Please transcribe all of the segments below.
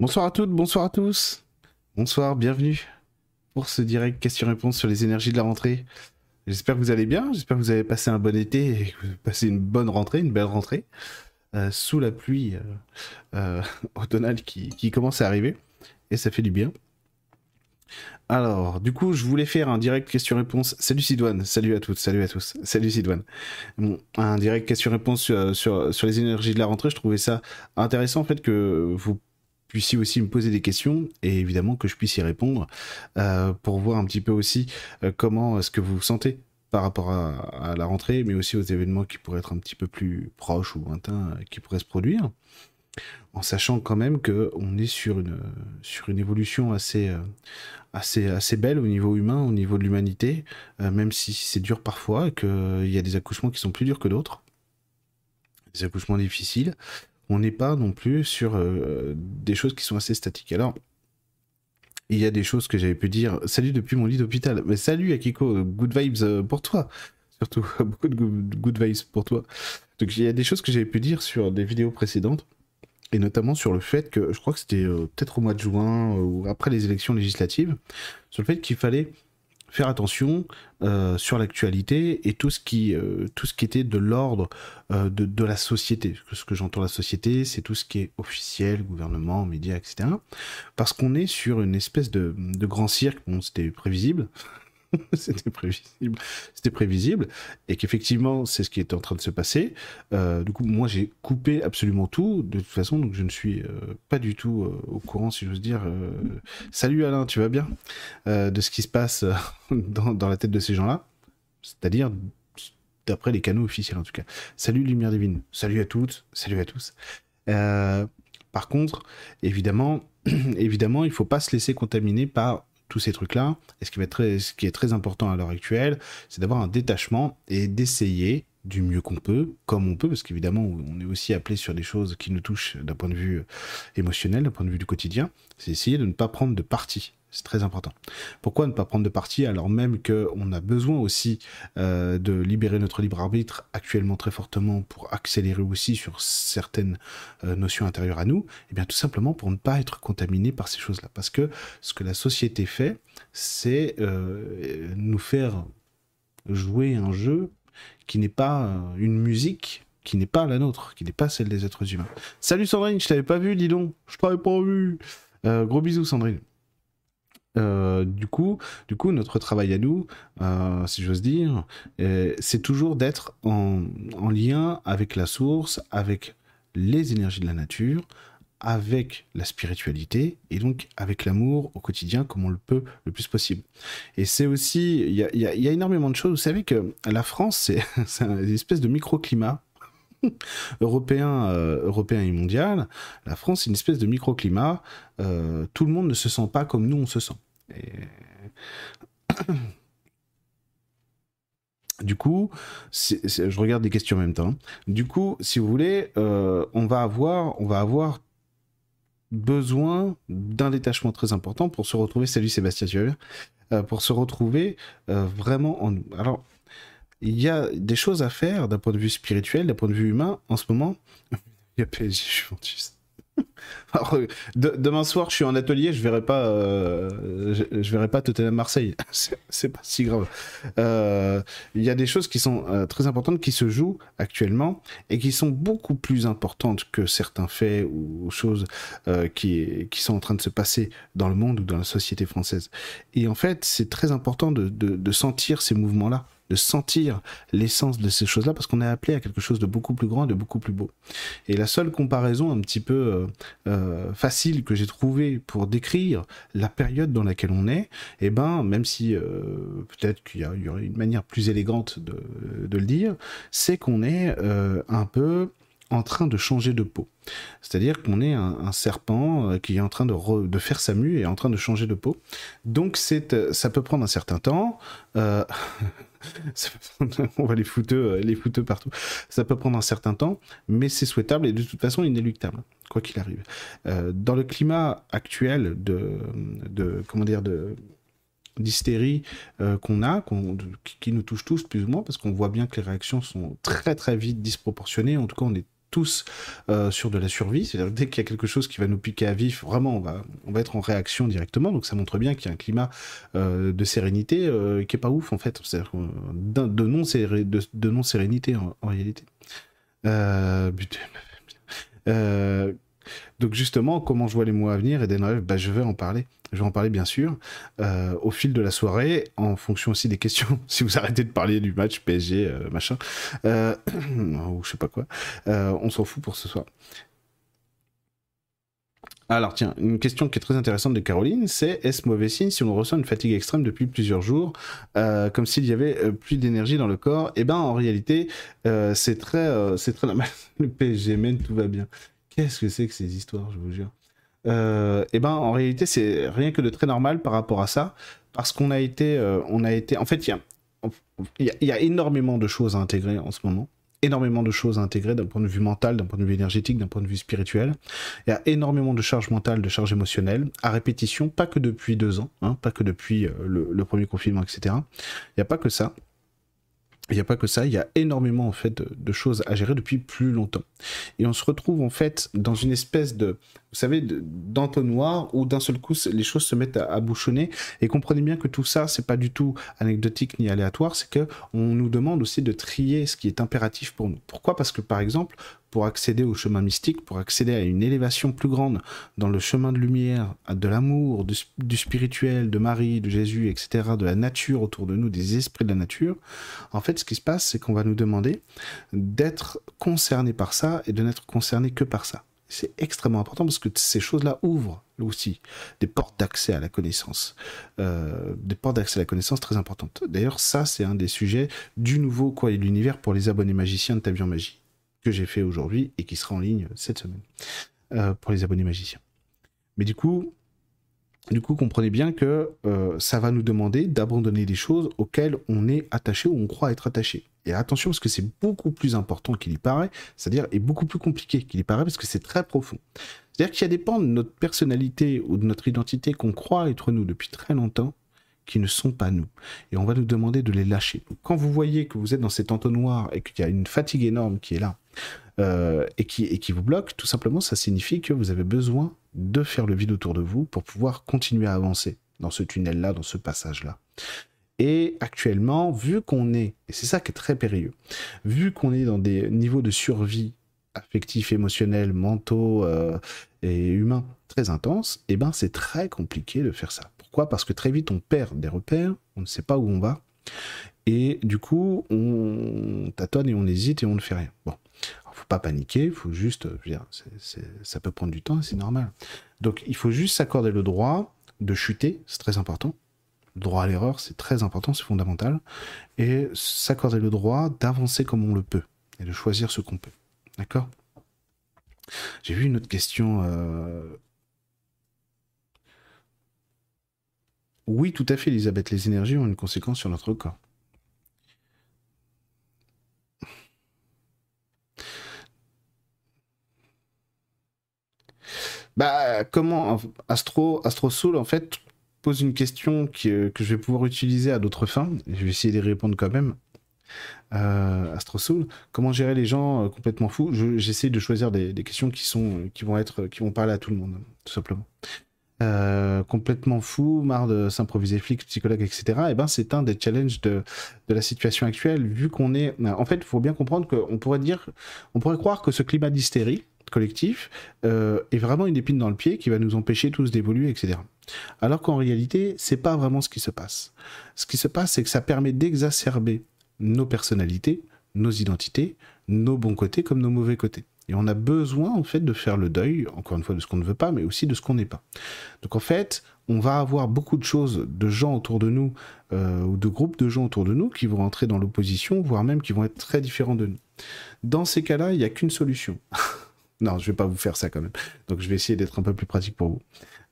Bonsoir à toutes, bonsoir à tous. Bonsoir, bienvenue pour ce direct question-réponse sur les énergies de la rentrée. J'espère que vous allez bien, j'espère que vous avez passé un bon été et que vous avez passé une bonne rentrée, une belle rentrée, euh, sous la pluie euh, euh, automnale qui, commence à arriver. Et ça fait du bien. Alors, du coup, je voulais faire un direct question-réponse. Salut Sidoine, salut à toutes, salut à tous, salut Sidoine. Bon, un direct question-réponse sur les énergies de la rentrée, je trouvais ça intéressant en fait que vous puissiez aussi me poser des questions et évidemment que je puisse y répondre euh, pour voir un petit peu aussi euh, comment est-ce que vous vous sentez par rapport à, la rentrée, mais aussi aux événements qui pourraient être un petit peu plus proches ou lointains euh, qui pourraient se produire en sachant quand même que on est sur une sur une évolution assez euh, assez assez belle au niveau humain, au niveau de l'humanité, euh, même si c'est dur parfois qu'il y a des accouchements qui sont plus durs que d'autres, des accouchements difficiles. On n'est pas non plus sur euh, des choses qui sont assez statiques. Alors il y a des choses que j'avais pu dire. Salut depuis mon lit d'hôpital. Mais salut Akiko, good vibes pour toi. Surtout beaucoup de good vibes pour toi. Donc il y a des choses que j'avais pu dire sur des vidéos précédentes et notamment sur le fait que, je crois que c'était euh, peut-être au mois de juin euh, ou après les élections législatives, sur le fait qu'il fallait faire attention euh, sur l'actualité et tout ce qui euh, tout ce qui était de l'ordre euh, de, de, la société. Ce que j'entends la société, c'est tout ce qui est officiel, gouvernement, médias, etc. Parce qu'on est sur une espèce de, de grand cirque. Bon, c'était prévisible. c'était prévisible, c'était prévisible, et qu'effectivement c'est ce qui est en train de se passer. Euh, du coup, moi j'ai coupé absolument tout de toute façon, donc je ne suis euh, pas du tout euh, au courant, si j'ose dire. Salut Alain, tu vas bien? De ce qui se passe dans, la tête de ces gens-là, c'est-à-dire d'après les canaux officiels en tout cas. Salut Lumière Divine, salut à toutes, salut à tous. Par contre, évidemment, évidemment, il faut pas se laisser contaminer par tous ces trucs-là. Et ce qui, va être ce qui est très important à l'heure actuelle, c'est d'avoir un détachement et d'essayer du mieux qu'on peut, comme on peut, parce qu'évidemment, on est aussi appelé sur des choses qui nous touchent d'un point de vue émotionnel, d'un point de vue du quotidien, c'est essayer de ne pas prendre de parti. C'est très important. Pourquoi ne pas prendre de parti alors même qu'on a besoin aussi euh, de libérer notre libre arbitre actuellement très fortement pour accélérer aussi sur certaines euh, notions intérieures à nous? Eh bien tout simplement pour ne pas être contaminé par ces choses-là. Parce que ce que la société fait, c'est euh, nous faire jouer un jeu qui n'est pas une musique qui n'est pas la nôtre, qui n'est pas celle des êtres humains. Salut Sandrine, je t'avais pas vu, dis donc. Je t'avais pas vu. gros bisous Sandrine. Euh, du coup, du coup, notre travail à nous, euh, si j'ose dire, euh, c'est toujours d'être en, en, lien avec la source, avec les énergies de la nature, avec la spiritualité et donc avec l'amour au quotidien comme on le peut le plus possible. Et c'est aussi, il y y a, énormément de choses. Vous savez que la France, c'est une espèce de microclimat européen, euh, européen et mondial, la France, c'est une espèce de microclimat. Euh, tout le monde ne se sent pas comme nous, on se sent. Du coup, je regarde des questions en même temps. Du coup, si vous voulez, euh, on va avoir, besoin d'un détachement très important pour se retrouver. Salut Sébastien, tu vas bien? Pour se retrouver vraiment en. Alors, il y a des choses à faire d'un point de vue spirituel, d'un point de vue humain, en ce moment. Il y a PSG Juventus. Alors, de, demain soir, je suis en atelier, je verrai pas, euh, je, je, verrai pas Tottenham Marseille. c'est pas si grave. Euh, il y a des choses qui sont euh, très importantes qui se jouent actuellement et qui sont beaucoup plus importantes que certains faits ou choses euh, qui, qui sont en train de se passer dans le monde ou dans la société française. Et en fait, c'est très important de, de sentir ces mouvements-là de sentir l'essence de ces choses-là, parce qu'on est appelé à quelque chose de beaucoup plus grand, de beaucoup plus beau. Et la seule comparaison un petit peu euh, euh, facile que j'ai trouvée pour décrire la période dans laquelle on est, eh ben, même si euh, peut-être qu'il y, aurait une manière plus élégante de, le dire, c'est qu'on est un peu en train de changer de peau. C'est-à-dire qu'on est un, serpent euh, qui est en train de, re, de, faire sa mue et en train de changer de peau. Donc c'est, euh, ça peut prendre un certain temps. Euh, on va les fouteux, les fouteux partout. Ça peut prendre un certain temps, mais c'est souhaitable et de toute façon inéluctable, quoi qu'il arrive. Dans le climat actuel de, comment dire, de d'hystérie qu'on a, qu qui, qui, nous touche tous plus ou moins, parce qu'on voit bien que les réactions sont très très vite disproportionnées. En tout cas, on est tous euh, sur de la survie. C'est-à-dire dès qu'il y a quelque chose qui va nous piquer à vif, vraiment, on va, on va être en réaction directement. Donc ça montre bien qu'il y a un climat euh, de sérénité euh, qui est pas ouf en fait. C'est-à-dire de non, de, de non sérénité en réalité. Donc justement, comment je vois les mois à venir, Eden bah, je vais en parler. Je vais en parler bien sûr euh, au fil de la soirée, en fonction aussi des questions. si vous arrêtez de parler du match PSG, euh, machin, euh, ou je sais pas quoi, on s'en fout pour ce soir. Alors tiens, une question qui est très intéressante de Caroline, c'est est-ce mauvais signe si on ressent une fatigue extrême depuis plusieurs jours, comme s'il y avait plus d'énergie dans le corps? Eh ben en réalité, c'est très, c'est très normal. Le PSG mène, tout va bien. Qu'est-ce que c'est que ces histoires, je vous jure euh, et ben en réalité c'est rien que de très normal par rapport à ça parce qu'on a été euh, on a été en fait il y a, énormément de choses à intégrer en ce moment énormément de choses à intégrer d'un point de vue mental, d'un point de vue énergétique, d'un point de vue spirituel. Il y a énormément de charges mentales, de charges émotionnelles, à répétition, pas que depuis deux ans, hein, pas que depuis euh, le, premier confinement, etc. Il n'y a pas que ça. Il n'y a pas que ça, il y a énormément en fait de, choses à gérer depuis plus longtemps. Et on se retrouve en fait dans une espèce de, vous savez, d'entonnoir où d'un seul coup les choses se mettent à, bouchonner. Et comprenez bien que tout ça, c'est pas du tout anecdotique ni aléatoire, c'est que on nous demande aussi de trier ce qui est impératif pour nous. Pourquoi? Parce que par exemple, pour accéder au chemin mystique, pour accéder à une élévation plus grande dans le chemin de lumière, de l'amour, du, spirituel, de Marie, de Jésus, etc., de la nature autour de nous, des esprits de la nature, en fait, ce qui se passe, c'est qu'on va nous demander d'être concerné par ça et de n'être concerné que par ça. C'est extrêmement important parce que ces choses-là ouvrent aussi des portes d'accès à la connaissance. Euh, des portes d'accès à la connaissance très importantes. D'ailleurs, ça, c'est un des sujets du nouveau Quoi et l'univers pour les abonnés magiciens de Tavion Magie que j'ai fait aujourd'hui et qui sera en ligne cette semaine euh, pour les abonnés magiciens. Mais du coup, du coup, comprenez bien que euh, ça va nous demander d'abandonner des choses auxquelles on est attaché ou on croit être attaché. Et attention parce que c'est beaucoup plus important qu'il y paraît, c'est-à-dire et beaucoup plus compliqué qu'il y paraît parce que c'est très profond. C'est-à-dire qu'il y a des pans de notre personnalité ou de notre identité qu'on croit être nous depuis très longtemps qui ne sont pas nous. Et on va nous demander de les lâcher. quand vous voyez que vous êtes dans cet entonnoir et qu'il y a une fatigue énorme qui est là, euh, et, qui, vous bloque, tout simplement, ça signifie que vous avez besoin de faire le vide autour de vous pour pouvoir continuer à avancer dans ce tunnel-là, dans ce passage-là. Et actuellement, vu qu'on est, et c'est ça qui est très périlleux, vu qu'on est dans des niveaux de survie affectifs, émotionnels, mentaux euh, et humains très intenses, eh ben c'est très compliqué de faire ça. Pourquoi? Parce que très vite on perd des repères, on ne sait pas où on va, et du coup on tâtonne et on hésite et on ne fait rien. Bon, faut pas paniquer, il faut juste, ça peut prendre du temps, c'est normal. Donc il faut juste s'accorder le droit de chuter, c'est très important. Le droit à l'erreur, c'est très important, c'est fondamental. Et s'accorder le droit d'avancer comme on le peut et de choisir ce qu'on peut. D'accord? J'ai vu une autre question. Euh, oui, tout à fait, Elisabeth. Les énergies ont une conséquence sur notre corps. Bah, comment Astro, Soul, en fait, pose une question euh, que je vais pouvoir utiliser à d'autres fins. Je vais essayer d'y répondre quand même. Euh, Astro Soul, comment gérer les gens euh, complètement fous? J'essaie de choisir des, questions qui sont, qui vont être, qui vont parler à tout le monde, tout simplement. Complètement fou, marre de s'improviser flic, psychologue, etc. Et eh ben, c'est un des challenges de, la situation actuelle, vu qu'on est. En fait, il faut bien comprendre qu'on pourrait dire, on pourrait croire que ce climat d'hystérie, collectif euh, est vraiment une épine dans le pied qui va nous empêcher tous d'évoluer, etc. Alors qu'en réalité, c'est pas vraiment ce qui se passe. Ce qui se passe, c'est que ça permet d'exacerber nos personnalités, nos identités, nos bons côtés comme nos mauvais côtés. Et on a besoin en fait de faire le deuil, encore une fois, de ce qu'on ne veut pas, mais aussi de ce qu'on n'est pas. Donc en fait, on va avoir beaucoup de choses, de gens autour de nous, euh, ou de groupes de gens autour de nous qui vont rentrer dans l'opposition, voire même qui vont être très différents de nous. Dans ces cas-là, il n'y a qu'une solution. Non, je vais pas vous faire ça quand même. Donc je vais essayer d'être un peu plus pratique pour vous.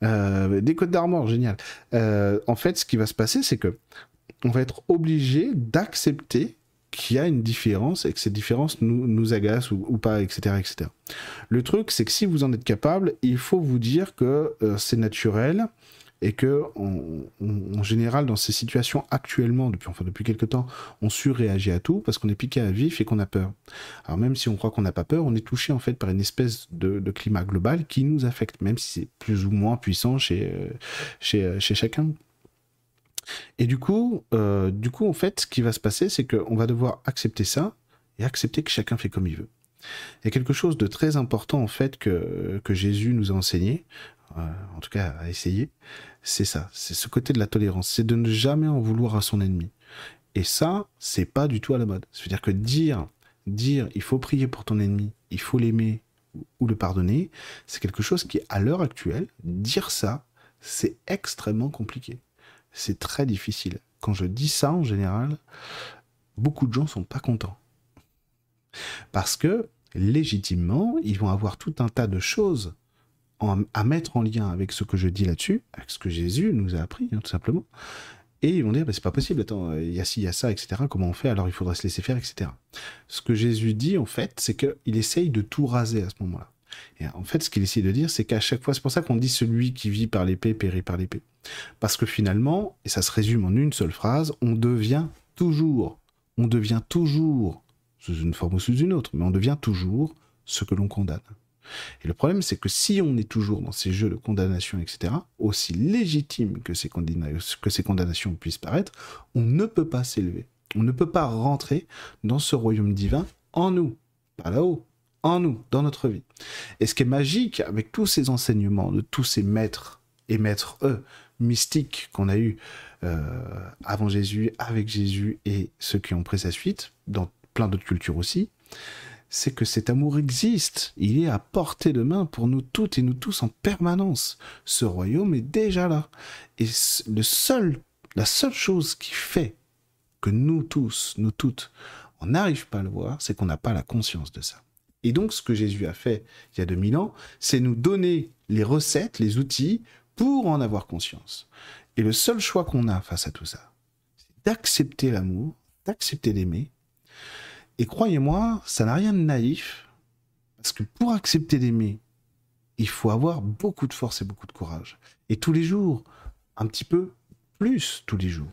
Euh, des codes d'armor, génial. Euh, en fait, ce qui va se passer, c'est que on va être obligé d'accepter qu'il y a une différence et que cette différence nous, nous agace ou, pas, etc., etc. Le truc, c'est que si vous en êtes capable, il faut vous dire que euh, c'est naturel, et que en général dans ces situations actuellement depuis enfin depuis quelque temps on surréagit à tout parce qu'on est piqué à vif et qu'on a peur alors même si on croit qu'on n'a pas peur on est touché en fait par une espèce de, climat global qui nous affecte même si c'est plus ou moins puissant chez euh, chez, euh, chez chacun et du coup euh, du coup en fait ce qui va se passer c'est qu'on va devoir accepter ça et accepter que chacun fait comme il veut il y a quelque chose de très important en fait que, Jésus nous a enseigné, en tout cas à essayer, c'est ça, c'est ce côté de la tolérance, c'est de ne jamais en vouloir à son ennemi. Et ça, c'est pas du tout à la mode. C'est-à-dire que dire, dire, il faut prier pour ton ennemi, il faut l'aimer ou le pardonner, c'est quelque chose qui, à l'heure actuelle, dire ça, c'est extrêmement compliqué. C'est très difficile. Quand je dis ça, en général, beaucoup de gens sont pas contents. Parce que, légitimement, ils vont avoir tout un tas de choses à mettre en lien avec ce que je dis là-dessus, avec ce que Jésus nous a appris, hein, tout simplement. Et ils vont dire, bah, c'est pas possible, attends, il y a ci, il y a ça, etc. Comment on fait Alors il faudrait se laisser faire, etc. Ce que Jésus dit, en fait, c'est qu'il essaye de tout raser à ce moment-là. Et en fait, ce qu'il essaye de dire, c'est qu'à chaque fois, c'est pour ça qu'on dit celui qui vit par l'épée périt par l'épée. Parce que finalement, et ça se résume en une seule phrase, on devient toujours, on devient toujours, sous une forme ou sous une autre, mais on devient toujours ce que l'on condamne. Et le problème, c'est que si on est toujours dans ces jeux de condamnation, etc., aussi légitime que ces, que ces condamnations puissent paraître, on ne peut pas s'élever. On ne peut pas rentrer dans ce royaume divin en nous, pas là-haut, en nous, dans notre vie. Et ce qui est magique avec tous ces enseignements de tous ces maîtres et maîtres, eux, mystiques qu'on a eus euh, avant Jésus, avec Jésus et ceux qui ont pris sa suite, dans plein d'autres cultures aussi, c'est que cet amour existe. Il est à portée de main pour nous toutes et nous tous en permanence. Ce royaume est déjà là. Et le seul, la seule chose qui fait que nous tous, nous toutes, on n'arrive pas à le voir, c'est qu'on n'a pas la conscience de ça. Et donc, ce que Jésus a fait il y a 2000 ans, c'est nous donner les recettes, les outils pour en avoir conscience. Et le seul choix qu'on a face à tout ça, c'est d'accepter l'amour, d'accepter d'aimer, et croyez-moi, ça n'a rien de naïf, parce que pour accepter d'aimer, il faut avoir beaucoup de force et beaucoup de courage. Et tous les jours, un petit peu plus tous les jours.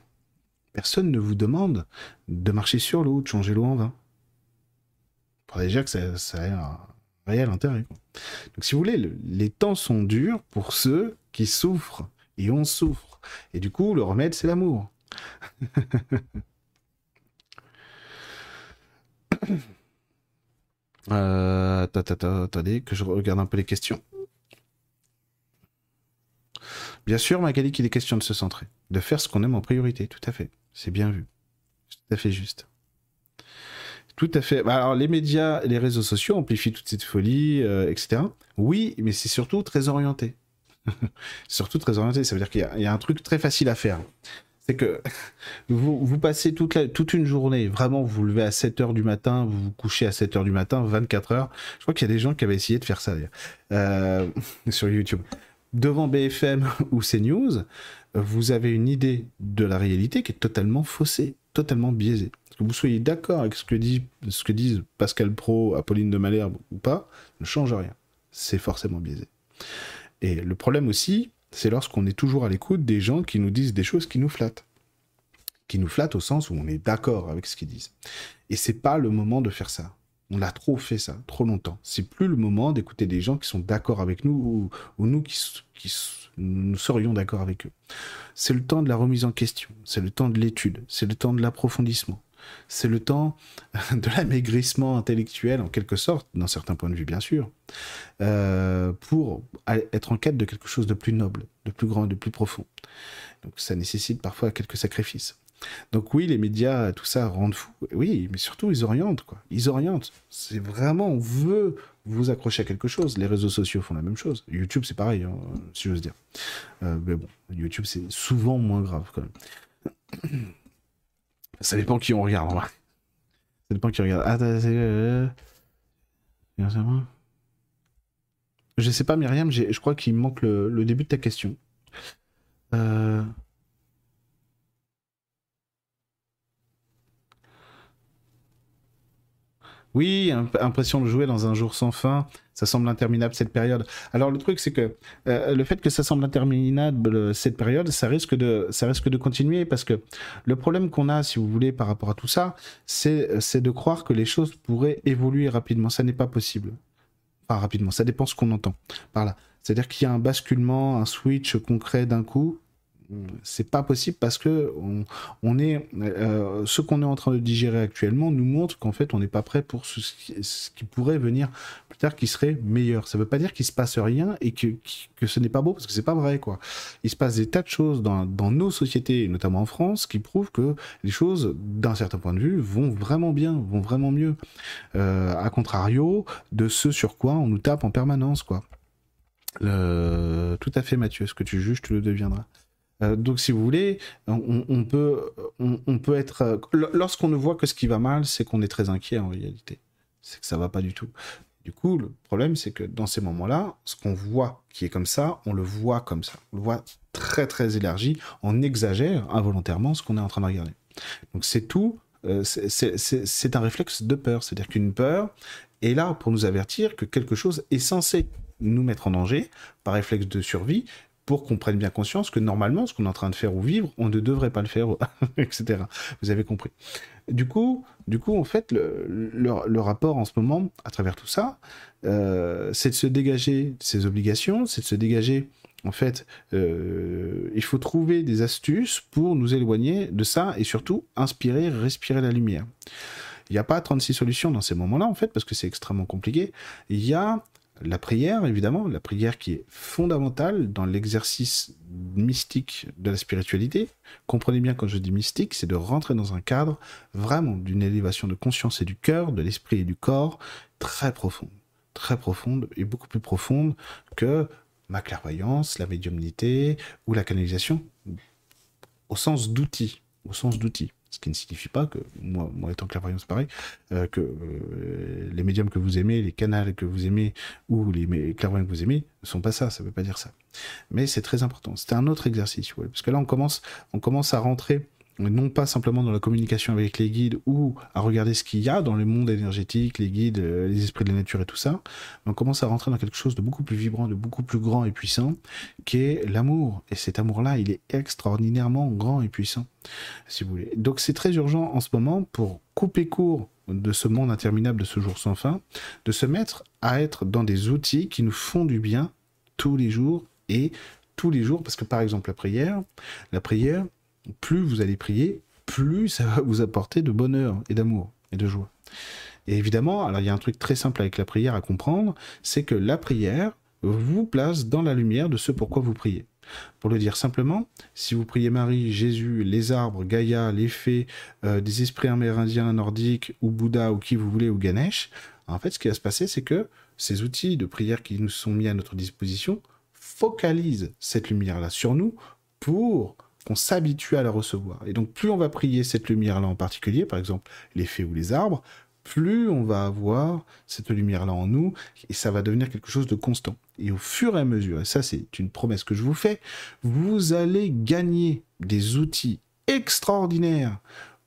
Personne ne vous demande de marcher sur l'eau, de changer l'eau en vin. Pour déjà que ça, ait un réel intérêt. Donc si vous voulez, les temps sont durs pour ceux qui souffrent. Et on souffre. Et du coup, le remède, c'est l'amour. Euh, attendez, que je regarde un peu les questions. Bien sûr, Magali, qu'il est question de se centrer, de faire ce qu'on aime en priorité, tout à fait. C'est bien vu. Tout à fait juste. Tout à fait. Bah, alors, les médias les réseaux sociaux amplifient toute cette folie, euh, etc. Oui, mais c'est surtout très orienté. surtout très orienté. Ça veut dire qu'il y, a un truc très facile à faire c'est que vous, passez toute, une journée, vraiment, vous vous levez à 7 heures du matin, vous vous couchez à 7 heures du matin, 24 heures. Je crois qu'il y a des gens qui avaient essayé de faire ça euh, sur YouTube. Devant BFM ou CNews, vous avez une idée de la réalité qui est totalement faussée, totalement biaisée. Que vous soyez d'accord avec ce que, disent Pascal Pro, Apolline de Malherbe ou pas, ne change rien. C'est forcément biaisé. Et le problème aussi, c'est lorsqu'on est toujours à l'écoute des gens qui nous disent des choses qui nous flattent. Qui nous flattent au sens où on est d'accord avec ce qu'ils disent. Et c'est pas le moment de faire ça. On a trop fait ça, trop longtemps. C'est plus le moment d'écouter des gens qui sont d'accord avec nous ou, nous qui, qui, nous serions d'accord avec eux. C'est le temps de la remise en question, c'est le temps de l'étude, c'est le temps de l'approfondissement c'est le temps de l'amaigrissement intellectuel, en quelque sorte, d'un certain point de vue, bien sûr, euh, pour être en quête de quelque chose de plus noble, de plus grand, de plus profond. Donc ça nécessite parfois quelques sacrifices. Donc oui, les médias, tout ça rendent fou. Oui, mais surtout ils orientent quoi. Ils orientent. C'est vraiment, on veut vous accrocher à quelque chose. Les réseaux sociaux font la même chose. YouTube c'est pareil, hein, si j'ose dire. Euh, mais bon, YouTube c'est souvent moins grave quand même. Ça dépend qui on regarde, Ça dépend qui regarde. Ah, euh... Je sais pas, Myriam, je crois qu'il me manque le, début de ta question. Euh... Oui, impression de jouer dans un jour sans fin. Ça semble interminable cette période. Alors le truc, c'est que euh, le fait que ça semble interminable cette période, ça risque de, ça risque de continuer parce que le problème qu'on a, si vous voulez, par rapport à tout ça, c'est, c'est de croire que les choses pourraient évoluer rapidement. Ça n'est pas possible. Pas rapidement. Ça dépend ce qu'on entend par là. C'est-à-dire qu'il y a un basculement, un switch concret d'un coup c'est pas possible parce que on, est euh, ce qu'on est en train de digérer actuellement nous montre qu'en fait on n'est pas prêt pour ce, qui pourrait venir plus tard qui serait meilleur. Ça veut pas dire qu'il se passe rien et que, que ce n'est pas beau parce que c'est pas vrai quoi. Il se passe des tas de choses dans, dans nos sociétés, notamment en France, qui prouvent que les choses d'un certain point de vue vont vraiment bien, vont vraiment mieux. Euh, à contrario de ce sur quoi on nous tape en permanence quoi. Euh, tout à fait Mathieu, ce que tu juges, tu le deviendras. Euh, donc, si vous voulez, on, peut, on, peut être. Euh, lorsqu'on ne voit que ce qui va mal, c'est qu'on est très inquiet en réalité. C'est que ça va pas du tout. Du coup, le problème, c'est que dans ces moments-là, ce qu'on voit qui est comme ça, on le voit comme ça. On le voit très très élargi. On exagère involontairement ce qu'on est en train de regarder. Donc, c'est tout. Euh, c'est un réflexe de peur. C'est-à-dire qu'une peur est là pour nous avertir que quelque chose est censé nous mettre en danger par réflexe de survie pour qu'on prenne bien conscience que normalement, ce qu'on est en train de faire ou vivre, on ne devrait pas le faire, etc. Vous avez compris. Du coup, du coup en fait, le, rapport en ce moment, à travers tout ça, euh, c'est de se dégager de ses obligations, c'est de se dégager en fait, euh, il faut trouver des astuces pour nous éloigner de ça et surtout inspirer, respirer la lumière. Il n'y a pas 36 solutions dans ces moments-là, en fait, parce que c'est extrêmement compliqué. Il y a la prière, évidemment, la prière qui est fondamentale dans l'exercice mystique de la spiritualité. Comprenez bien quand je dis mystique, c'est de rentrer dans un cadre vraiment d'une élévation de conscience et du cœur, de l'esprit et du corps, très profonde, très profonde et beaucoup plus profonde que ma clairvoyance, la médiumnité ou la canalisation, au sens d'outil, au sens d'outil. Ce qui ne signifie pas que, moi, moi étant clairvoyant, c'est pareil, euh, que euh, les médiums que vous aimez, les canaux que vous aimez, ou les clairvoyants que vous aimez, ne sont pas ça, ça ne veut pas dire ça. Mais c'est très important. C'était un autre exercice, parce que là, on commence, on commence à rentrer non pas simplement dans la communication avec les guides ou à regarder ce qu'il y a dans le monde énergétique, les guides, euh, les esprits de la nature et tout ça, mais on commence à rentrer dans quelque chose de beaucoup plus vibrant, de beaucoup plus grand et puissant, qui est l'amour. Et cet amour-là, il est extraordinairement grand et puissant, si vous voulez. Donc c'est très urgent en ce moment pour couper court de ce monde interminable, de ce jour sans fin, de se mettre à être dans des outils qui nous font du bien tous les jours et tous les jours, parce que par exemple la prière, la prière, plus vous allez prier, plus ça va vous apporter de bonheur et d'amour et de joie. Et évidemment, alors il y a un truc très simple avec la prière à comprendre, c'est que la prière vous place dans la lumière de ce pourquoi vous priez. Pour le dire simplement, si vous priez Marie, Jésus, les arbres, Gaïa, les fées, euh, des esprits amérindiens, nordiques, ou Bouddha, ou qui vous voulez, ou Ganesh, en fait, ce qui va se passer, c'est que ces outils de prière qui nous sont mis à notre disposition focalisent cette lumière-là sur nous pour qu'on s'habitue à la recevoir. Et donc plus on va prier cette lumière-là en particulier, par exemple les fées ou les arbres, plus on va avoir cette lumière-là en nous, et ça va devenir quelque chose de constant. Et au fur et à mesure, et ça c'est une promesse que je vous fais, vous allez gagner des outils extraordinaires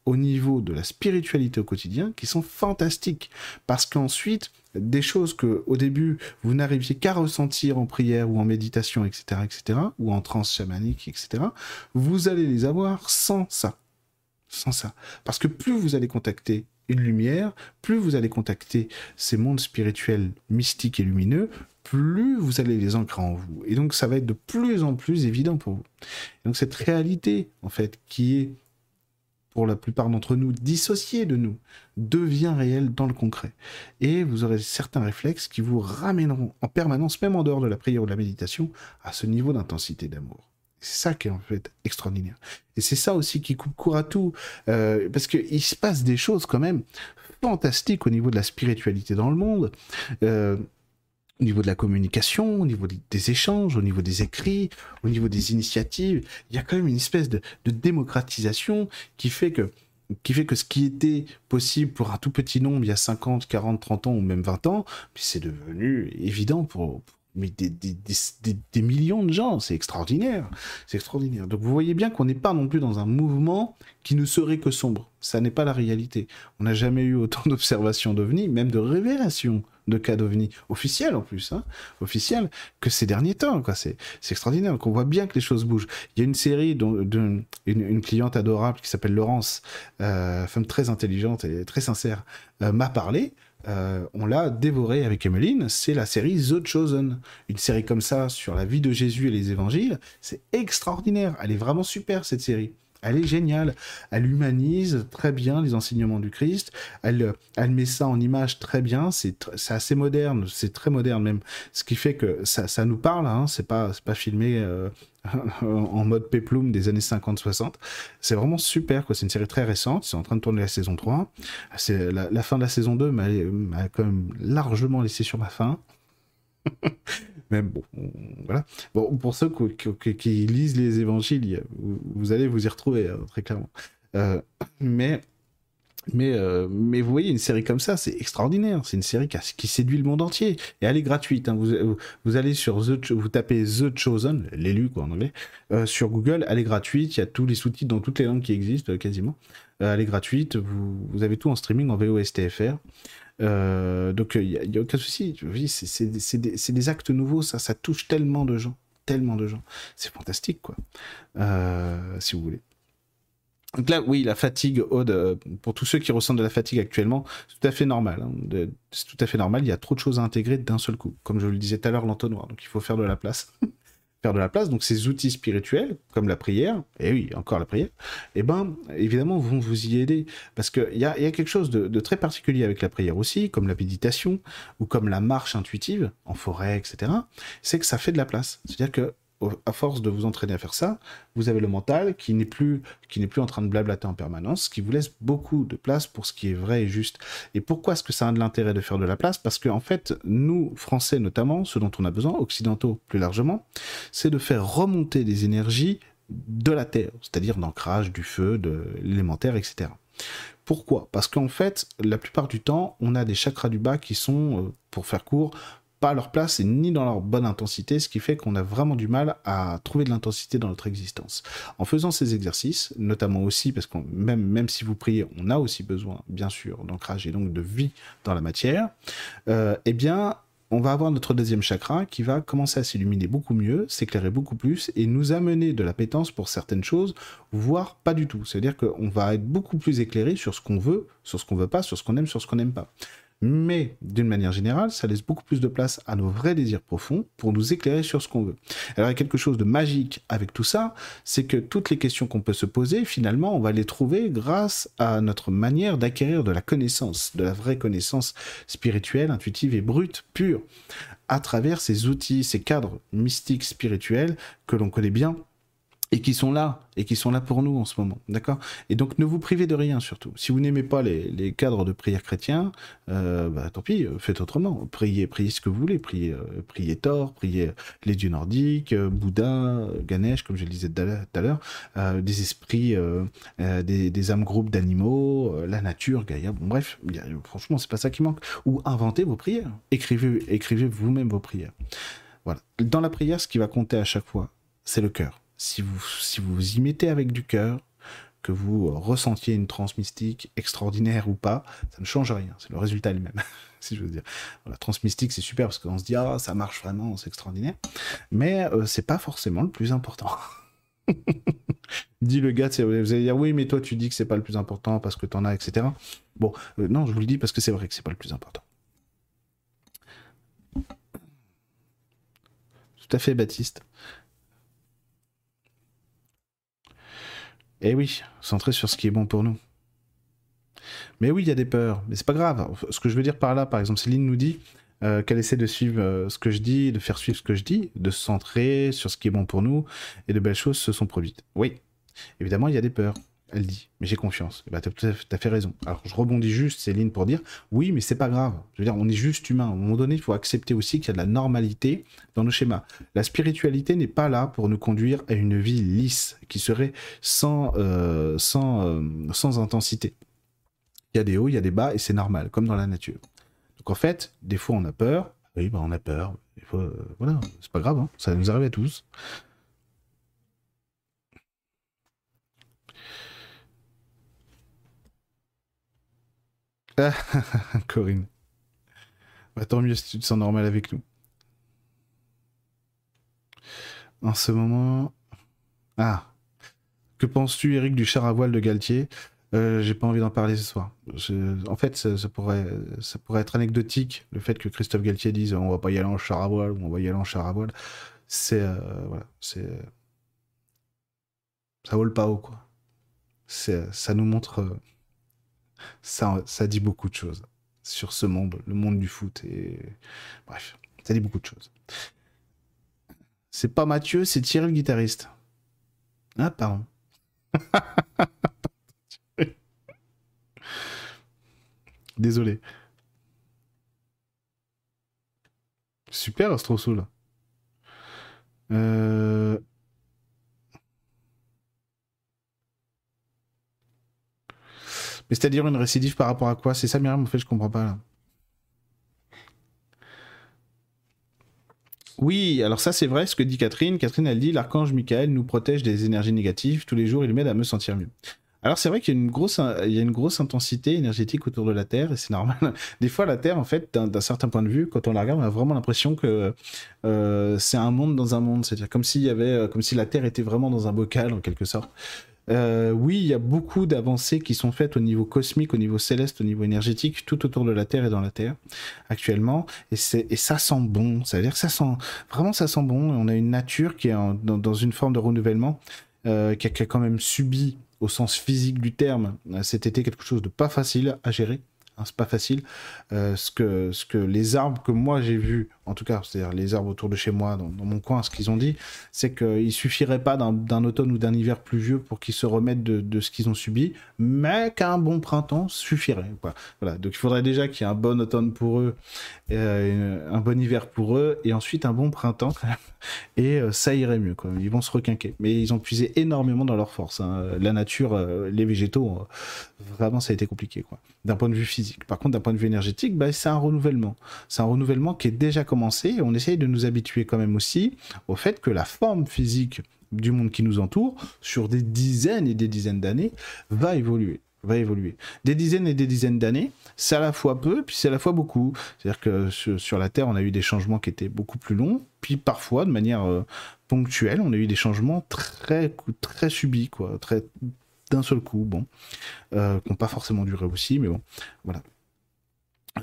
au niveau de la spiritualité au quotidien qui sont fantastiques. Parce qu'ensuite, des choses que au début vous n'arriviez qu'à ressentir en prière ou en méditation, etc., etc., ou en transe chamanique, etc., vous allez les avoir sans ça. Sans ça. Parce que plus vous allez contacter une lumière, plus vous allez contacter ces mondes spirituels mystiques et lumineux, plus vous allez les ancrer en vous. Et donc ça va être de plus en plus évident pour vous. donc cette réalité, en fait, qui est pour la plupart d'entre nous, dissocié de nous, devient réel dans le concret. Et vous aurez certains réflexes qui vous ramèneront en permanence, même en dehors de la prière ou de la méditation, à ce niveau d'intensité d'amour. C'est ça qui est en fait extraordinaire. Et c'est ça aussi qui coupe court à tout, euh, parce qu'il se passe des choses quand même fantastiques au niveau de la spiritualité dans le monde. Euh, au niveau de la communication, au niveau des échanges, au niveau des écrits, au niveau des initiatives, il y a quand même une espèce de, démocratisation qui fait que qui fait que ce qui était possible pour un tout petit nombre il y a 50, 40, 30 ans ou même 20 ans, c'est devenu évident pour, des, millions de gens. C'est extraordinaire. C'est extraordinaire. Donc vous voyez bien qu'on n'est pas non plus dans un mouvement qui ne serait que sombre. Ça n'est pas la réalité. On n'a jamais eu autant d'observations d'OVNI, même de révélations de cas d'OVNI officiels en plus, hein, officiels, que ces derniers temps. Quoi. C'est, c'est extraordinaire. Donc on voit bien que les choses bougent. Il y a une série d'une une, cliente adorable qui s'appelle Laurence, euh, femme très intelligente et très sincère, euh, m'a parlé euh, on l'a dévoré avec Emmeline, c'est la série The Chosen. Une série comme ça sur la vie de Jésus et les évangiles, c'est extraordinaire. Elle est vraiment super cette série. Elle est géniale. Elle humanise très bien les enseignements du Christ. Elle, elle met ça en image très bien. C'est assez moderne. C'est très moderne même. Ce qui fait que ça, ça nous parle. Hein. C'est pas, pas filmé euh, en mode péplum des années 50-60. C'est vraiment super. C'est une série très récente. C'est en train de tourner la saison 3. La, la fin de la saison 2 m'a quand même largement laissé sur ma faim. Mais bon, voilà. Bon, pour ceux qui, lisent les évangiles, vous, allez vous y retrouver, hein, très clairement. Euh, mais, mais, euh, mais vous voyez, une série comme ça, c'est extraordinaire. C'est une série qui, séduit le monde entier. Et elle est gratuite. Hein. Vous, vous, allez sur The, vous tapez The Chosen, l'élu, quoi, en anglais, euh, sur Google. Elle est gratuite. Il y a tous les sous-titres dans toutes les langues qui existent, quasiment. elle est gratuite. Vous, vous avez tout en streaming en VOSTFR. Euh, donc il n'y a, aucun souci. C'est des, actes nouveaux, ça, touche tellement de gens, tellement de gens. C'est fantastique, quoi. Euh, si vous voulez. Donc là, oui, la fatigue, Aude, euh, pour tous ceux qui ressentent de la fatigue actuellement, c'est tout à fait normal. Hein. c'est tout à fait normal. Il y a trop de choses à intégrer d'un seul coup. Comme je le disais tout à l'heure, l'entonnoir. Donc il faut faire de la place. faire de la place. Donc ces outils spirituels, comme la prière, et oui, encore la prière, eh ben, évidemment, vont vous y aider. Parce qu'il y a, y a quelque chose de, de, très particulier avec la prière aussi, comme la méditation, ou comme la marche intuitive, en forêt, etc. C'est que ça fait de la place. C'est-à-dire que à force de vous entraîner à faire ça, vous avez le mental qui n'est plus, qui n'est plus en train de blablater en permanence, qui vous laisse beaucoup de place pour ce qui est vrai et juste. Et pourquoi est-ce que ça a de l'intérêt de faire de la place? Parce qu'en en fait, nous, Français notamment, ce dont on a besoin, occidentaux plus largement, c'est de faire remonter des énergies de la Terre, c'est-à-dire d'ancrage, du feu, de l'élémentaire, etc. Pourquoi? Parce qu'en fait, la plupart du temps, on a des chakras du bas qui sont, euh, pour faire court, pas à leur place et ni dans leur bonne intensité, ce qui fait qu'on a vraiment du mal à trouver de l'intensité dans notre existence. En faisant ces exercices, notamment aussi parce que même, même si vous priez, on a aussi besoin, bien sûr, d'ancrage et donc de vie dans la matière, euh, eh bien, on va avoir notre deuxième chakra qui va commencer à s'illuminer beaucoup mieux, s'éclairer beaucoup plus et nous amener de l'appétence pour certaines choses, voire pas du tout. C'est-à-dire qu'on va être beaucoup plus éclairé sur ce qu'on veut, sur ce qu'on veut pas, sur ce qu'on aime, sur ce qu'on n'aime pas mais d'une manière générale, ça laisse beaucoup plus de place à nos vrais désirs profonds pour nous éclairer sur ce qu'on veut. Alors il y a quelque chose de magique avec tout ça, c'est que toutes les questions qu'on peut se poser, finalement, on va les trouver grâce à notre manière d'acquérir de la connaissance, de la vraie connaissance spirituelle, intuitive et brute, pure, à travers ces outils, ces cadres mystiques spirituels que l'on connaît bien et qui sont là, et qui sont là pour nous en ce moment, d'accord? Et donc ne vous privez de rien surtout. Si vous n'aimez pas les, cadres de prière chrétiens, euh, bah, tant pis, faites autrement. Priez, priez ce que vous voulez, priez, euh, priez Thor, priez les dieux nordiques, euh, Bouddha, Ganesh, comme je le disais tout à l'heure, des esprits, des, âmes groupes d'animaux, la nature, Gaïa, bon bref, franchement c'est pas ça qui manque. Ou inventez vos prières, écrivez, écrivez vous-même vos prières. Voilà. Dans la prière, ce qui va compter à chaque fois, c'est le cœur si vous, si vous y mettez avec du cœur, que vous ressentiez une transe mystique extraordinaire ou pas, ça ne change rien. C'est le résultat lui-même, si je veux dire. La transe mystique, c'est super parce qu'on se dit, ah, ça marche vraiment, c'est extraordinaire. Mais euh, c'est pas forcément le plus important. dit le gars, vous allez dire, oui, mais toi, tu dis que c'est pas le plus important parce que t'en as, etc. Bon, euh, non, je vous le dis parce que c'est vrai que c'est pas le plus important. Tout à fait, Baptiste. Eh oui, centré sur ce qui est bon pour nous. Mais oui, il y a des peurs, mais c'est pas grave. Ce que je veux dire par là, par exemple, Céline nous dit euh, qu'elle essaie de suivre euh, ce que je dis, de faire suivre ce que je dis, de se centrer sur ce qui est bon pour nous, et de belles choses se sont produites. Oui, évidemment, il y a des peurs elle dit, mais j'ai confiance. Bah, tu as, fait raison. Alors, je rebondis juste, Céline, pour dire, oui, mais c'est pas grave. Je veux dire, on est juste humain. À un moment donné, il faut accepter aussi qu'il y a de la normalité dans nos schémas. La spiritualité n'est pas là pour nous conduire à une vie lisse, qui serait sans, euh, sans, euh, sans intensité. Il y a des hauts, il y a des bas, et c'est normal, comme dans la nature. Donc, en fait, des fois, on a peur, Oui, bah, on a peur. Il faut, euh, voilà, c'est pas grave, hein. ça nous arrive à tous. Corinne. Bah, tant mieux si tu te sens normal avec nous. En ce moment. Ah. Que penses-tu, Eric, du char à voile de Galtier? Euh, J'ai pas envie d'en parler ce soir. En fait, ça, pourrait, être anecdotique, le fait que Christophe Galtier dise on va pas y aller en char à voile ou on va y aller en char à voile. C'est. Euh, voilà. C'est. Ça vaut pas haut, quoi. Ça nous montre. Ça, ça dit beaucoup de choses sur ce monde, le monde du foot. Et bref, ça dit beaucoup de choses. C'est pas Mathieu, c'est Thierry le guitariste. Ah, pardon. Désolé. Super, Astrosoul. Euh... Mais c'est-à-dire une récidive par rapport à quoi? C'est ça, Myriam, en fait, je comprends pas. Oui, alors ça c'est vrai ce que dit Catherine. Catherine elle dit l'archange Michael nous protège des énergies négatives. Tous les jours il m'aide à me sentir mieux. Alors c'est vrai qu'il y a une grosse, intensité énergétique autour de la Terre et c'est normal. Des fois la Terre en fait d'un certain point de vue quand on la regarde on a vraiment l'impression que euh, c'est un monde dans un monde. C'est-à-dire avait, comme si la Terre était vraiment dans un bocal en quelque sorte. Euh, oui, il y a beaucoup d'avancées qui sont faites au niveau cosmique, au niveau céleste, au niveau énergétique, tout autour de la Terre et dans la Terre actuellement. Et, ça sent bon. Ça veut dire que ça sent vraiment ça sent bon. On a une nature qui est dans, une forme de renouvellement, euh, qui, a, qui, a, quand même subi, au sens physique du terme, cet été quelque chose de pas facile à gérer. Hein, c'est pas facile. Euh, ce, que, ce que les arbres que moi j'ai vus, en tout cas, c'est-à-dire les arbres autour de chez moi, dans, mon coin, ce qu'ils ont dit, c'est qu'il suffirait pas d'un automne ou d'un hiver pluvieux pour qu'ils se remettent de, ce qu'ils ont subi, mais qu'un bon printemps suffirait. Voilà. Donc il faudrait déjà qu'il y ait un bon automne pour eux, euh, un bon hiver pour eux, et ensuite un bon printemps Et euh, ça irait mieux. Quoi. Ils vont se requinquer. Mais ils ont puisé énormément dans leur force. Hein. La nature, les végétaux, vraiment ça a été compliqué. Quoi d'un point de vue physique. Par contre, d'un point de vue énergétique, bah, c'est un renouvellement. C'est un renouvellement qui est déjà commencé et on essaye de nous habituer quand même aussi au fait que la forme physique du monde qui nous entoure, sur des dizaines et des dizaines d'années, va évoluer va évoluer. Des dizaines et des dizaines d'années, c'est à la fois peu, puis c'est à la fois beaucoup. C'est-à-dire que sur, la Terre, on a eu des changements qui étaient beaucoup plus longs, puis parfois, de manière euh, ponctuelle, on a eu des changements très, très subis, quoi, très, d'un seul coup, bon, euh, qui n'ont pas forcément duré aussi, mais bon, voilà.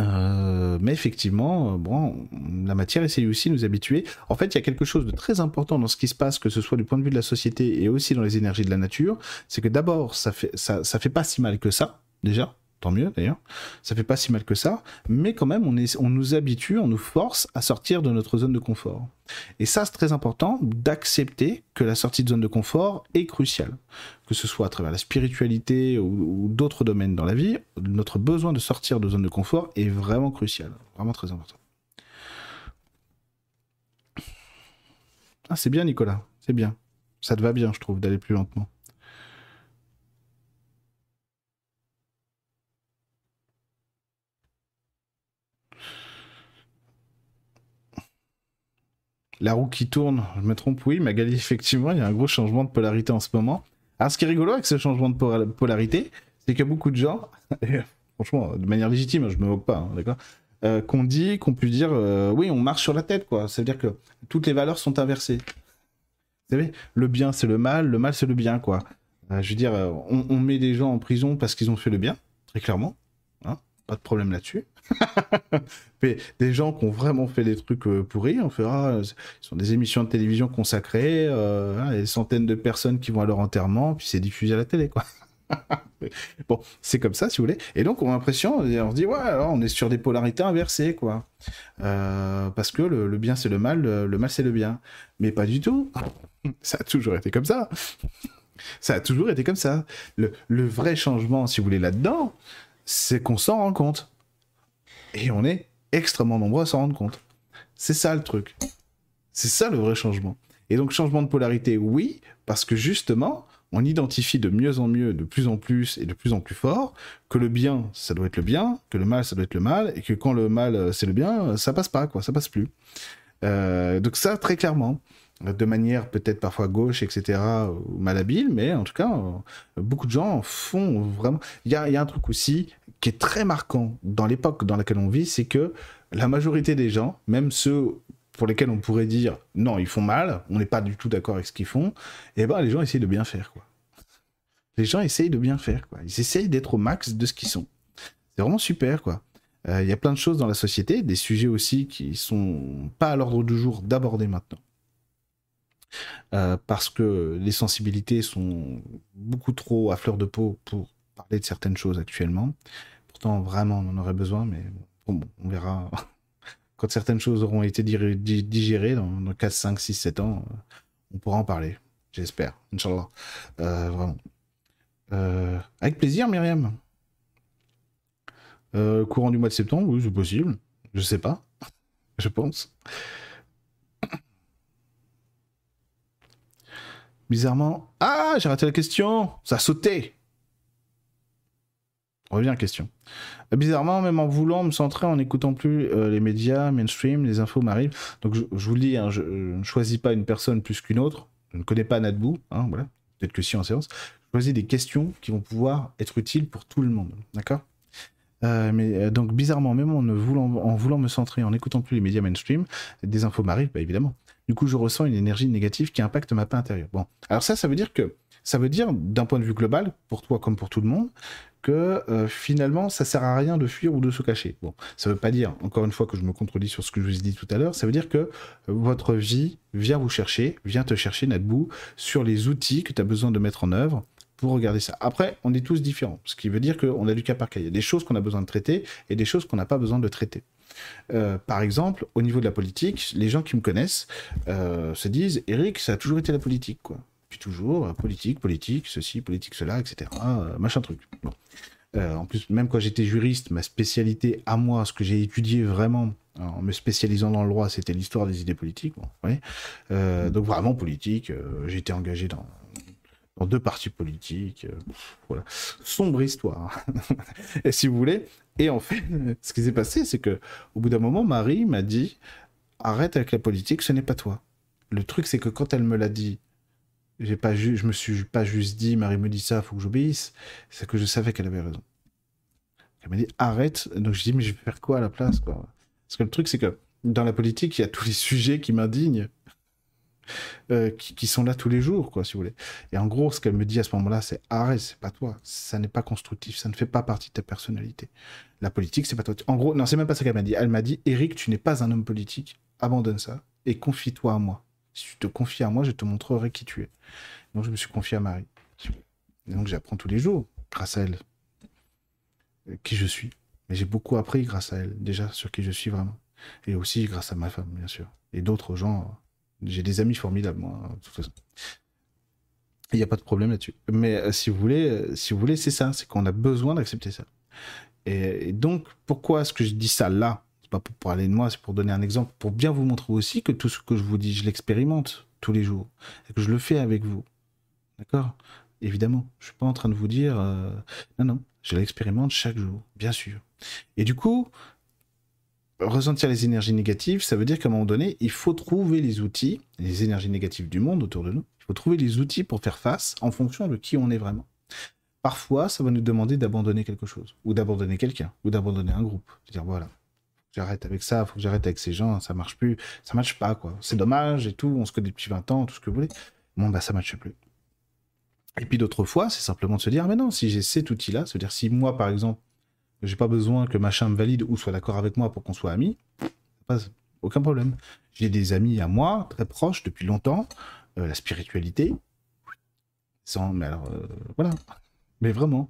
Euh, mais effectivement, euh, bon, la matière essaye aussi de nous habituer. En fait, il y a quelque chose de très important dans ce qui se passe, que ce soit du point de vue de la société et aussi dans les énergies de la nature, c'est que d'abord, ça fait, ça, ça fait pas si mal que ça, déjà tant mieux d'ailleurs, ça fait pas si mal que ça, mais quand même on, nous habitue, on nous force à sortir de notre zone de confort. Et ça c'est très important d'accepter que la sortie de zone de confort est cruciale, que ce soit à travers la spiritualité ou, d'autres domaines dans la vie, notre besoin de sortir de zone de confort est vraiment crucial, vraiment très important. Ah c'est bien Nicolas, c'est bien, ça te va bien je trouve d'aller plus lentement. La roue qui tourne, je me trompe, oui, Magali, effectivement, il y a un gros changement de polarité en ce moment. Alors, ce qui est rigolo avec ce changement de polarité, c'est que beaucoup de gens, franchement, de manière légitime, je me moque pas, hein, d'accord, euh, qu'on dit, qu'on peut dire, euh, oui, on marche sur la tête, quoi. Ça veut dire que toutes les valeurs sont inversées. Vous savez, le bien c'est le mal, le mal c'est le bien, quoi. Euh, je veux dire, on, on, met des gens en prison parce qu'ils ont fait le bien, très clairement. Hein, pas de problème là-dessus. Des gens qui ont vraiment fait des trucs euh, pourris, on fera, ce sont des émissions de télévision consacrées, euh, hein, des centaines de personnes qui vont à leur enterrement, puis c'est diffusé à la télé, quoi. bon, c'est comme ça, si vous voulez. Et donc, on a l'impression, on se dit, ouais, alors on est sur des polarités inversées, quoi. Euh, parce que le, bien, c'est le mal, le, mal, c'est le bien. Mais pas du tout. ça a toujours été comme ça. ça a toujours été comme ça. Le vrai changement, si vous voulez, là-dedans, c'est qu'on s'en rend compte. Et on est extrêmement nombreux à s'en rendre compte. C'est ça le truc. C'est ça le vrai changement. Et donc changement de polarité, oui, parce que justement, on identifie de mieux en mieux, de plus en plus et de plus en plus fort que le bien, ça doit être le bien, que le mal, ça doit être le mal, et que quand le mal, euh, c'est le bien, euh, ça passe pas, quoi, ça passe plus. Euh, donc ça, très clairement, de manière peut-être parfois gauche, etc., ou malhabile, mais en tout cas, beaucoup de gens font vraiment... Il y a, un truc aussi qui est très marquant dans l'époque dans laquelle on vit, c'est que la majorité des gens, même ceux pour lesquels on pourrait dire non, ils font mal, on n'est pas du tout d'accord avec ce qu'ils font, eh ben les gens essayent de bien faire quoi. Les gens essayent de bien faire quoi. Ils essayent d'être au max de ce qu'ils sont. C'est vraiment super quoi. Euh, il y a plein de choses dans la société, des sujets aussi qui sont pas à l'ordre du jour d'aborder maintenant. Euh, parce que les sensibilités sont beaucoup trop à fleur de peau pour parler de certaines choses actuellement. Pourtant, vraiment, on en aurait besoin, mais bon, on verra quand certaines choses auront été digérées dans, 4, 5, 6, 7 ans, euh, on pourra en parler. J'espère, Inch'Allah. Euh, vraiment. Euh, avec plaisir, Myriam. courant du mois de septembre, oui, c'est possible. Je sais pas. Je pense. Bizarrement. Ah, j'ai raté la question. Ça a sauté. Revient à la question. Bizarrement, même en voulant me centrer, en n'écoutant plus euh, les médias mainstream, les infos m'arrivent. Donc je, vous le dis, hein, je, ne choisis pas une personne plus qu'une autre. Je ne connais pas Nadbou, hein. Peut-être que si en séance. Je choisis des questions qui vont pouvoir être utiles pour tout le monde. D'accord? Euh, mais euh, donc bizarrement, même en, voulant, en voulant me centrer, en n'écoutant plus les médias mainstream, des infos m'arrivent, bah, évidemment. Du coup, je ressens une énergie négative qui impacte ma paix intérieure. Bon, alors ça, ça veut dire que ça veut dire, d'un point de vue global, pour toi comme pour tout le monde, que euh, finalement, ça sert à rien de fuir ou de se cacher. Bon, ça veut pas dire, encore une fois, que je me contredis sur ce que je vous ai dit tout à l'heure, ça veut dire que votre vie vient vous chercher, vient te chercher, Nadbou, sur les outils que tu as besoin de mettre en œuvre pour regarder ça. Après, on est tous différents, ce qui veut dire qu'on a du cas par cas. Il y a des choses qu'on a besoin de traiter et des choses qu'on n'a pas besoin de traiter. Euh, par exemple, au niveau de la politique, les gens qui me connaissent euh, se disent Eric, ça a toujours été la politique, quoi. Puis toujours, euh, politique, politique, ceci, politique, cela, etc. Machin truc. Euh, en plus, même quand j'étais juriste, ma spécialité à moi, ce que j'ai étudié vraiment en me spécialisant dans le droit, c'était l'histoire des idées politiques. donc vraiment politique, été engagé dans, dans, deux partis politiques. voilà. Sombre histoire. et si vous voulez. Et en fait, ce qui s'est passé, c'est que au bout d'un moment, Marie m'a dit arrête avec la politique, ce n'est pas toi. Le truc, c'est que quand elle me l'a dit j'ai pas je me suis pas juste dit, Marie me dit ça, faut que j'obéisse. C'est que je savais qu'elle avait raison. Elle m'a dit arrête. Donc je dis mais je vais faire quoi à la place Parce que le truc c'est que dans la politique il y a tous les sujets qui m'indignent, euh, qui, sont là tous les jours quoi si vous voulez. Et en gros ce qu'elle me dit à ce moment-là c'est arrête, c'est pas toi, ça n'est pas constructif, ça ne fait pas partie de ta personnalité. La politique c'est pas toi. En gros non c'est même pas ça qu'elle m'a dit. Elle m'a dit Eric tu n'es pas un homme politique, abandonne ça et confie-toi à moi. Si tu te confies à moi, je te montrerai qui tu es. Donc je me suis confié à Marie. Et donc j'apprends tous les jours, grâce à elle, qui je suis. Mais j'ai beaucoup appris grâce à elle, déjà, sur qui je suis vraiment. Et aussi grâce à ma femme, bien sûr. Et d'autres gens. J'ai des amis formidables, moi, de toute façon. Il n'y a pas de problème là-dessus. Mais euh, si vous voulez, euh, si vous voulez, c'est ça, c'est qu'on a besoin d'accepter ça. et, donc, pourquoi est-ce que je dis ça là? Pas pour parler de moi, c'est pour donner un exemple, pour bien vous montrer aussi que tout ce que je vous dis, je l'expérimente tous les jours que je le fais avec vous. D'accord? Évidemment, je suis pas en train de vous dire euh, non non, je l'expérimente chaque jour, bien sûr. Et du coup, ressentir les énergies négatives, ça veut dire qu'à un moment donné, il faut trouver les outils, les énergies négatives du monde autour de nous. Il faut trouver les outils pour faire face en fonction de qui on est vraiment. Parfois, ça va nous demander d'abandonner quelque chose, ou d'abandonner quelqu'un, ou d'abandonner un groupe. dire voilà, j'arrête avec ça, faut que j'arrête avec ces gens, ça marche plus, ça marche pas, quoi. C'est dommage et tout, on se connaît depuis 20 ans, tout ce que vous voulez. Bon, bah, ça marche plus. Et puis d'autres fois, c'est simplement de se dire, mais non, si j'ai cet outil-là, c'est-à-dire si moi, par exemple, j'ai pas besoin que machin me valide ou soit d'accord avec moi pour qu'on soit amis, pas, aucun problème. J'ai des amis à moi, très proches depuis longtemps, euh, la spiritualité, sans, mais alors, euh, voilà. Mais vraiment,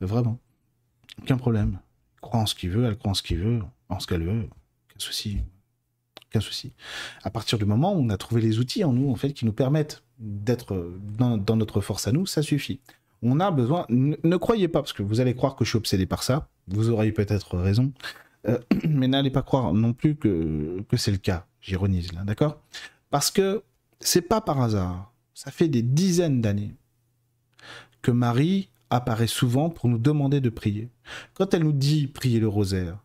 vraiment, aucun problème. Il croit en ce qu'il veut, elle croit en ce qu'il veut, ce qu'elle veut, aucun souci. Aucun souci. À partir du moment où on a trouvé les outils en nous, en fait, qui nous permettent d'être dans, notre force à nous, ça suffit. On a besoin. Ne, croyez pas, parce que vous allez croire que je suis obsédé par ça. Vous auriez peut-être raison. Euh, mais n'allez pas croire non plus que, que c'est le cas. J'ironise là, d'accord? Parce que c'est pas par hasard. Ça fait des dizaines d'années que Marie apparaît souvent pour nous demander de prier. Quand elle nous dit prier le rosaire,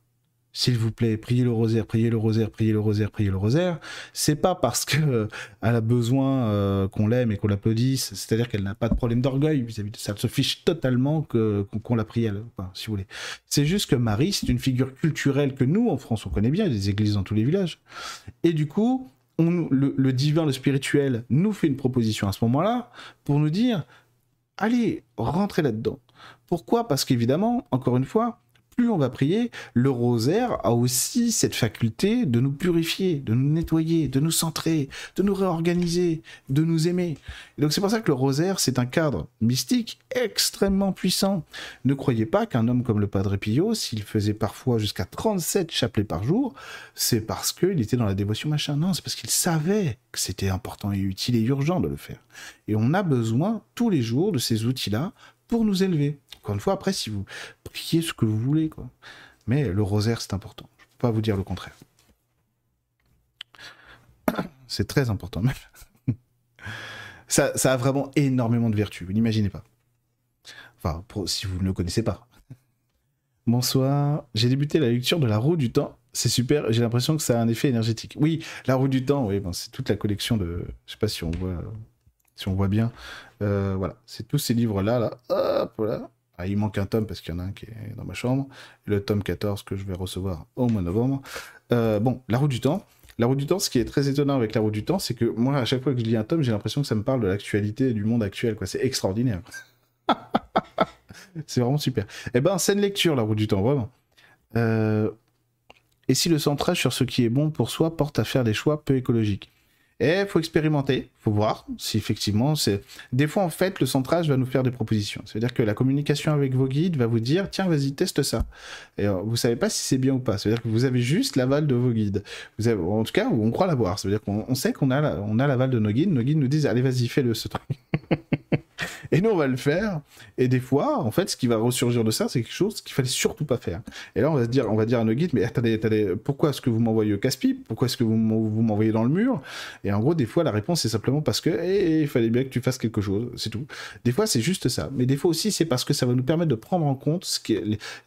s'il vous plaît, priez le rosaire, priez le rosaire, priez le rosaire, priez le rosaire, c'est pas parce que euh, elle a besoin euh, qu'on l'aime et qu'on l'applaudisse, c'est-à-dire qu'elle n'a pas de problème d'orgueil vis-à-vis de ça, elle se fiche totalement que qu'on la prie elle, si vous voulez. C'est juste que Marie, c'est une figure culturelle que nous en France on connaît bien, il y a des églises dans tous les villages, et du coup, le, le divin, le spirituel, nous fait une proposition à ce moment-là pour nous dire, allez, rentrez là-dedans. Pourquoi? Parce qu'évidemment, encore une fois, plus on va prier, le rosaire a aussi cette faculté de nous purifier, de nous nettoyer, de nous centrer, de nous réorganiser, de nous aimer. Et donc c'est pour ça que le rosaire, c'est un cadre mystique extrêmement puissant. Ne croyez pas qu'un homme comme le Padre Pio, s'il faisait parfois jusqu'à 37 chapelets par jour, c'est parce qu'il était dans la dévotion machin. Non, c'est parce qu'il savait que c'était important et utile et urgent de le faire. Et on a besoin tous les jours de ces outils-là pour nous élever. Encore une fois, après, si vous priez ce que vous voulez, quoi. Mais le rosaire, c'est important. Je ne peux pas vous dire le contraire. C'est très important même. ça, a vraiment énormément de vertus, vous n'imaginez pas. Enfin, si vous ne le connaissez pas. Bonsoir, j'ai débuté la lecture de La roue du temps. C'est super, j'ai l'impression que ça a un effet énergétique. Oui, La roue du temps, oui, c'est toute la collection de... Je sais pas si on voit si on voit bien. Euh, voilà, c'est tous ces livres-là. Là. Hop. Ah, il manque un tome parce qu'il y en a un qui est dans ma chambre. le tome 14 que je vais recevoir au mois de novembre. Euh, bon, La roue du temps. La roue du temps, ce qui est très étonnant avec La roue du temps, c'est que moi, à chaque fois que je lis un tome, j'ai l'impression que ça me parle de l'actualité du monde actuel. Quoi. C'est extraordinaire. c'est vraiment super. Eh ben, scène lecture, La roue du temps, vraiment. Euh, et si le centrage sur ce qui est bon pour soi porte à faire des choix peu écologiques? Et faut expérimenter, faut voir si effectivement c'est. Des fois, en fait, le centrage va nous faire des propositions. C'est-à-dire que la communication avec vos guides va vous dire tiens, vas-y, teste ça. Et euh, vous savez pas si c'est bien ou pas. C'est-à-dire que vous avez juste l'aval de vos guides. Vous avez, en tout cas, on croit l'avoir. C'est-à-dire qu'on sait qu'on a, on a l'aval de nos guides. Nos guides nous disent allez, vas-y, fais-le ce truc. Et nous, on va le faire. Et des fois, en fait, ce qui va ressurgir de ça, c'est quelque chose qu'il fallait surtout pas faire. Et là, on va dire, on va dire à nos guides, mais attendez, attendez, pourquoi est-ce que vous m'envoyez au casse-pipe Pourquoi est-ce que vous m'envoyez dans le mur? Et en gros, des fois, la réponse, c'est simplement parce que, eh, il fallait bien que tu fasses quelque chose, c'est tout. Des fois, c'est juste ça. Mais des fois aussi, c'est parce que ça va nous permettre de prendre en compte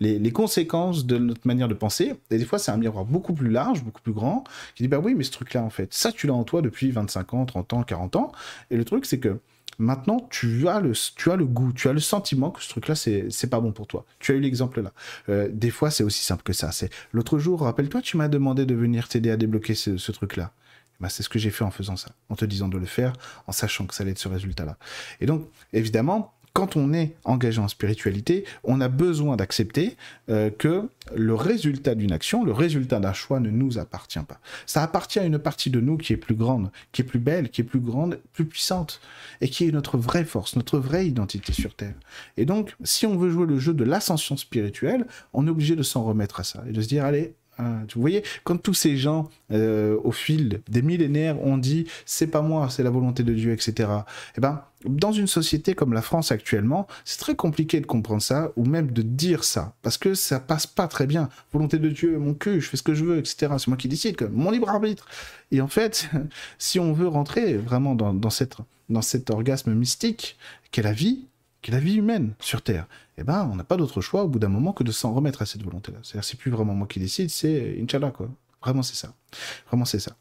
les, les, conséquences de notre manière de penser. Et des fois, c'est un miroir beaucoup plus large, beaucoup plus grand, qui dit, bah oui, mais ce truc-là, en fait, ça, tu l'as en toi depuis 25 ans, 30 ans, 40 ans. Et le truc, c'est que Maintenant, tu as le, tu as le goût, tu as le sentiment que ce truc-là, c'est, pas bon pour toi. Tu as eu l'exemple là. Euh, des fois, c'est aussi simple que ça. C'est l'autre jour, rappelle-toi, tu m'as demandé de venir t'aider à débloquer ce, truc-là. Bah, c'est ce que j'ai fait en faisant ça, en te disant de le faire, en sachant que ça allait être ce résultat-là. Et donc, évidemment, quand on est engagé en spiritualité, on a besoin d'accepter euh, que le résultat d'une action, le résultat d'un choix ne nous appartient pas. Ça appartient à une partie de nous qui est plus grande, qui est plus belle, qui est plus grande, plus puissante, et qui est notre vraie force, notre vraie identité sur Terre. Et donc, si on veut jouer le jeu de l'ascension spirituelle, on est obligé de s'en remettre à ça et de se dire, allez, ah, vous voyez, quand tous ces gens, euh, au fil des millénaires, ont dit c'est pas moi, c'est la volonté de Dieu, etc. Eh ben, dans une société comme la France actuellement, c'est très compliqué de comprendre ça ou même de dire ça parce que ça passe pas très bien. Volonté de Dieu, mon cul, je fais ce que je veux, etc. C'est moi qui décide, mon libre arbitre. Et en fait, si on veut rentrer vraiment dans, dans cet orgasme mystique qu'est la vie, qu'est la vie humaine sur Terre, eh ben, on n'a pas d'autre choix au bout d'un moment que de s'en remettre à cette volonté-là. C'est-à-dire, c'est plus vraiment moi qui décide, c'est Inch'Allah, quoi. Vraiment, c'est ça. Vraiment, c'est ça.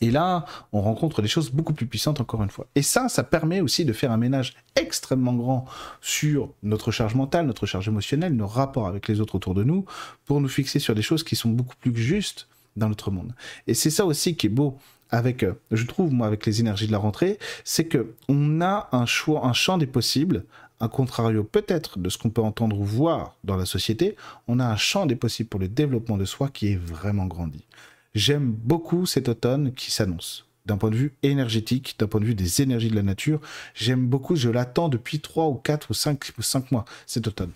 Et là, on rencontre des choses beaucoup plus puissantes encore une fois. Et ça, ça permet aussi de faire un ménage extrêmement grand sur notre charge mentale, notre charge émotionnelle, nos rapports avec les autres autour de nous, pour nous fixer sur des choses qui sont beaucoup plus justes dans notre monde. Et c'est ça aussi qui est beau avec, euh, je trouve moi, avec les énergies de la rentrée, c'est que on a un choix, un champ des possibles un contrario peut-être de ce qu'on peut entendre ou voir dans la société, on a un champ des possibles pour le développement de soi qui est vraiment grandi. J'aime beaucoup cet automne qui s'annonce. D'un point de vue énergétique, d'un point de vue des énergies de la nature, j'aime beaucoup, je l'attends depuis 3 ou 4 ou 5 ou 5 mois, cet automne.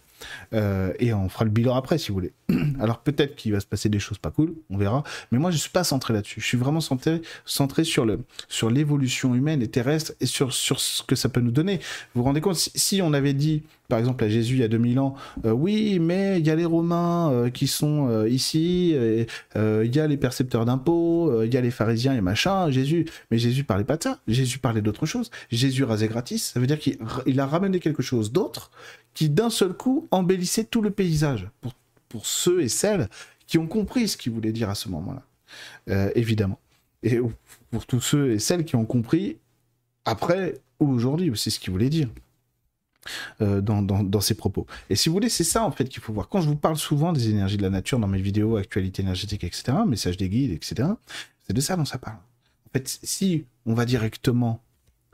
Euh, et on fera le bilan après, si vous voulez. Alors peut-être qu'il va se passer des choses pas cool, on verra. Mais moi, je suis pas centré là-dessus. Je suis vraiment centré, centré sur le sur l'évolution humaine et terrestre et sur sur ce que ça peut nous donner. Vous vous rendez compte si, on avait dit par exemple à Jésus il y a 2000 ans, euh, oui, mais il y a les Romains euh, qui sont ici, il y a les percepteurs d'impôts, il y a les pharisiens et machin, Jésus, mais Jésus parlait pas de ça, Jésus parlait d'autre chose, Jésus rasait gratis, ça veut dire qu'il a ramené quelque chose d'autre qui d'un seul coup embellissait tout le paysage pour, pour ceux et celles qui ont compris ce qu'il voulait dire à ce moment-là, euh, évidemment. Et pour tous ceux et celles qui ont compris après ou aujourd'hui aussi ce qu'il voulait dire. Euh, dans, dans, ses propos. Et si vous voulez, c'est ça en fait qu'il faut voir. Quand je vous parle souvent des énergies de la nature dans mes vidéos, actualité énergétique, etc., messages des guides, etc., c'est de ça dont ça parle. En fait, si on va directement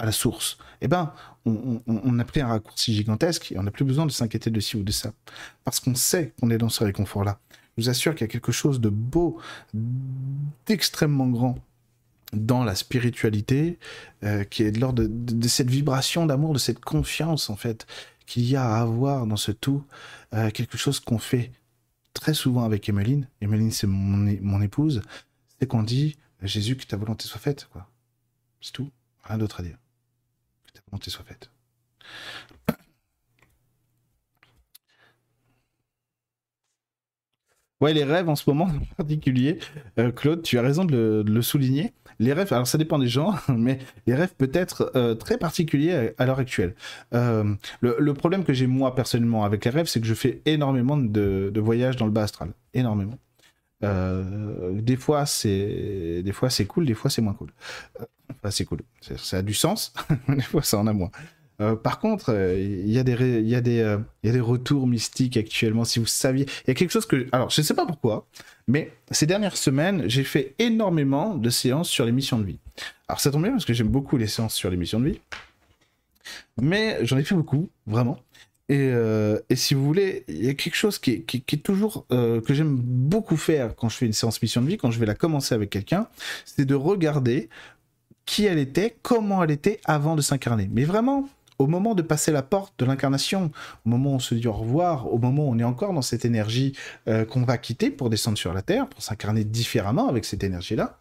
à la source, eh ben, on, a pris un raccourci gigantesque et on n'a plus besoin de s'inquiéter de ci ou de ça. Parce qu'on sait qu'on est dans ce réconfort-là. Je vous assure qu'il y a quelque chose de beau, d'extrêmement grand dans la spiritualité, euh, qui est de l'ordre de, cette vibration d'amour, de cette confiance, en fait, qu'il y a à avoir dans ce tout. Euh, quelque chose qu'on fait très souvent avec Emeline. Emeline, c'est mon, épouse. C'est qu'on dit Jésus, que ta volonté soit faite, quoi. C'est tout. Rien d'autre à dire volonté soit faite. Ouais, les rêves en ce moment en particulier, euh, Claude, tu as raison de le, souligner. Les rêves, alors ça dépend des gens, mais les rêves peut être euh, très particuliers à, l'heure actuelle. Euh, le, problème que j'ai moi personnellement avec les rêves, c'est que je fais énormément de, voyages dans le bas astral, énormément. des fois c'est cool, des fois c'est moins cool. Enfin, c'est cool. Ça a du sens, des fois, ça en a moins. Euh, par contre, euh, il y, il y, des, euh, y a des retours mystiques actuellement. Si vous saviez, il y a quelque chose que. Alors, je ne sais pas pourquoi, mais ces dernières semaines, j'ai fait énormément de séances sur les missions de vie. Alors, ça tombe bien parce que j'aime beaucoup les séances sur les missions de vie. Mais j'en ai fait beaucoup, vraiment. Et, et, si vous voulez, il y a quelque chose qui, qui est toujours que j'aime beaucoup faire quand je fais une séance mission de vie, quand je vais la commencer avec quelqu'un, c'est de regarder qui elle était, comment elle était avant de s'incarner. Mais vraiment, au moment de passer la porte de l'incarnation, au moment où on se dit au revoir, au moment où on est encore dans cette énergie euh, qu'on va quitter pour descendre sur la Terre, pour s'incarner différemment avec cette énergie-là.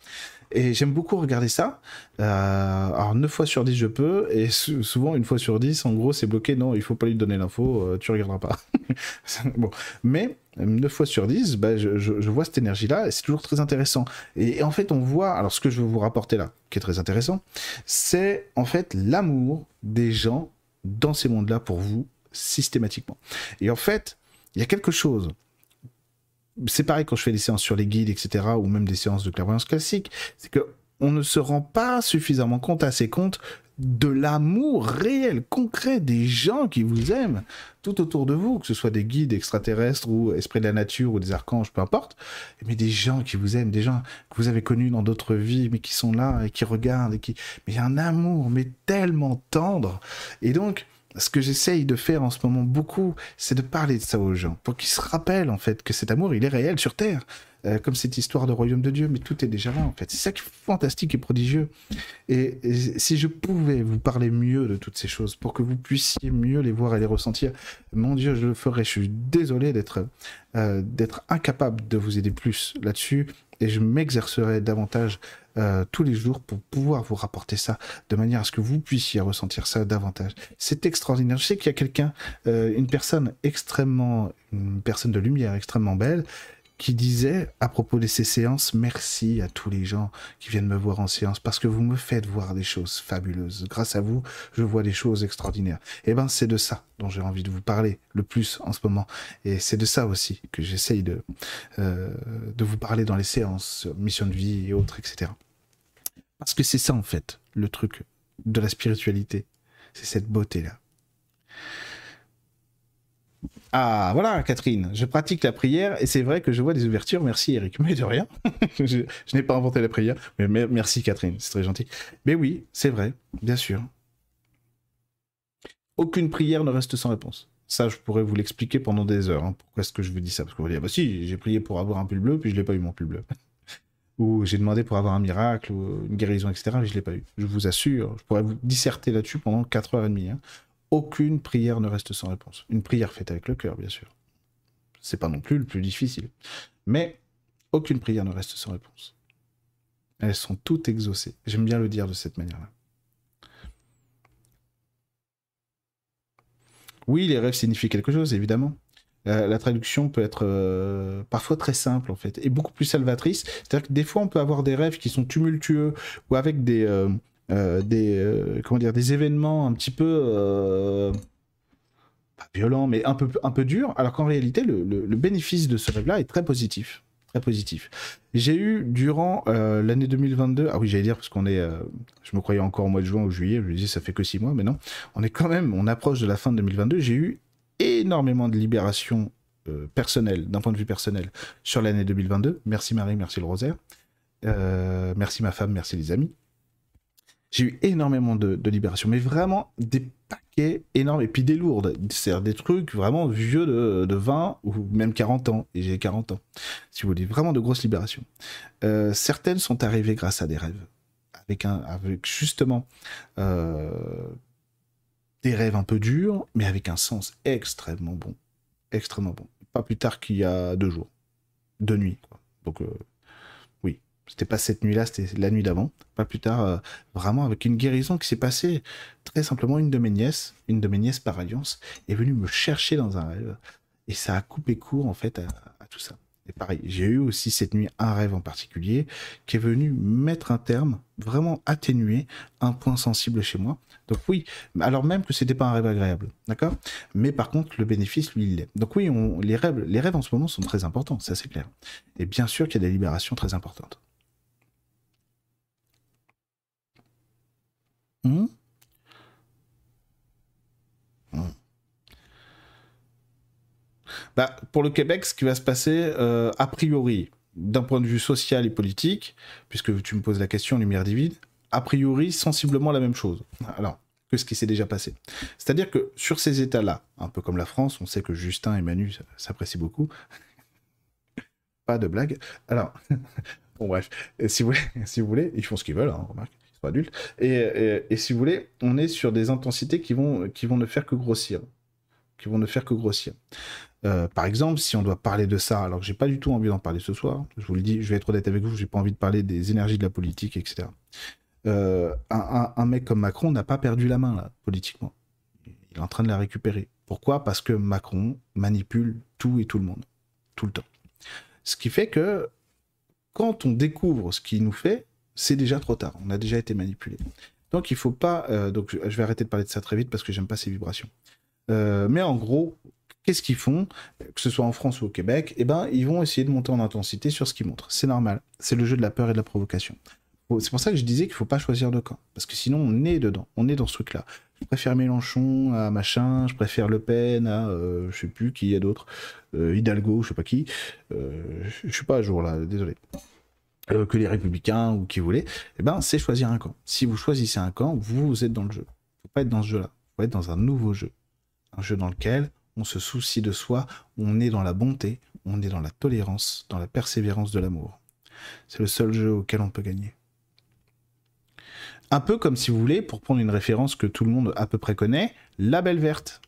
Et j'aime beaucoup regarder ça. Euh, alors 9 fois sur 10 je peux, et souvent une fois sur 10, en gros c'est bloqué, non, il faut pas lui donner l'info, euh, tu regarderas pas. bon. Mais 9 fois sur 10, bah, je, vois cette énergie-là, et c'est toujours très intéressant. Et, en fait, on voit, alors ce que je veux vous rapporter là, qui est très intéressant, c'est en fait l'amour des gens dans ces mondes-là pour vous, systématiquement. Et en fait, il y a quelque chose. C'est pareil quand je fais des séances sur les guides, etc., ou même des séances de clairvoyance classique, c'est que on ne se rend pas suffisamment compte, assez compte de l'amour réel, concret des gens qui vous aiment tout autour de vous, que ce soit des guides extraterrestres ou esprits de la nature ou des archanges, peu importe, mais des gens qui vous aiment, des gens que vous avez connus dans d'autres vies, mais qui sont là et qui regardent et qui, mais il y a un amour, mais tellement tendre. Et donc, ce que j'essaye de faire en ce moment beaucoup, c'est de parler de ça aux gens, pour qu'ils se rappellent en fait que cet amour, il est réel sur Terre. Euh, comme cette histoire de royaume de Dieu, mais tout est déjà là en fait. C'est ça qui est fantastique et prodigieux. Et, si je pouvais vous parler mieux de toutes ces choses pour que vous puissiez mieux les voir et les ressentir, mon Dieu, je le ferais. Je suis désolé d'être euh, incapable de vous aider plus là-dessus et je m'exercerai davantage euh, tous les jours pour pouvoir vous rapporter ça de manière à ce que vous puissiez ressentir ça davantage. C'est extraordinaire. Je sais qu'il y a quelqu'un, une personne extrêmement, une personne de lumière extrêmement belle, qui disait à propos de ces séances, merci à tous les gens qui viennent me voir en séance parce que vous me faites voir des choses fabuleuses. Grâce à vous, je vois des choses extraordinaires. Eh ben, c'est de ça dont j'ai envie de vous parler le plus en ce moment. Et c'est de ça aussi que j'essaye de, euh, de vous parler dans les séances, mission de vie et autres, etc. Parce que c'est ça, en fait, le truc de la spiritualité. C'est cette beauté-là. Ah, voilà, Catherine, je pratique la prière et c'est vrai que je vois des ouvertures. Merci, Eric. Mais de rien. je, n'ai pas inventé la prière. Mais, merci, Catherine, c'est très gentil. Mais oui, c'est vrai, bien sûr. Aucune prière ne reste sans réponse. Ça, je pourrais vous l'expliquer pendant des heures. Hein. Pourquoi est-ce que je vous dis ça? Parce que vous allez bah si, j'ai prié pour avoir un pull bleu, puis je l'ai pas eu mon pull bleu. ou j'ai demandé pour avoir un miracle, ou une guérison, etc., mais je l'ai pas eu. Je vous assure, je pourrais vous disserter là-dessus pendant 4h30. Hein aucune prière ne reste sans réponse. Une prière faite avec le cœur, bien sûr. C'est pas non plus le plus difficile. Mais aucune prière ne reste sans réponse. Elles sont toutes exaucées. J'aime bien le dire de cette manière-là. Oui, les rêves signifient quelque chose, évidemment. Euh, la traduction peut être euh, parfois très simple, en fait, et beaucoup plus salvatrice. C'est-à-dire que des fois, on peut avoir des rêves qui sont tumultueux ou avec des, euh, des, comment dire, des événements un petit peu pas violents, mais un peu, un peu durs, alors qu'en réalité, le, le bénéfice de ce rêve-là est très positif positif. J'ai eu durant euh, l'année 2022, ah oui, j'allais dire parce qu'on est, euh, je me croyais encore au mois de juin ou juillet, je me disais ça fait que six mois, mais non, on est quand même, on approche de la fin de 2022. J'ai eu énormément de libération euh, personnelle, d'un point de vue personnel, sur l'année 2022. Merci Marie, merci le rosaire, merci ma femme, merci les amis. J'ai eu énormément de, de libération, mais vraiment des paquets énormes, et puis des lourdes. C'est des trucs vraiment vieux de, de, 20 ou même 40 ans, et j'ai 40 ans. Si vous voulez, vraiment de grosses libérations. Euh, certaines sont arrivées grâce à des rêves, avec, un, avec justement euh, des rêves un peu durs, mais avec un sens extrêmement bon. Extrêmement bon. Pas plus tard qu'il y a deux jours. Deux nuits. Donc, euh, c'était pas cette nuit-là, c'était la nuit d'avant. Pas plus tard, euh, vraiment avec une guérison qui s'est passée. Très simplement, une de mes nièces, une de mes nièces par alliance, est venue me chercher dans un rêve. Et ça a coupé court, en fait, à, tout ça. Et pareil, j'ai eu aussi cette nuit un rêve en particulier qui est venu mettre un terme, vraiment atténuer un point sensible chez moi. Donc oui, alors même que c'était pas un rêve agréable, d'accord? Mais par contre, le bénéfice, lui, il l'est. Donc oui, les, rêves, les rêves en ce moment sont très importants, ça c'est clair. Et bien sûr qu'il y a des libérations très importantes. Hmm? Hmm. Bah, pour le Québec, ce qui va se passer, euh, a priori, d'un point de vue social et politique, puisque tu me poses la question, lumière divine, a priori, sensiblement la même chose. Alors, que ce qui s'est déjà passé. C'est-à-dire que sur ces États-là, un peu comme la France, on sait que Justin et Manu s'apprécient beaucoup. Pas de blague. Alors, bon bref, si vous voulez, ils font ce qu'ils veulent, hein, remarque adulte. Et, et, si vous voulez, on est sur des intensités qui vont, qui vont ne faire que grossir. Qui vont ne faire que grossir. Euh, par exemple, si on doit parler de ça, alors que j'ai pas du tout envie d'en parler ce soir, je vous le dis, je vais être honnête avec vous, j'ai pas envie de parler des énergies de la politique, etc. Euh, un, un, mec comme Macron n'a pas perdu la main, là, politiquement. Il est en train de la récupérer. Pourquoi? Parce que Macron manipule tout et tout le monde, tout le temps. Ce qui fait que quand on découvre ce qu'il nous fait, c'est déjà trop tard. On a déjà été manipulé. Donc il faut pas. Euh, donc je vais arrêter de parler de ça très vite parce que j'aime pas ces vibrations. Euh, mais en gros, qu'est-ce qu'ils font Que ce soit en France ou au Québec, eh ben ils vont essayer de monter en intensité sur ce qu'ils montrent. C'est normal. C'est le jeu de la peur et de la provocation. C'est pour ça que je disais qu'il faut pas choisir de camp. Parce que sinon, on est dedans. On est dans ce truc-là. Je préfère Mélenchon à machin, je préfère Le Pen à euh, je sais plus qui y a d'autres, Hidalgo, je sais pas qui. je suis pas à jour là, désolé. Euh, que les républicains ou qui voulez, eh ben, c'est choisir un camp. Si vous choisissez un camp, vous, êtes dans le jeu. Faut pas être dans ce jeu-là. Faut être dans un nouveau jeu. Un jeu dans lequel on se soucie de soi, on est dans la bonté, on est dans la tolérance, dans la persévérance de l'amour. C'est le seul jeu auquel on peut gagner. Un peu comme si vous voulez, pour prendre une référence que tout le monde à peu près connaît, la belle verte.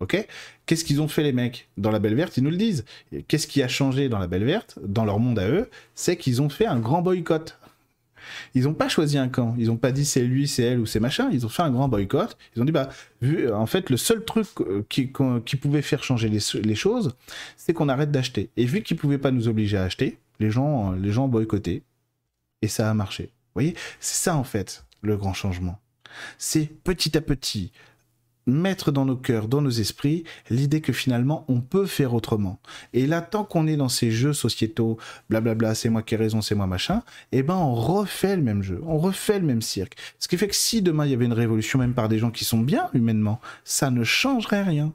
Ok? Qu'est-ce qu'ils ont fait les mecs? Dans la Belle Verte, ils nous le disent. Qu'est-ce qui a changé dans la Belle Verte, dans leur monde à eux? C'est qu'ils ont fait un grand boycott. Ils n'ont pas choisi un camp. Ils n'ont pas dit c'est lui, c'est elle ou c'est machin. Ils ont fait un grand boycott. Ils ont dit bah, vu, en fait, le seul truc euh, qui, pouvait faire changer les, choses, c'est qu'on arrête d'acheter. Et vu qu'ils pouvaient pas nous obliger à acheter, les gens, les gens boycottaient. Et ça a marché. Vous voyez? C'est ça en fait le grand changement. C'est petit à petit, mettre dans nos cœurs, dans nos esprits, l'idée que finalement on peut faire autrement. Et là, tant qu'on est dans ces jeux sociétaux, blablabla, c'est moi qui ai raison, c'est moi machin, eh ben on refait le même jeu, on refait le même cirque. Ce qui fait que si demain il y avait une révolution, même par des gens qui sont bien humainement, ça ne changerait rien.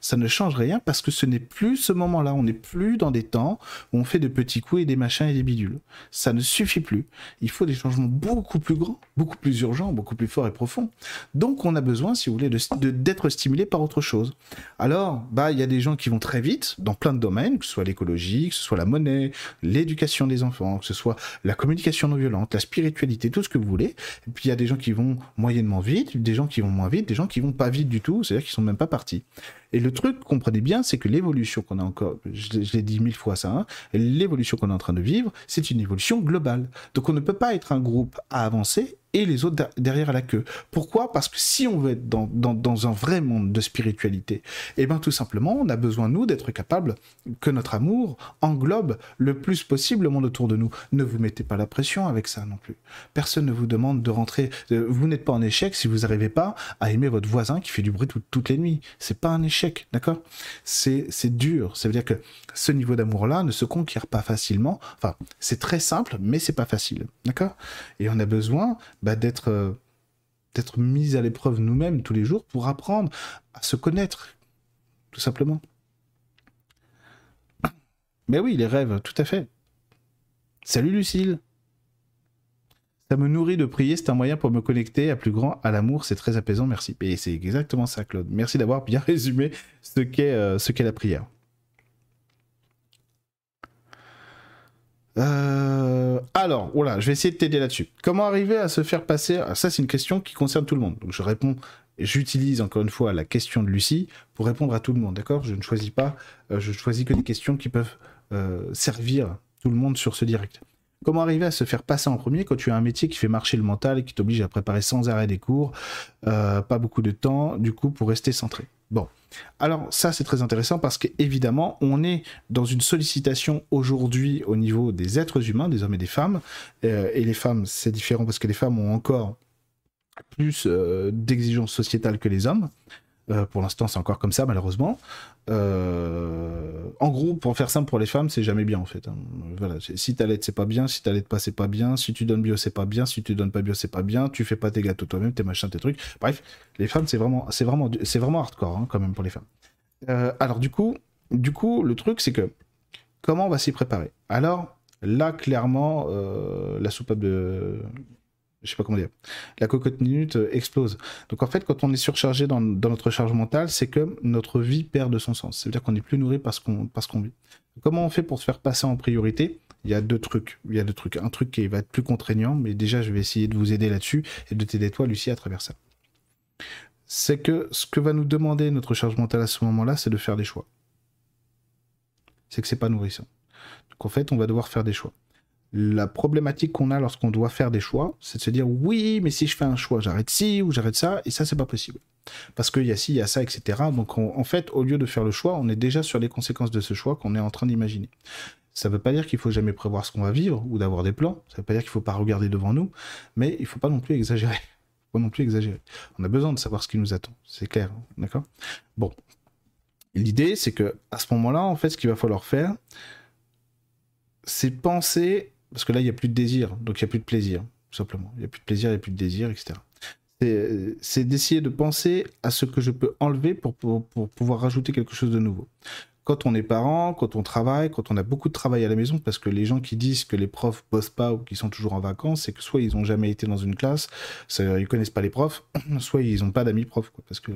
Ça ne change rien parce que ce n'est plus ce moment-là. On n'est plus dans des temps où on fait des petits coups et des machins et des bidules. Ça ne suffit plus. Il faut des changements beaucoup plus grands, beaucoup plus urgents, beaucoup plus forts et profonds. Donc on a besoin, si vous voulez, d'être stimulé par autre chose. Alors, bah, il y a des gens qui vont très vite dans plein de domaines, que ce soit l'écologie, que ce soit la monnaie, l'éducation des enfants, que ce soit la communication non violente, la spiritualité, tout ce que vous voulez. Et puis il y a des gens qui vont moyennement vite, des gens qui vont moins vite, des gens qui vont pas vite du tout, c'est-à-dire qu'ils sont même pas partis. Et le truc, comprenez bien, c'est que l'évolution qu'on a encore, je, l'ai dit mille fois ça, hein, l'évolution qu'on est en train de vivre, c'est une évolution globale. Donc on ne peut pas être un groupe à avancer et les autres derrière la queue. Pourquoi? Parce que si on veut être dans, un vrai monde de spiritualité, eh bien tout simplement, on a besoin, nous, d'être capable que notre amour englobe le plus possible le monde autour de nous. Ne vous mettez pas la pression avec ça non plus. Personne ne vous demande de rentrer. Euh, vous n'êtes pas en échec si vous n'arrivez pas à aimer votre voisin qui fait du bruit toutes les nuits. C'est pas un échec, d'accord? C'est dur. Ça veut dire que ce niveau d'amour-là ne se conquiert pas facilement. Enfin, c'est très simple, mais c'est pas facile, d'accord? Et on a besoin bah, d'être euh, d'être mis à l'épreuve nous-mêmes tous les jours pour apprendre à se connaître, tout simplement. Mais oui, les rêves, tout à fait. Salut Lucille. Ça me nourrit de prier, c'est un moyen pour me connecter à plus grand, à l'amour, c'est très apaisant, merci. Et c'est exactement ça, Claude. Merci d'avoir bien résumé euh, ce qu'est la prière. Euh, alors, voilà, je vais essayer de t'aider là-dessus. Comment arriver à se faire passer? Ah, Ça, c'est une question qui concerne tout le monde. Donc, je réponds, j'utilise encore une fois la question de Lucie pour répondre à tout le monde, d'accord? Je ne choisis pas, euh, je choisis que des questions qui peuvent euh, servir tout le monde sur ce direct. Comment arriver à se faire passer en premier quand tu as un métier qui fait marcher le mental et qui t'oblige à préparer sans arrêt des cours, pas beaucoup de temps, du coup, pour rester centré? Bon, alors ça c'est très intéressant parce qu'évidemment on est dans une sollicitation aujourd'hui au niveau des êtres humains, des hommes et des femmes, euh, et les femmes c'est différent parce que les femmes ont encore plus euh, d'exigences sociétales que les hommes. Euh, pour l'instant, c'est encore comme ça, malheureusement. Euh, en gros, pour faire simple pour les femmes, c'est jamais bien en fait. Hein. Voilà, si t'allaites, c'est pas bien. Si t'allaites pas, c'est pas bien. Si tu donnes bio, c'est pas bien. Si tu donnes pas bio, c'est pas bien. Tu fais pas tes gâteaux toi-même, tes machins, tes trucs. Bref, les femmes, c'est vraiment, c'est vraiment, c'est vraiment hardcore hein, quand même pour les femmes. Euh, alors du coup, du coup, le truc, c'est que comment on va s'y préparer? Alors là, clairement, la soupape de je sais pas comment dire, la cocotte minute euh, explose. Donc en fait, quand on est surchargé dans, notre charge mentale, c'est que notre vie perd de son sens. C'est-à-dire qu'on n'est plus nourri qu'on parce qu'on vit. Comment on fait pour se faire passer en priorité? Il y a deux trucs. Il y a deux trucs. Un truc qui va être plus contraignant, mais déjà je vais essayer de vous aider là-dessus et de t'aider toi, Lucie, à travers ça. C'est que ce que va nous demander notre charge mentale à ce moment-là, c'est de faire des choix. C'est que c'est pas nourrissant. Donc en fait, on va devoir faire des choix la problématique qu'on a lorsqu'on doit faire des choix, c'est de se dire oui, mais si je fais un choix, j'arrête ci ou j'arrête ça, et ça, c'est pas possible. Parce qu'il y a ci, il y a ça, etc. Donc, en fait, au lieu de faire le choix, on est déjà sur les conséquences de ce choix qu'on est en train d'imaginer. Ça ne veut pas dire qu'il faut jamais prévoir ce qu'on va vivre ou d'avoir des plans. Ça ne veut pas dire qu'il ne faut pas regarder devant nous, mais il ne faut pas non plus exagérer. faut pas non plus exagérer. On a besoin de savoir ce qui nous attend. C'est clair, d'accord? Bon. L'idée, c'est que à ce moment-là, en fait, ce qu'il va falloir faire, c'est penser parce que là, il n'y a plus de désir, donc il n'y a plus de plaisir, tout simplement. Il n'y a plus de plaisir, il n'y a plus de désir, etc. C'est d'essayer de penser à ce que je peux enlever pour, pour, pouvoir rajouter quelque chose de nouveau quand on est parent, quand on travaille, quand on a beaucoup de travail à la maison, parce que les gens qui disent que les profs bossent pas ou qui sont toujours en vacances, c'est que soit ils n'ont jamais été dans une classe, ça, ils connaissent pas les profs, soit ils n'ont pas d'amis profs, parce que euh,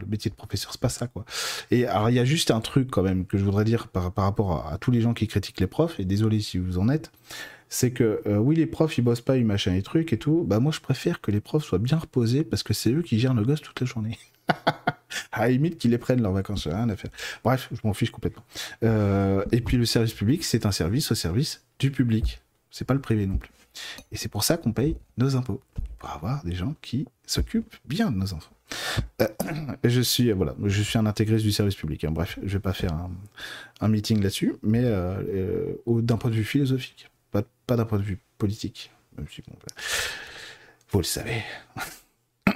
le métier de professeur c'est pas ça, quoi. Et alors il y a juste un truc quand même que je voudrais dire par, rapport à, tous les gens qui critiquent les profs, et désolé si vous en êtes, c'est que euh, oui les profs ils bossent pas, ils machin et trucs et tout, bah moi je préfère que les profs soient bien reposés parce que c'est eux qui gèrent le gosse toute la journée. à la limite qu'ils les prennent leurs vacances, rien à faire. Bref, je m'en fiche complètement. Euh, et puis le service public, c'est un service au service du public. C'est pas le privé non plus. Et c'est pour ça qu'on paye nos impôts. Pour avoir des gens qui s'occupent bien de nos enfants. Euh, je suis voilà, je suis un intégré du service public. Hein. Bref, je vais pas faire un, meeting là-dessus, mais euh, d'un point de vue philosophique, pas, pas d'un point de vue politique. vous le savez.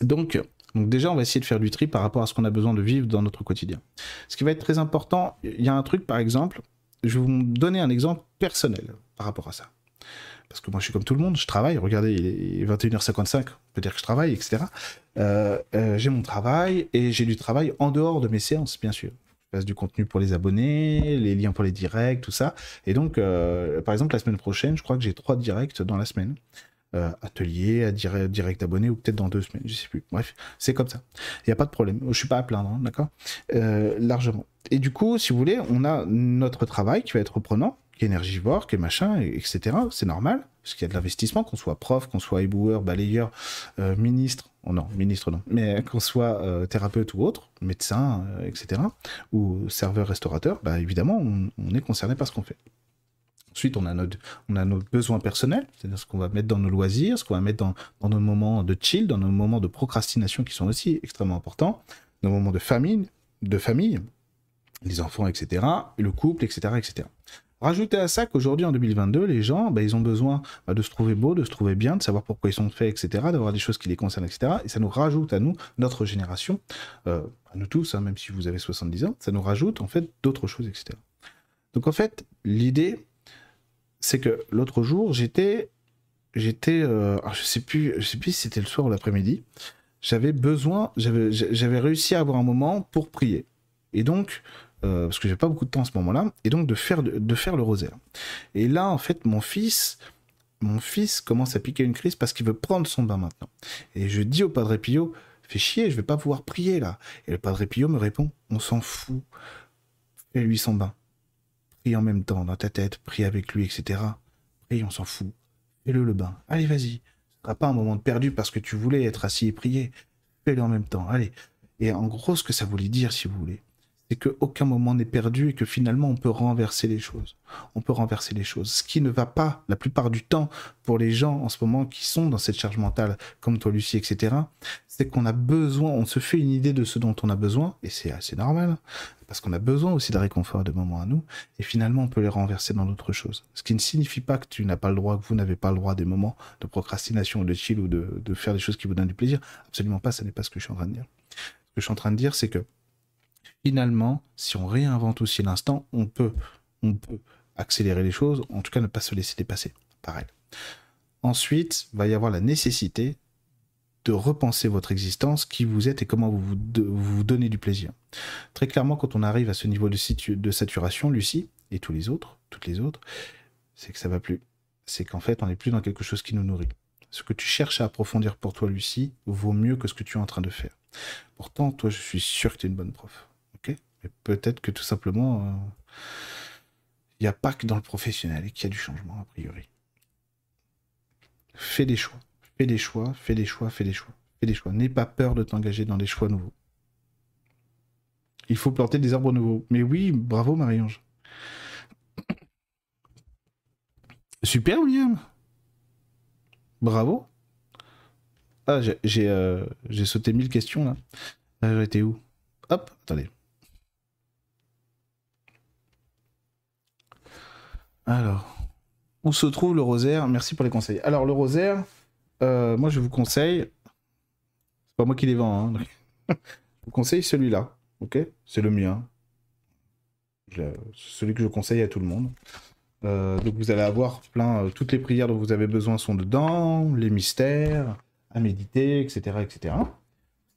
Donc, donc déjà, on va essayer de faire du tri par rapport à ce qu'on a besoin de vivre dans notre quotidien. Ce qui va être très important, il y a un truc par exemple, je vais vous donner un exemple personnel par rapport à ça. parce que moi je suis comme tout le monde, je travaille, regardez, il est 21h55, on peut dire que je travaille, etc. Euh, euh, j'ai mon travail et j'ai du travail en dehors de mes séances, bien sûr. Je passe du contenu pour les abonnés, les liens pour les directs, tout ça. Et donc, euh, par exemple, la semaine prochaine, je crois que j'ai trois directs dans la semaine. Atelier, à direct, direct abonné, ou peut-être dans deux semaines, je sais plus. Bref, c'est comme ça. Il n'y a pas de problème. Je suis pas à plaindre, hein, d'accord? Largement. Et du coup, si vous voulez, on a notre travail qui va être prenant qui est énergivore, qui est machin, etc. C'est normal, parce qu'il y a de l'investissement, qu'on soit prof, qu'on soit éboueur, balayeur, euh, ministre, oh non, ministre non, mais qu'on soit euh, thérapeute ou autre, médecin, euh, etc., ou serveur restaurateur, bah, évidemment, on, est concerné par ce qu'on fait. Ensuite, on a, notre, on a nos besoins personnels, c'est-à-dire ce qu'on va mettre dans nos loisirs, ce qu'on va mettre dans, dans, nos moments de chill, dans nos moments de procrastination qui sont aussi extrêmement importants, nos moments de famille, de famille, les enfants, etc., le couple, etc., etc. Rajoutez à ça qu'aujourd'hui, en 2022, les gens, bah, ils ont besoin bah, de se trouver beau, de se trouver bien, de savoir pourquoi ils sont faits, etc., d'avoir des choses qui les concernent, etc. Et ça nous rajoute à nous, notre génération, euh, à nous tous, hein, même si vous avez 70 ans, ça nous rajoute en fait d'autres choses, etc. Donc en fait, l'idée, c'est que l'autre jour, j'étais, j'étais, euh, je sais plus, je sais plus si c'était le soir ou l'après-midi, j'avais besoin, j'avais réussi à avoir un moment pour prier. Et donc, euh, parce que j'ai pas beaucoup de temps à ce moment-là, et donc de faire, le rosaire. Et là, en fait, mon fils, mon fils commence à piquer une crise parce qu'il veut prendre son bain maintenant. Et je dis au Padre Pio, fais chier, je vais pas pouvoir prier là. Et le Padre Pio me répond, on s'en fout. Fais-lui son bain. Prie en même temps dans ta tête, prie avec lui, etc. Prie, on s'en fout. Fais-le le bain. Allez, vas-y. Ce sera pas un moment de perdu parce que tu voulais être assis et prier. Fais-le en même temps. Allez. Et en gros, ce que ça voulait dire, si vous voulez, c'est qu'aucun moment n'est perdu et que finalement on peut renverser les choses. On peut renverser les choses. Ce qui ne va pas la plupart du temps pour les gens en ce moment qui sont dans cette charge mentale, comme toi Lucie, etc., c'est qu'on a besoin, on se fait une idée de ce dont on a besoin, et c'est assez normal, parce qu'on a besoin aussi de réconfort de moments à nous, et finalement on peut les renverser dans d'autres choses. Ce qui ne signifie pas que tu n'as pas le droit, que vous n'avez pas le droit des moments de procrastination de chill ou de, faire des choses qui vous donnent du plaisir. Absolument pas, ce n'est pas ce que je suis en train de dire. Ce que je suis en train de dire, c'est que finalement, si on réinvente aussi l'instant, on peut, on peut accélérer les choses, en tout cas ne pas se laisser dépasser Pareil. Ensuite, va y avoir la nécessité de repenser votre existence, qui vous êtes et comment vous vous, donnez du plaisir. Très clairement, quand on arrive à ce niveau de, saturation, Lucie et tous les autres, toutes les autres, c'est que ça va plus. C'est qu'en fait, on n'est plus dans quelque chose qui nous nourrit. Ce que tu cherches à approfondir pour toi, Lucie, vaut mieux que ce que tu es en train de faire. Pourtant, toi, je suis sûr que tu es une bonne prof peut-être que tout simplement, il euh, n'y a pas que dans le professionnel et qu'il y a du changement, a priori. Fais des choix. Fais des choix, fais des choix, fais des choix. Fais des choix. N'aie pas peur de t'engager dans des choix nouveaux. Il faut planter des arbres nouveaux. Mais oui, bravo Marie-Ange. Super William. Bravo. Ah, j'ai euh, sauté mille questions là. Ah, J'étais où? Hop, attendez. Alors, où se trouve le rosaire? Merci pour les conseils. Alors, le rosaire, euh, moi je vous conseille, c'est pas moi qui les vends, hein, je vous conseille celui-là, ok? C'est le mien. celui que je conseille à tout le monde. Euh, donc vous allez avoir plein, euh, toutes les prières dont vous avez besoin sont dedans, les mystères à méditer, etc., etc.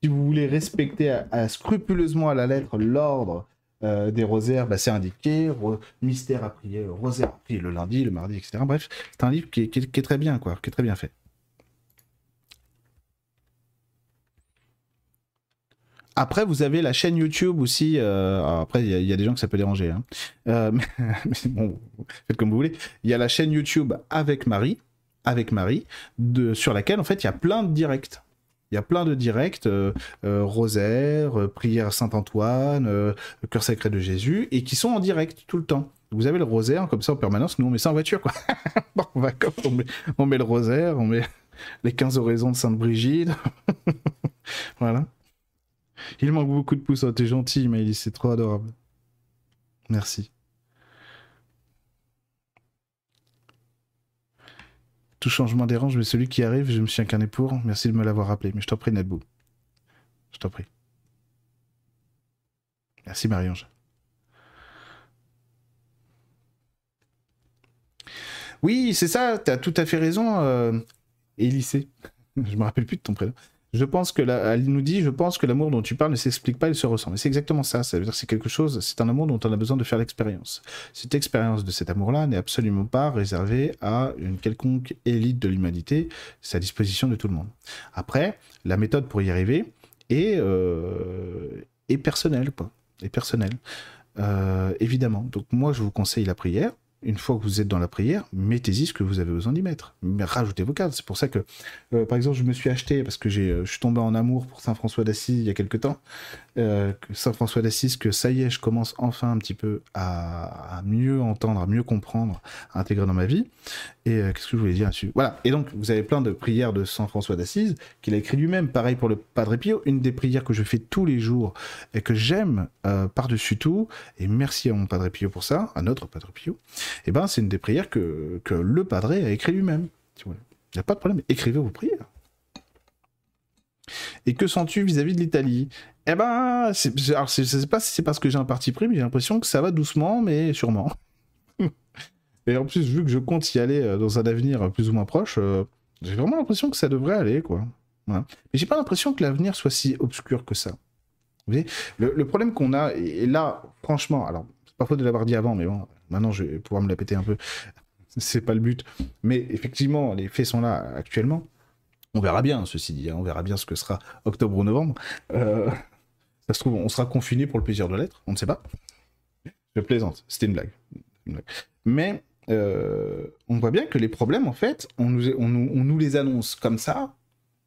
Si vous voulez respecter scrupuleusement à la lettre l'ordre des rosaires, bah, c'est indiqué, mystère à prier, rosaire à prier le lundi, le mardi, etc. Bref, c'est un livre qui est, très bien, quoi, qui est très bien fait. Après, vous avez la chaîne YouTube aussi. Euh, après, il y, a des gens que ça peut déranger. Hein. Euh, mais, bon, faites comme vous voulez. Il y a la chaîne YouTube avec Marie, avec Marie, sur laquelle en fait il y a plein de directs. Il y a plein de directs, euh, rosaire, prière Saint-Antoine, cœur sacré de Jésus, et qui sont en direct tout le temps. Vous avez le rosaire comme ça en permanence, nous on met ça en voiture quoi. on, met, on met le rosaire, on met les 15 oraisons de Sainte Brigitte. voilà. Il manque beaucoup de pouces, oh, t'es gentil, mais c'est trop adorable. Merci. Tout changement dérange, mais celui qui arrive, je me suis incarné pour. Merci de me l'avoir rappelé. Mais je t'en prie, Nedbou. Je t'en prie. Merci, Marie-Ange. Oui, c'est ça, tu as tout à fait raison, euh... Élysée. je me rappelle plus de ton prénom. Je pense que elle nous dit, je pense que l'amour dont tu parles ne s'explique pas, il se ressent. Mais c'est exactement ça. Ça veut dire c'est quelque chose, c'est un amour dont on a besoin de faire l'expérience. Cette expérience de cet amour-là n'est absolument pas réservée à une quelconque élite de l'humanité. C'est à disposition de tout le monde. Après, la méthode pour y arriver est, euh, est personnelle, quoi. Est personnelle. Euh, évidemment. Donc moi, je vous conseille la prière une fois que vous êtes dans la prière, mettez-y ce que vous avez besoin d'y mettre. Mais rajoutez vos cartes. C'est pour ça que, euh, par exemple, je me suis acheté, parce que euh, je suis tombé en amour pour Saint François d'Assise il y a quelque temps, euh, Saint François d'Assise, que ça y est, je commence enfin un petit peu à, mieux entendre, à mieux comprendre, à intégrer dans ma vie. Et qu'est-ce que je voulais dire là-dessus? Voilà. Et donc, vous avez plein de prières de Saint François d'Assise qu'il a écrit lui-même. Pareil pour le Padre Pio. Une des prières que je fais tous les jours et que j'aime par-dessus tout. Et merci à mon Padre Pio pour ça, à notre Padre Pio eh ben, c'est une des prières que, le Padre a écrit lui-même. Il n'y a pas de problème, écrivez vos prières. Et que sens-tu vis-à-vis de l'Italie? Eh ben, alors je sais pas si c'est parce que j'ai un parti pris, mais j'ai l'impression que ça va doucement, mais sûrement. Et en plus, vu que je compte y aller euh, dans un avenir plus ou moins proche, euh, j'ai vraiment l'impression que ça devrait aller, quoi. Mais j'ai pas l'impression que l'avenir soit si obscur que ça. Vous voyez le, problème qu'on a, et là, franchement, alors, c'est pas faute de l'avoir dit avant, mais bon, Maintenant, je vais pouvoir me la péter un peu. C'est pas le but. Mais effectivement, les faits sont là actuellement. On verra bien, ceci dit. Hein. On verra bien ce que sera octobre ou novembre. Euh, ça se trouve, on sera confiné pour le plaisir de l'être. On ne sait pas. Je plaisante. C'était une blague. Mais euh, on voit bien que les problèmes, en fait, on nous, les annonce comme ça.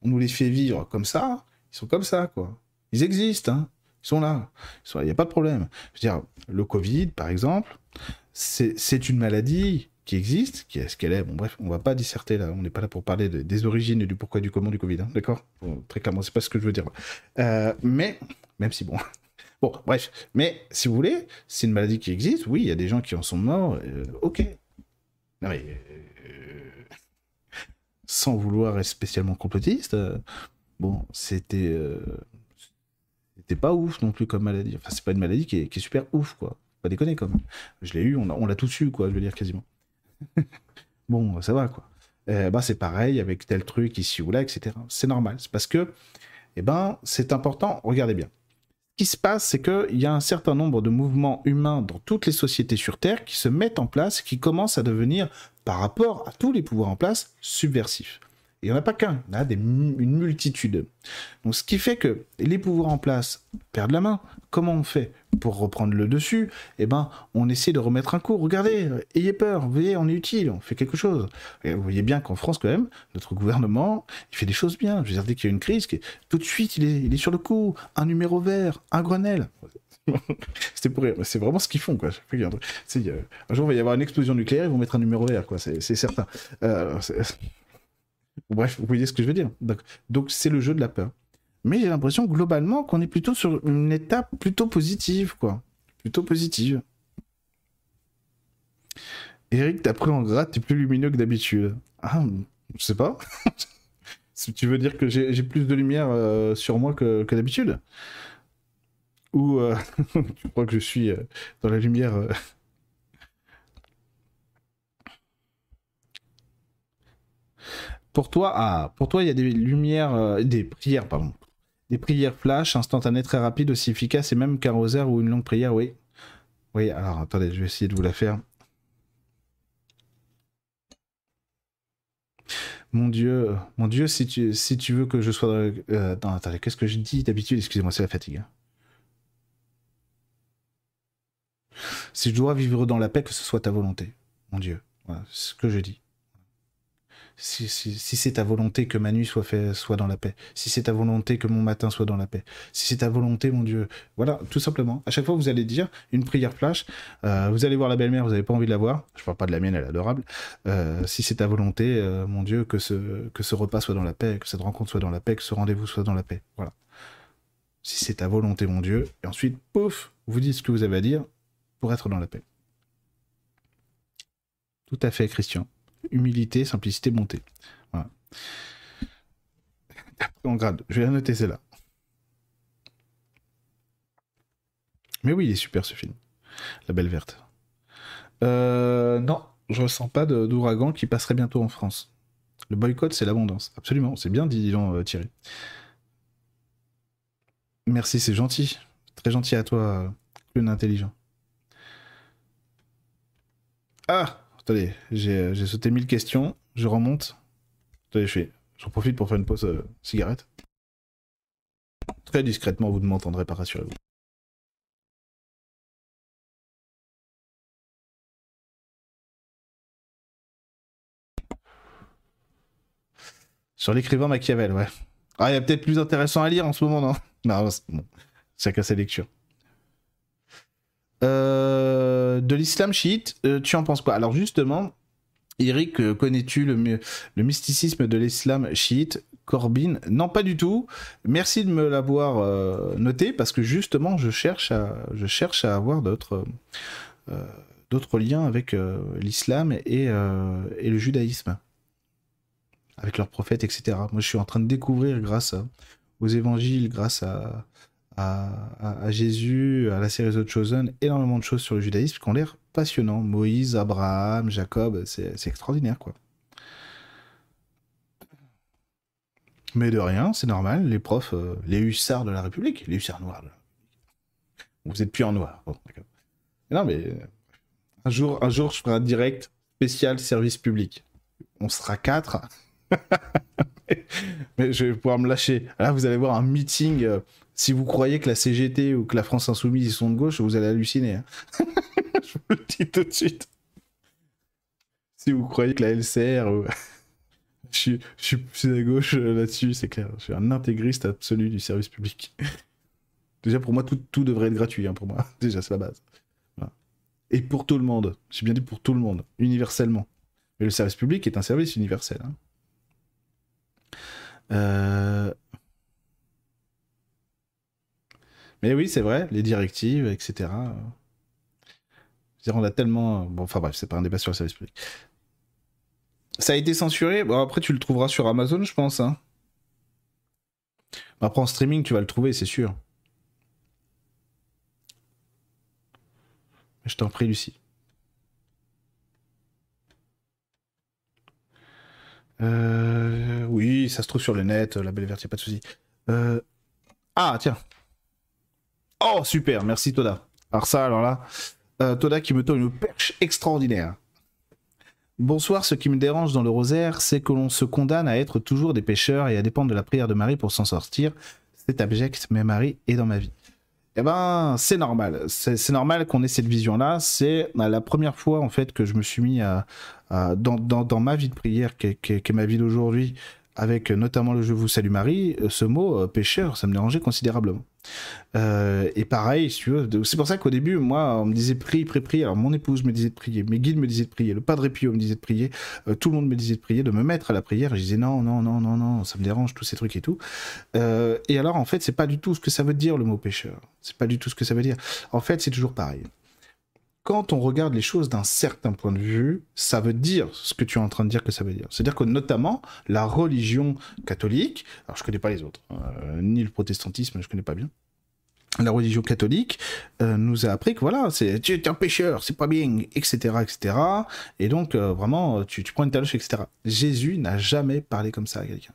On nous les fait vivre comme ça. Ils sont comme ça, quoi. Ils existent, hein. Ils sont là. Il n'y a pas de problème. Je veux dire, le Covid, par exemple, c'est une maladie qui existe, qui est ce qu'elle est. Bon, bref, on va pas disserter là, on n'est pas là pour parler des origines et du pourquoi du comment du Covid, hein, d'accord? Très clairement, c'est pas ce que je veux dire. Euh, mais, même si bon. Bon, bref, mais si vous voulez, c'est une maladie qui existe, oui, il y a des gens qui en sont morts, euh, ok. Non mais. Euh, sans vouloir être spécialement complotiste, bon, c'était. c'était pas ouf non plus comme maladie. Enfin, c'est pas une maladie qui est, super ouf, quoi. Pas déconner, quand même. Je l'ai eu, on, l'a tous eu, quoi, je veux dire, quasiment. bon, ça va, quoi. Ben, c'est pareil avec tel truc ici ou là, etc. C'est normal. C'est parce que, eh ben, c'est important. Regardez bien. Ce qui se passe, c'est qu'il y a un certain nombre de mouvements humains dans toutes les sociétés sur Terre qui se mettent en place, qui commencent à devenir, par rapport à tous les pouvoirs en place, subversifs. Il n'y en a pas qu'un, il y en a une multitude. Donc ce qui fait que les pouvoirs en place perdent la main. Comment on fait pour reprendre le dessus? Eh ben, on essaie de remettre un coup. Regardez, ayez peur, vous voyez, on est utile, on fait quelque chose. Et vous voyez bien qu'en France, quand même, notre gouvernement, il fait des choses bien. Je veux dire, dès qu'il y a une crise, tout de suite, il est, il est sur le coup. Un numéro vert, un Grenelle. C'était pour rire, c'est vraiment ce qu'ils font, quoi. un jour, il va y avoir une explosion nucléaire, ils vont mettre un numéro vert, quoi, c'est certain. Euh, Bref, vous voyez ce que je veux dire. Donc, c'est le jeu de la peur. Mais j'ai l'impression globalement qu'on est plutôt sur une étape plutôt positive, quoi. Plutôt positive. Eric, t'as pris en gras, t'es plus lumineux que d'habitude. Ah, je sais pas. si tu veux dire que j'ai plus de lumière euh, sur moi que, d'habitude Ou euh, tu crois que je suis euh, dans la lumière Pour toi, ah, pour toi, il y a des lumières, euh, des prières, pardon, des prières flash, instantanées, très rapides, aussi efficaces, et même qu'un ou une longue prière, oui. Oui, alors attendez, je vais essayer de vous la faire. Mon Dieu, mon Dieu, si tu, si tu veux que je sois dans... Euh, attendez, qu'est-ce que je dis d'habitude? Excusez-moi, c'est la fatigue. Hein. Si je dois vivre dans la paix, que ce soit ta volonté, mon Dieu. Voilà, ce que je dis si, c'est ta volonté que ma nuit soit, fait, soit dans la paix, si c'est ta volonté que mon matin soit dans la paix, si c'est ta volonté, mon Dieu, voilà, tout simplement. À chaque fois, vous allez dire une prière flash, euh, vous allez voir la belle-mère, vous n'avez pas envie de la voir, je parle pas de la mienne, elle est adorable, euh, si c'est ta volonté, euh, mon Dieu, que ce, que ce repas soit dans la paix, que cette rencontre soit dans la paix, que ce rendez-vous soit dans la paix, voilà. Si c'est ta volonté, mon Dieu, et ensuite, pouf, vous dites ce que vous avez à dire pour être dans la paix. Tout à fait, Christian humilité, simplicité, bonté. Voilà. en grade, je vais la noter celle-là. Mais oui, il est super ce film. La Belle Verte. Euh, non, je ressens pas d'ouragan qui passerait bientôt en France. Le boycott, c'est l'abondance. Absolument, c'est bien dit, euh, Thierry. Merci, c'est gentil. Très gentil à toi, plus intelligent. Ah Attendez, j'ai sauté mille questions. Je remonte. Je fais. J'en profite pour faire une pause euh, cigarette. Très discrètement, vous ne m'entendrez pas, rassurez-vous. Sur l'écrivain Machiavel, ouais. Ah, il y a peut-être plus intéressant à lire en ce moment, non? Non, c'est bon. Chacun ses lectures. Euh, de l'islam chiite, euh, tu en penses quoi? Alors justement, Eric, euh, connais-tu le, mysticisme de l'islam chiite? Corbin Non, pas du tout. Merci de me l'avoir noté parce que justement, je cherche à, avoir d'autres, d'autres liens avec l'islam et, et le judaïsme avec leurs prophètes, etc. Moi, je suis en train de découvrir grâce aux évangiles, grâce à, à, Jésus, à la série The Chosen, énormément de choses sur le judaïsme qui ont l'air passionnants. Moïse, Abraham, Jacob, c'est extraordinaire, quoi. Mais de rien, c'est normal, les profs, euh, les hussards de la République, les hussards noirs. Vous êtes plus en noir. non, mais euh, un jour, un jour, je ferai un direct spécial service public. On sera quatre. mais je vais pouvoir me lâcher. Là, vous allez voir un meeting. Si vous croyez que la CGT ou que la France Insoumise ils sont de gauche, vous allez halluciner. Hein. je vous le dis tout de suite. Si vous croyez que la LCR. Ou... je, suis, je, à gauche euh, là-dessus, c'est clair. Je suis un intégriste absolu du service public. Déjà, pour moi, tout, tout devrait être gratuit. Hein, pour moi, déjà, c'est la base. Et pour tout le monde. J'ai bien dit pour tout le monde, universellement. Mais le service public est un service universel. Hein. Euh, mais oui, c'est vrai, les directives, etc. on a tellement. Bon, enfin bref, c'est pas un débat sur le service public. Ça a été censuré. Bon, après, tu le trouveras sur Amazon, je pense. Hein. Après, en streaming, tu vas le trouver, c'est sûr. Je t'en prie, Lucie. Euh, oui, ça se trouve sur le net, la belle verte, pas de souci. Euh, ah, tiens. Oh, super, merci Toda. Alors ça, alors là, euh, Toda qui me donne une perche extraordinaire. Bonsoir, ce qui me dérange dans le rosaire, c'est que l'on se condamne à être toujours des pécheurs et à dépendre de la prière de Marie pour s'en sortir. C'est abject, mais Marie est dans ma vie. Eh ben, c'est normal. C'est normal qu'on ait cette vision-là. C'est la première fois, en fait, que je me suis mis à, dans, ma vie de prière, qui est, ma vie d'aujourd'hui, avec notamment le Je vous salue Marie, euh, ce mot euh, pécheur, ça me dérangeait considérablement. Euh, et pareil, c'est pour ça qu'au début, moi, on me disait prie, prie, prie. Alors mon épouse me disait de prier, mes guides me disaient de prier, le Padre Pio me disait de prier, tout le monde me disait de prier, de me mettre à la prière. Je disais non, non, non, non, non, ça me dérange, tous ces trucs et tout. et alors, en fait, c'est pas du tout ce que ça veut dire le mot pécheur. C'est pas du tout ce que ça veut dire. En fait, c'est toujours pareil quand on regarde les choses d'un certain point de vue, ça veut dire ce que tu es en train de dire que ça veut dire. C'est-à-dire que notamment la religion catholique, alors je connais pas les autres, euh, ni le protestantisme, je connais pas bien. La religion catholique euh, nous a appris que voilà, c'est tu es un pécheur, c'est pas bien, etc., etc. Et donc euh, vraiment, tu, tu prends une taloche, etc. Jésus n'a jamais parlé comme ça à quelqu'un.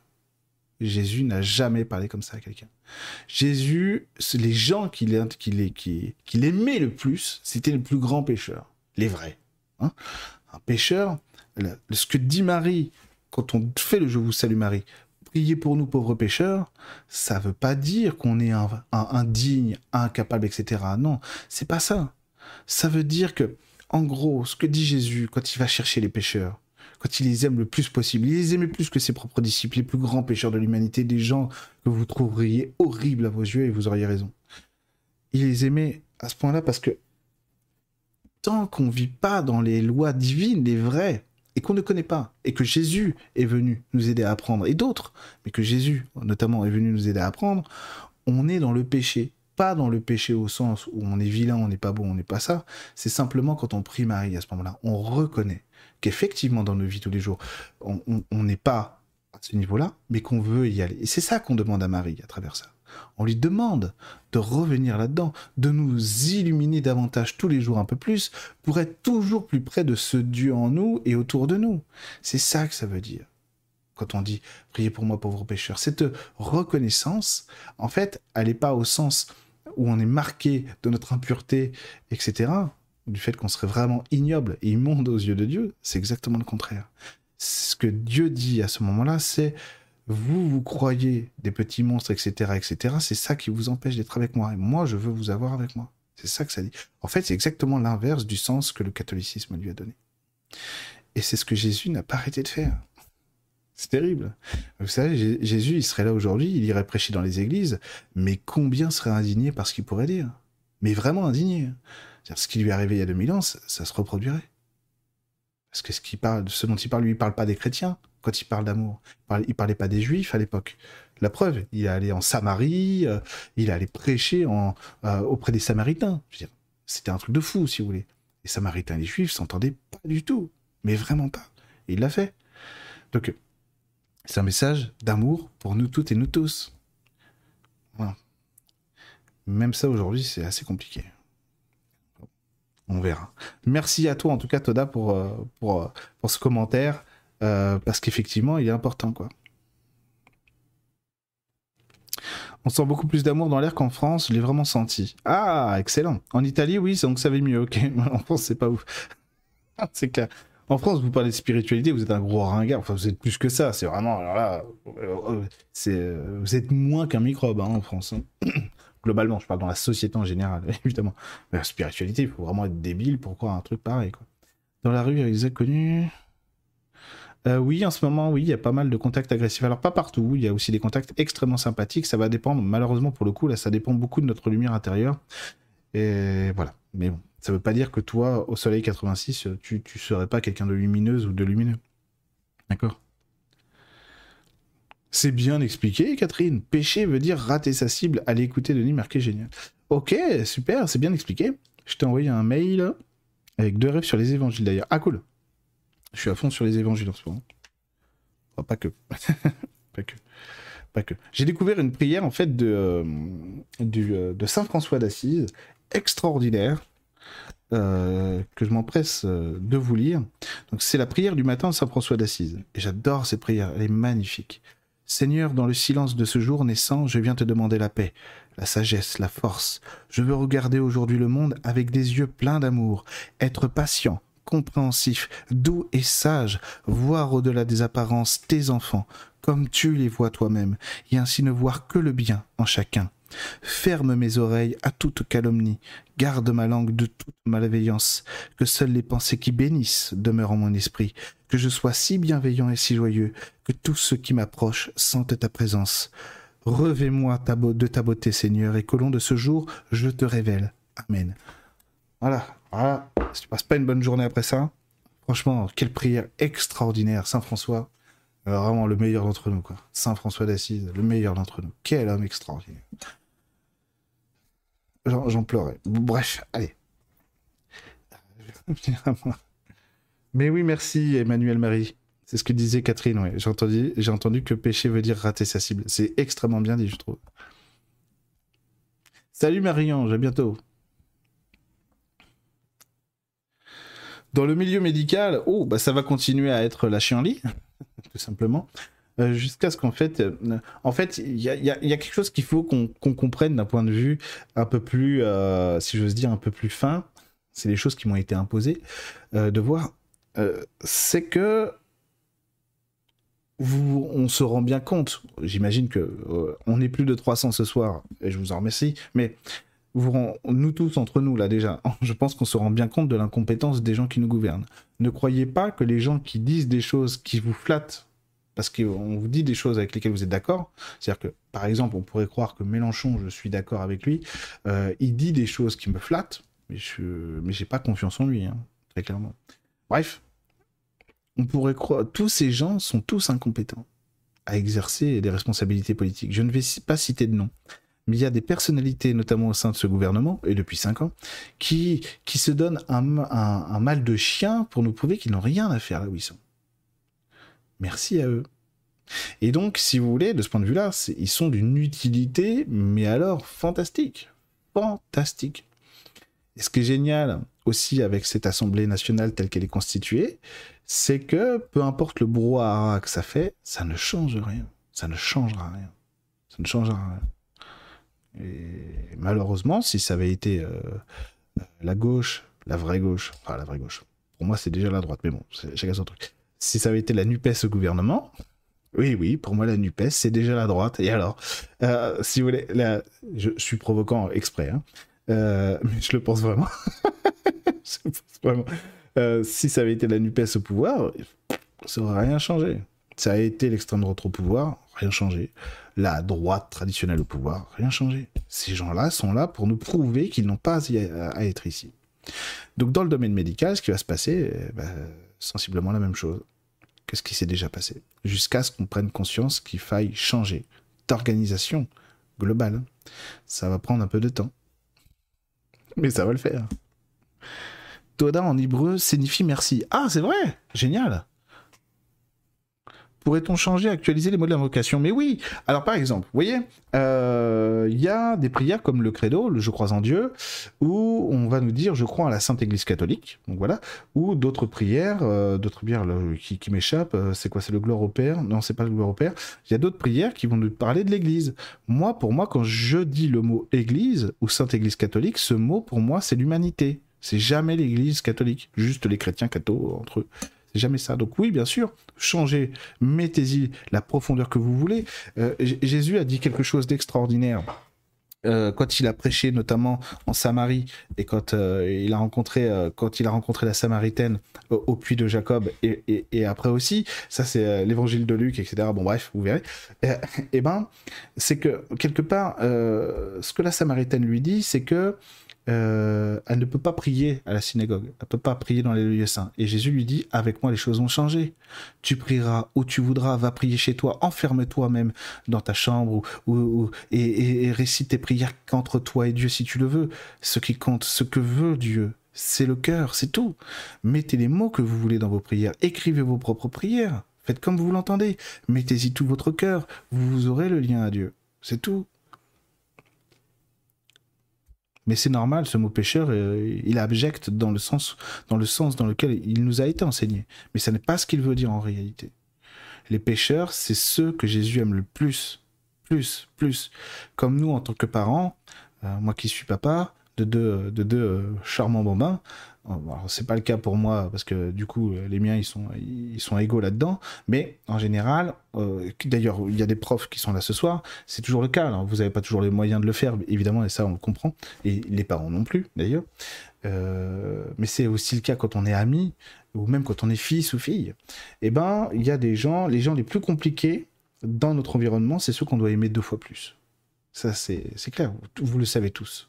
Jésus n'a jamais parlé comme ça à quelqu'un. Jésus, les gens qu'il aimait le plus, c'était les plus grands pécheurs, les vrais. Hein. un pécheur, ce que dit Marie quand on fait le Je vous salue Marie, priez pour nous pauvres pécheurs, ça veut pas dire qu'on est indigne, incapable, etc. Non, c'est pas ça. Ça veut dire que, en gros, ce que dit Jésus quand il va chercher les pécheurs, quand il les aime le plus possible. Il les aimait plus que ses propres disciples, les plus grands pécheurs de l'humanité, des gens que vous trouveriez horribles à vos yeux, et vous auriez raison. Il les aimait à ce point-là parce que tant qu'on ne vit pas dans les lois divines, les vraies, et qu'on ne connaît pas, et que Jésus est venu nous aider à apprendre, et d'autres, mais que Jésus notamment est venu nous aider à apprendre, on est dans le péché. Pas dans le péché au sens où on est vilain, on n'est pas bon, on n'est pas ça. C'est simplement quand on prie Marie à ce moment-là, on reconnaît qu'effectivement dans nos vies tous les jours, on n'est pas à ce niveau-là, mais qu'on veut y aller. Et c'est ça qu'on demande à Marie à travers ça. On lui demande de revenir là-dedans, de nous illuminer davantage tous les jours un peu plus pour être toujours plus près de ce Dieu en nous et autour de nous. C'est ça que ça veut dire. Quand on dit priez pour moi pauvre pécheur, cette reconnaissance, en fait, elle n'est pas au sens où on est marqué de notre impureté, etc., du fait qu'on serait vraiment ignoble et immonde aux yeux de Dieu, c'est exactement le contraire. Ce que Dieu dit à ce moment-là, c'est vous, vous croyez des petits monstres, etc., etc., c'est ça qui vous empêche d'être avec moi. Et moi, je veux vous avoir avec moi. C'est ça que ça dit. En fait, c'est exactement l'inverse du sens que le catholicisme lui a donné. Et c'est ce que Jésus n'a pas arrêté de faire. C'est terrible. Vous savez, Jésus, il serait là aujourd'hui, il irait prêcher dans les églises, mais combien seraient indignés par ce qu'il pourrait dire? Mais vraiment indignés. Ce qui lui est arrivé il y a 2000 ans, ça, se reproduirait. Parce que ce, qui parle, ce dont il parle, lui, il parle pas des chrétiens quand il parle d'amour. Il, parlait, pas des juifs à l'époque. La preuve, il est allé en Samarie, euh, il est allé prêcher euh, auprès des Samaritains. C'était un truc de fou, si vous voulez. Les Samaritains et les Juifs s'entendaient pas du tout, mais vraiment pas. Il l'a fait. Donc, c'est un message d'amour pour nous toutes et nous tous. Même ça aujourd'hui, c'est assez compliqué. On verra. Merci à toi en tout cas, Toda, pour, euh, pour, euh, pour ce commentaire, euh, parce qu'effectivement, il est important, quoi. On sent beaucoup plus d'amour dans l'air qu'en France, je l'ai vraiment senti. Ah, excellent. En Italie, oui, donc ça va mieux, ok. En France, c'est pas ouf. En France, vous parlez de spiritualité, vous êtes un gros ringard. Enfin, vous êtes plus que ça. C'est vraiment, alors là, vous êtes moins qu'un microbe hein, en France. Hein. Globalement, je parle dans la société en général, évidemment. Mais la spiritualité, il faut vraiment être débile pour croire un truc pareil. Quoi. Dans la rue, des inconnus. Euh, oui, en ce moment, oui, il y a pas mal de contacts agressifs. Alors, pas partout. Il y a aussi des contacts extrêmement sympathiques. Ça va dépendre, malheureusement, pour le coup, là, ça dépend beaucoup de notre lumière intérieure. Et voilà. Mais bon, ça veut pas dire que toi, au soleil 86, tu, tu serais pas quelqu'un de lumineuse ou de lumineux. D'accord? C'est bien expliqué, Catherine. Péché veut dire rater sa cible. Allez écouter Denis marqué génial. Ok, super, c'est bien expliqué. Je t'ai envoyé un mail avec deux rêves sur les évangiles d'ailleurs. Ah cool. Je suis à fond sur les évangiles en ce moment. pas que. pas que. Pas que. J'ai découvert une prière en fait de, euh, euh, Saint François d'Assise, extraordinaire. Euh, que je m'empresse de vous lire. Donc c'est la prière du matin de Saint François d'Assise. Et j'adore cette prière, elle est magnifique. Seigneur, dans le silence de ce jour naissant, je viens te demander la paix, la sagesse, la force. Je veux regarder aujourd'hui le monde avec des yeux pleins d'amour, être patient, compréhensif, doux et sage, voir au-delà des apparences tes enfants, comme tu les vois toi-même, et ainsi ne voir que le bien en chacun. Ferme mes oreilles à toute calomnie, garde ma langue de toute malveillance, que seules les pensées qui bénissent demeurent en mon esprit, que je sois si bienveillant et si joyeux, que tous ceux qui m'approchent sentent ta présence. Revais-moi de ta beauté, Seigneur, et qu'au long de ce jour, je te révèle. Amen. Voilà, voilà. Si tu passes pas une bonne journée après ça, franchement, quelle prière extraordinaire, Saint François. Euh, vraiment le meilleur d'entre nous, quoi. Saint François d'Assise, le meilleur d'entre nous. Quel homme extraordinaire. J'en pleurais. Bref, allez. Mais oui, merci Emmanuel Marie. C'est ce que disait Catherine, ouais. J'ai entendu, que péché veut dire rater sa cible. C'est extrêmement bien dit, je trouve. Salut Marianne, à bientôt. Dans le milieu médical, oh, bah ça va continuer à être la chienlit, tout simplement. Euh, jusqu'à ce qu'en fait, euh, en fait, il y a, quelque chose qu'il faut qu'on comprenne d'un point de vue un peu plus, euh, si j'ose dire, un peu plus fin. C'est les choses qui m'ont été imposées de voir. c'est que vous, on se rend bien compte. J'imagine que on est plus de 300 ce soir et je vous en remercie. Mais nous tous entre nous là déjà, je pense qu'on se rend bien compte de l'incompétence des gens qui nous gouvernent. Ne croyez pas que les gens qui disent des choses qui vous flattent parce qu'on vous dit des choses avec lesquelles vous êtes d'accord. C'est-à-dire que, par exemple, on pourrait croire que Mélenchon, je suis d'accord avec lui, euh, il dit des choses qui me flattent, mais je mais pas confiance en lui, hein, très clairement. Bref, on pourrait croire, tous ces gens sont tous incompétents à exercer des responsabilités politiques. Je ne vais pas citer de nom, mais il y a des personnalités, notamment au sein de ce gouvernement, et depuis cinq ans, qui, qui se donnent un, un mal de chien pour nous prouver qu'ils n'ont rien à faire là où ils sont. Merci à eux. Et donc, si vous voulez, de ce point de vue-là, ils sont d'une utilité, mais alors fantastique. Fantastique. Et ce qui est génial aussi avec cette Assemblée nationale telle qu'elle est constituée, c'est que peu importe le brouhaha que ça fait, ça ne change rien. Ça ne changera rien. Ça ne changera rien. Et malheureusement, si ça avait été euh, la gauche, la vraie gauche, enfin la vraie gauche, pour moi c'est déjà la droite, mais bon, chacun son truc. Si ça avait été la NUPES au gouvernement, oui, oui, pour moi la NUPES c'est déjà la droite. Et alors, euh, si vous voulez, je suis provoquant exprès, hein, euh, mais je le pense vraiment. Euh, si ça avait été la NUPES au pouvoir, ça aurait rien changé. Ça a été l'extrême droite au pouvoir, rien changé. La droite traditionnelle au pouvoir, rien changé. Ces gens-là sont là pour nous prouver qu'ils n'ont pas à être ici. Donc dans le domaine médical, ce qui va se passer, eh ben, sensiblement la même chose que ce qui s'est déjà passé. Jusqu'à ce qu'on prenne conscience qu'il faille changer d'organisation globale. Ça va prendre un peu de temps. Mais ça va le faire. Toda en hébreu signifie merci. Ah, c'est vrai Génial Pourrait-on changer, actualiser les mots de l'invocation Mais oui Alors par exemple, vous voyez, euh, il y a des prières comme le credo, le je crois en Dieu, où on va nous dire je crois à la Sainte Église catholique, donc voilà, ou d'autres prières, euh, d'autres prières qui, m'échappent, euh, c'est quoi C'est le gloire au Père? Non, c'est pas le gloire au Père. Il y a d'autres prières qui vont nous parler de l'Église. Moi, pour moi, quand je dis le mot Église ou Sainte Église catholique, ce mot pour moi c'est l'humanité. C'est jamais l'Église catholique, juste les chrétiens cathos entre eux. Jamais ça. Donc oui, bien sûr, changez, mettez-y la profondeur que vous voulez. Euh, Jésus a dit quelque chose d'extraordinaire. Euh, quand il a prêché notamment en Samarie et quand euh, il a rencontré quand il a rencontré la Samaritaine au, puits de Jacob et, après aussi ça c'est l'évangile de Luc etc bon bref vous verrez et, et ben c'est que quelque part ce que la Samaritaine lui dit c'est que euh, elle ne peut pas prier à la synagogue, elle ne peut pas prier dans les lieux saints. Et Jésus lui dit, avec moi les choses ont changé. Tu prieras où tu voudras, va prier chez toi, enferme-toi même dans ta chambre ou, et, récite tes prières qu'entre toi et Dieu si tu le veux. Ce qui compte, ce que veut Dieu, c'est le cœur, c'est tout. Mettez les mots que vous voulez dans vos prières, écrivez vos propres prières, faites comme vous l'entendez, mettez-y tout votre cœur, vous aurez le lien à Dieu. C'est tout. Mais c'est normal, ce mot pécheur, euh, il est abject dans le, sens, dans lequel il nous a été enseigné. Mais ce n'est pas ce qu'il veut dire en réalité. Les pécheurs, c'est ceux que Jésus aime le plus. Plus, plus. Comme nous, en tant que parents, euh, moi qui suis papa, de deux, de deux euh, charmants bambins, c'est pas le cas pour moi parce que du coup euh, les miens ils sont ils sont égaux là-dedans, mais en général, euh, d'ailleurs il y a des profs qui sont là ce soir, c'est toujours le cas. Alors, vous n'avez pas toujours les moyens de le faire évidemment et ça on le comprend et les parents non plus d'ailleurs. Euh, mais c'est aussi le cas quand on est ami ou même quand on est fils ou fille. Eh ben il y a des gens, les gens les plus compliqués dans notre environnement, c'est ceux qu'on doit aimer deux fois plus. Ça c'est clair, vous le savez tous,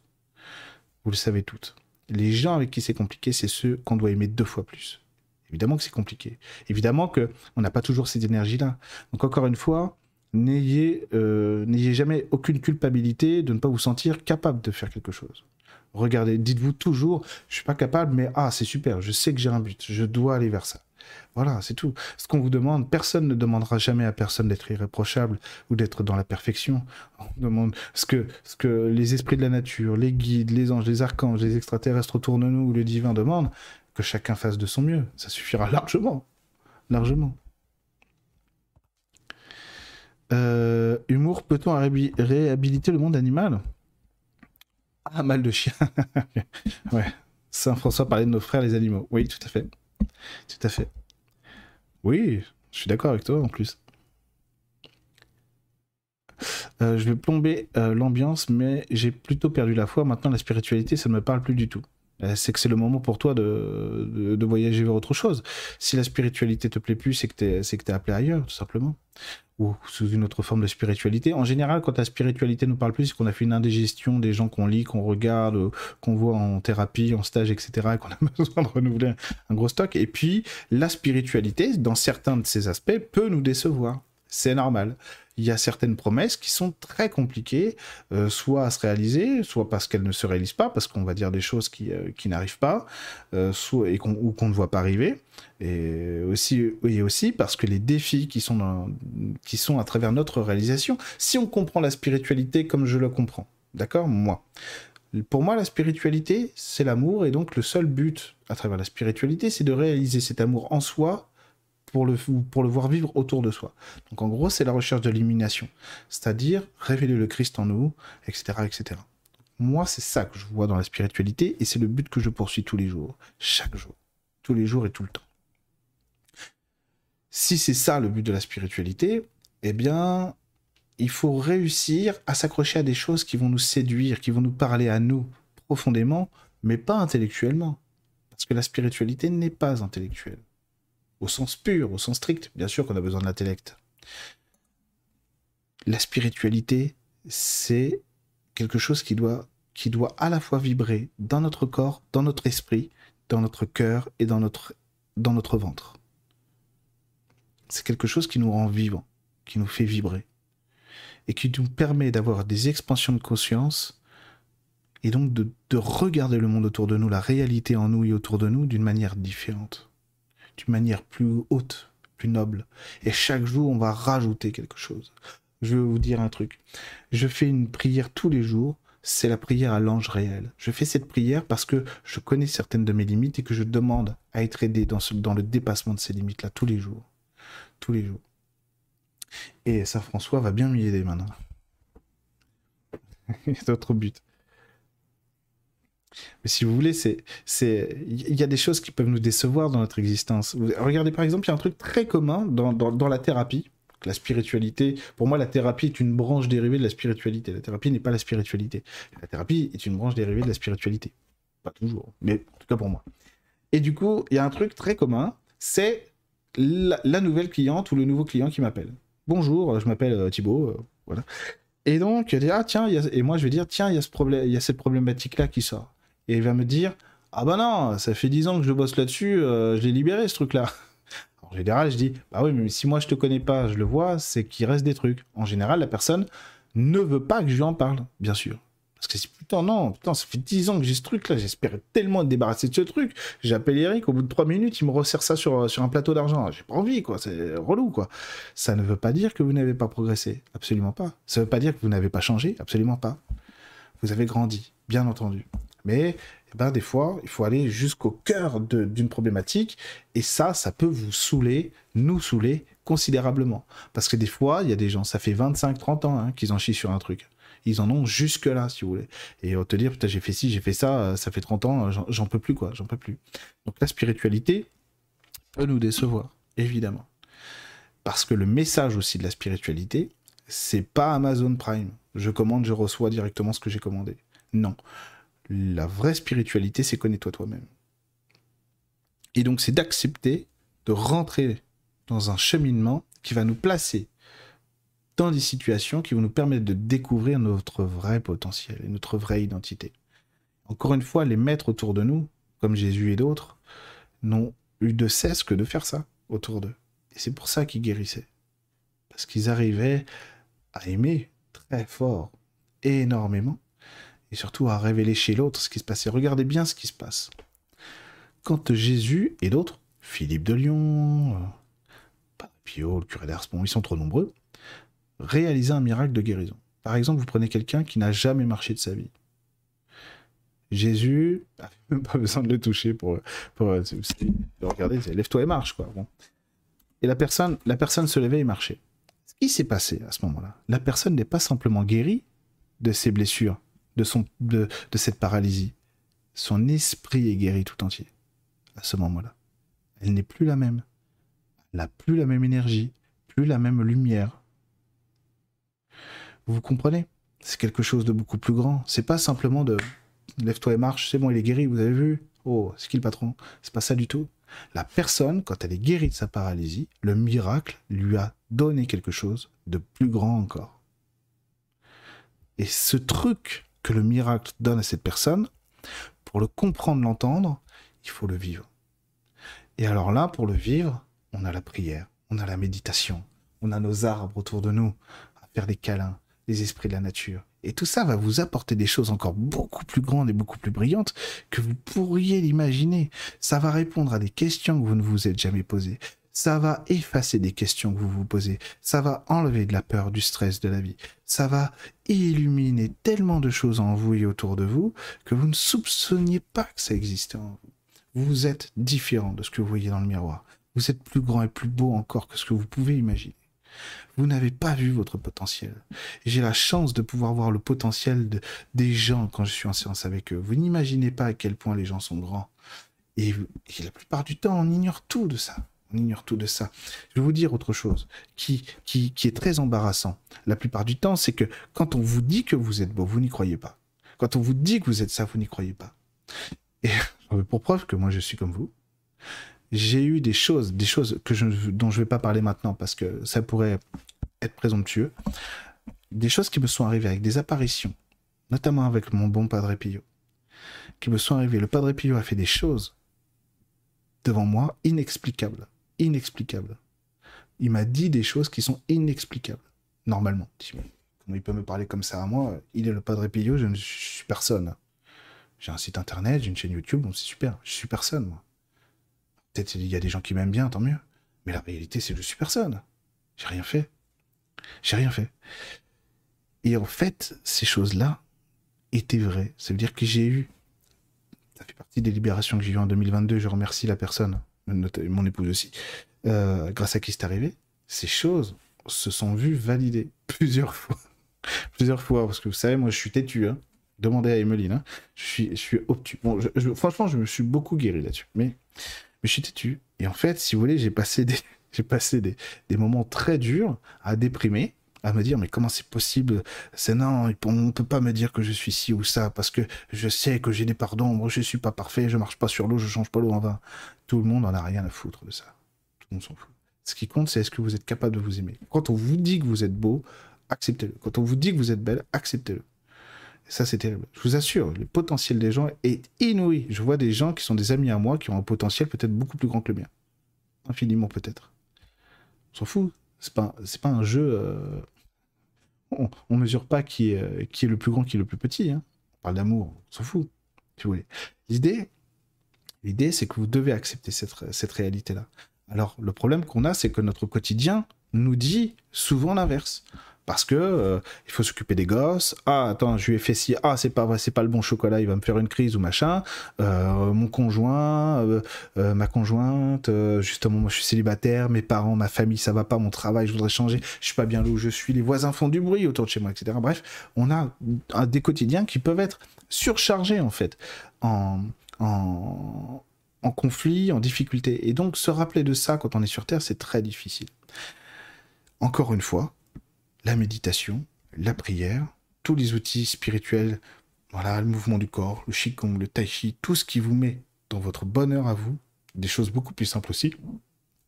vous le savez toutes les gens avec qui c'est compliqué, c'est ceux qu'on doit aimer deux fois plus. Évidemment que c'est compliqué. Évidemment que on n'a pas toujours cette énergie-là. Donc encore une fois, n'ayez euh, n'ayez jamais aucune culpabilité de ne pas vous sentir capable de faire quelque chose. Regardez, dites-vous toujours, je suis pas capable, mais ah c'est super, je sais que j'ai un but, je dois aller vers ça. Voilà, c'est tout. Ce qu'on vous demande, personne ne demandera jamais à personne d'être irréprochable ou d'être dans la perfection. On demande ce que, ce que les esprits de la nature, les guides, les anges, les archanges, les extraterrestres autour de nous, le divin demande, que chacun fasse de son mieux. Ça suffira largement. Largement. Euh, humour, peut-on réhabiliter le monde animal? Ah, mal de chien. Saint François parlait de nos frères les animaux. Oui, tout à fait. Tout à fait. Oui, je suis d'accord avec toi en plus. Euh, je vais plomber euh, l'ambiance, mais j'ai plutôt perdu la foi. Maintenant, la spiritualité, ça ne me parle plus du tout. Euh, c'est que c'est le moment pour toi de, de, voyager vers autre chose. Si la spiritualité te plaît plus, c'est que tu es, es appelé ailleurs, tout simplement ou sous une autre forme de spiritualité. En général, quand la spiritualité nous parle plus, c'est qu'on a fait une indigestion des gens qu'on lit, qu'on regarde, qu'on voit en thérapie, en stage, etc., et qu'on a besoin de renouveler un, gros stock. Et puis, la spiritualité, dans certains de ces aspects, peut nous décevoir. c'est normal. Il y a certaines promesses qui sont très compliquées, euh, soit à se réaliser, soit parce qu'elles ne se réalisent pas, parce qu'on va dire des choses qui, euh, qui n'arrivent pas, euh, soit, et ou qu'on ne voit pas arriver, et aussi, et aussi parce que les défis qui sont, qui sont à travers notre réalisation, si on comprend la spiritualité comme je le comprends, d'accord? Moi. Pour moi, la spiritualité, c'est l'amour, et donc le seul but à travers la spiritualité, c'est de réaliser cet amour en soi pour le, voir vivre autour de soi. Donc en gros, c'est la recherche de l'illumination, c'est-à-dire révéler le Christ en nous, etc. etc. Moi, c'est ça que je vois dans la spiritualité, et c'est le but que je poursuis tous les jours, chaque jour, tous les jours et tout le temps. Si c'est ça le but de la spiritualité, eh bien, il faut réussir à s'accrocher à des choses qui vont nous séduire, qui vont nous parler à nous profondément, mais pas intellectuellement. Parce que la spiritualité n'est pas intellectuelle au sens pur, au sens strict. Bien sûr qu'on a besoin de l'intellect. La spiritualité, c'est quelque chose qui doit, qui doit à la fois vibrer dans notre corps, dans notre esprit, dans notre cœur et dans notre, ventre. C'est quelque chose qui nous rend vivants, qui nous fait vibrer, et qui nous permet d'avoir des expansions de conscience, et donc de regarder le monde autour de nous, la réalité en nous et autour de nous d'une manière différente d'une manière plus haute, plus noble. Et chaque jour, on va rajouter quelque chose. Je vais vous dire un truc. Je fais une prière tous les jours. C'est la prière à l'ange réel. Je fais cette prière parce que je connais certaines de mes limites et que je demande à être aidé dans, le dépassement de ces limites-là tous les jours. Tous les jours. Et Saint François va bien m'y aider maintenant. D'autres buts. Mais si vous voulez, c'est, il y a des choses qui peuvent nous décevoir dans notre existence. Regardez par exemple, il y a un truc très commun dans, dans, la thérapie, la spiritualité. Pour moi, la thérapie est une branche dérivée de la spiritualité. La thérapie n'est pas la spiritualité. La thérapie est une branche dérivée de la spiritualité. Pas toujours, mais en tout cas pour moi. Et du coup, il y a un truc très commun, c'est la, nouvelle cliente ou le nouveau client qui m'appelle. Bonjour, je m'appelle euh, Thibaut, euh, voilà. Et donc, il dit, ah tiens, et moi je vais dire, tiens, il y a ce problème, il y a cette problématique-là qui sort et il va me dire Ah bah non, ça fait 10 ans que je bosse là-dessus, euh, je l'ai libéré ce truc-là. En général, je dis Bah oui, mais si moi je te connais pas, je le vois, c'est qu'il reste des trucs. En général, la personne ne veut pas que je lui en parle, bien sûr. Parce que c'est putain, non, putain, ça fait 10 ans que j'ai ce truc-là, j'espérais tellement être débarrassé de ce truc. J'appelle Eric, au bout de 3 minutes, il me resserre ça sur, sur un plateau d'argent. J'ai pas envie, quoi, c'est relou, quoi. Ça ne veut pas dire que vous n'avez pas progressé, absolument pas. Ça ne veut pas dire que vous n'avez pas changé, absolument pas. Vous avez grandi, bien entendu. Mais eh ben, des fois, il faut aller jusqu'au cœur d'une problématique, et ça, ça peut vous saouler, nous saouler considérablement. Parce que des fois, il y a des gens, ça fait 25-30 ans hein, qu'ils en chient sur un truc. Ils en ont jusque-là, si vous voulez. Et on te dire, putain, j'ai fait ci, j'ai fait ça, euh, ça fait 30 ans, j'en peux plus, quoi, j'en peux plus. Donc la spiritualité peut nous décevoir, évidemment. Parce que le message aussi de la spiritualité, c'est pas Amazon Prime. Je commande, je reçois directement ce que j'ai commandé. Non la vraie spiritualité, c'est connais-toi toi-même. Et donc, c'est d'accepter de rentrer dans un cheminement qui va nous placer dans des situations qui vont nous permettre de découvrir notre vrai potentiel et notre vraie identité. Encore une fois, les maîtres autour de nous, comme Jésus et d'autres, n'ont eu de cesse que de faire ça autour d'eux. Et c'est pour ça qu'ils guérissaient. Parce qu'ils arrivaient à aimer très fort, énormément, et surtout à révéler chez l'autre ce qui se passait. Regardez bien ce qui se passe. Quand Jésus et d'autres, Philippe de Lyon, Pio, le curé d'Ars, ils sont trop nombreux, réalisaient un miracle de guérison. Par exemple, vous prenez quelqu'un qui n'a jamais marché de sa vie. Jésus n'a même pas besoin de le toucher pour, pour regardez, lève-toi et marche quoi. Et la personne, la personne se levait et marchait. Ce qui s'est passé à ce moment-là, la personne n'est pas simplement guérie de ses blessures, de, cette paralysie. Son esprit est guéri tout entier à ce moment-là. Elle n'est plus la même. Elle n'a plus la même énergie, plus la même lumière. Vous comprenez? C'est quelque chose de beaucoup plus grand. C'est pas simplement de lève-toi et marche, c'est bon, il est guéri, vous avez vu? Oh, c'est qui le patron? C'est pas ça du tout. La personne, quand elle est guérie de sa paralysie, le miracle lui a donné quelque chose de plus grand encore. Et ce truc que le miracle donne à cette personne, pour le comprendre, l'entendre, il faut le vivre. Et alors là, pour le vivre, on a la prière, on a la méditation, on a nos arbres autour de nous, à faire des câlins, les esprits de la nature. Et tout ça va vous apporter des choses encore beaucoup plus grandes et beaucoup plus brillantes que vous pourriez l'imaginer. Ça va répondre à des questions que vous ne vous êtes jamais posées. Ça va effacer des questions que vous vous posez. Ça va enlever de la peur, du stress de la vie. Ça va illuminer tellement de choses en vous et autour de vous que vous ne soupçonniez pas que ça existait en vous. Vous êtes différent de ce que vous voyez dans le miroir. Vous êtes plus grand et plus beau encore que ce que vous pouvez imaginer. Vous n'avez pas vu votre potentiel. J'ai la chance de pouvoir voir le potentiel de, des gens quand je suis en séance avec eux. Vous n'imaginez pas à quel point les gens sont grands. Et, la plupart du temps, on ignore tout de ça. On ignore tout de ça. Je vais vous dire autre chose qui, qui, qui est très embarrassant. La plupart du temps, c'est que quand on vous dit que vous êtes beau, vous n'y croyez pas. Quand on vous dit que vous êtes ça, vous n'y croyez pas. Et pour preuve que moi, je suis comme vous j'ai eu des choses, des choses que je, dont je ne vais pas parler maintenant parce que ça pourrait être présomptueux, des choses qui me sont arrivées avec des apparitions, notamment avec mon bon Padre Pio, qui me sont arrivées. Le Padre Pio a fait des choses devant moi inexplicables, inexplicables. Il m'a dit des choses qui sont inexplicables, normalement. Il peut me parler comme ça à moi? Il est le Padre Pio, je ne suis personne. J'ai un site internet, j'ai une chaîne YouTube, c'est super. Je suis personne, moi. Peut-être il y a des gens qui m'aiment bien, tant mieux. Mais la réalité, c'est que je suis personne. J'ai rien fait. J'ai rien fait. Et en fait, ces choses-là étaient vraies. Ça veut dire que j'ai eu. Ça fait partie des libérations que j'ai eues en 2022. Je remercie la personne, mon épouse aussi, euh, grâce à qui c'est arrivé. Ces choses se sont vues validées plusieurs fois. plusieurs fois. Parce que vous savez, moi, je suis têtu. Hein. Demandez à Emeline. Hein. Je, suis, je obtus. Bon, franchement, je me suis beaucoup guéri là-dessus. Mais je suis têtu. Et en fait, si vous voulez, j'ai passé des, j'ai passé des, moments très durs à déprimer, à me dire mais comment c'est possible? C'est non, on ne peut pas me dire que je suis ci ou ça parce que je sais que j'ai des parts d'ombre, je suis pas parfait, je marche pas sur l'eau, je change pas l'eau en vin. Tout le monde en a rien à foutre de ça. Tout le monde s'en fout. Ce qui compte, c'est est-ce que vous êtes capable de vous aimer. Quand on vous dit que vous êtes beau, acceptez-le. Quand on vous dit que vous êtes belle, acceptez-le. Ça, c'est terrible. Je vous assure, le potentiel des gens est inouï. Je vois des gens qui sont des amis à moi qui ont un potentiel peut-être beaucoup plus grand que le mien. Infiniment peut-être. On s'en fout. C'est pas, pas un jeu. Euh, on, on, mesure pas qui est, euh, qui est le plus grand, qui est le plus petit. Hein. On parle d'amour, on s'en fout. Si vous voulez. L'idée, l'idée, c'est que vous devez accepter cette, cette réalité-là. Alors, le problème qu'on a, c'est que notre quotidien nous dit souvent l'inverse parce que euh, il faut s'occuper des gosses. Ah attends, je lui ai fait ci. Ah c'est pas c'est pas le bon chocolat, il va me faire une crise ou machin. Euh, mon conjoint, euh, ma conjointe, justement moi je suis célibataire, mes parents, ma famille ça va pas, mon travail je voudrais changer, je suis pas bien là où je suis, les voisins font du bruit autour de chez moi, etc. Bref, on a des quotidiens qui peuvent être surchargés en fait en conflit, en difficulté. Et donc se rappeler de ça quand on est sur Terre, c'est très difficile. Encore une fois, la méditation, la prière, tous les outils spirituels, voilà, le mouvement du corps, le qigong, le tai chi, tout ce qui vous met dans votre bonheur à vous, des choses beaucoup plus simples aussi.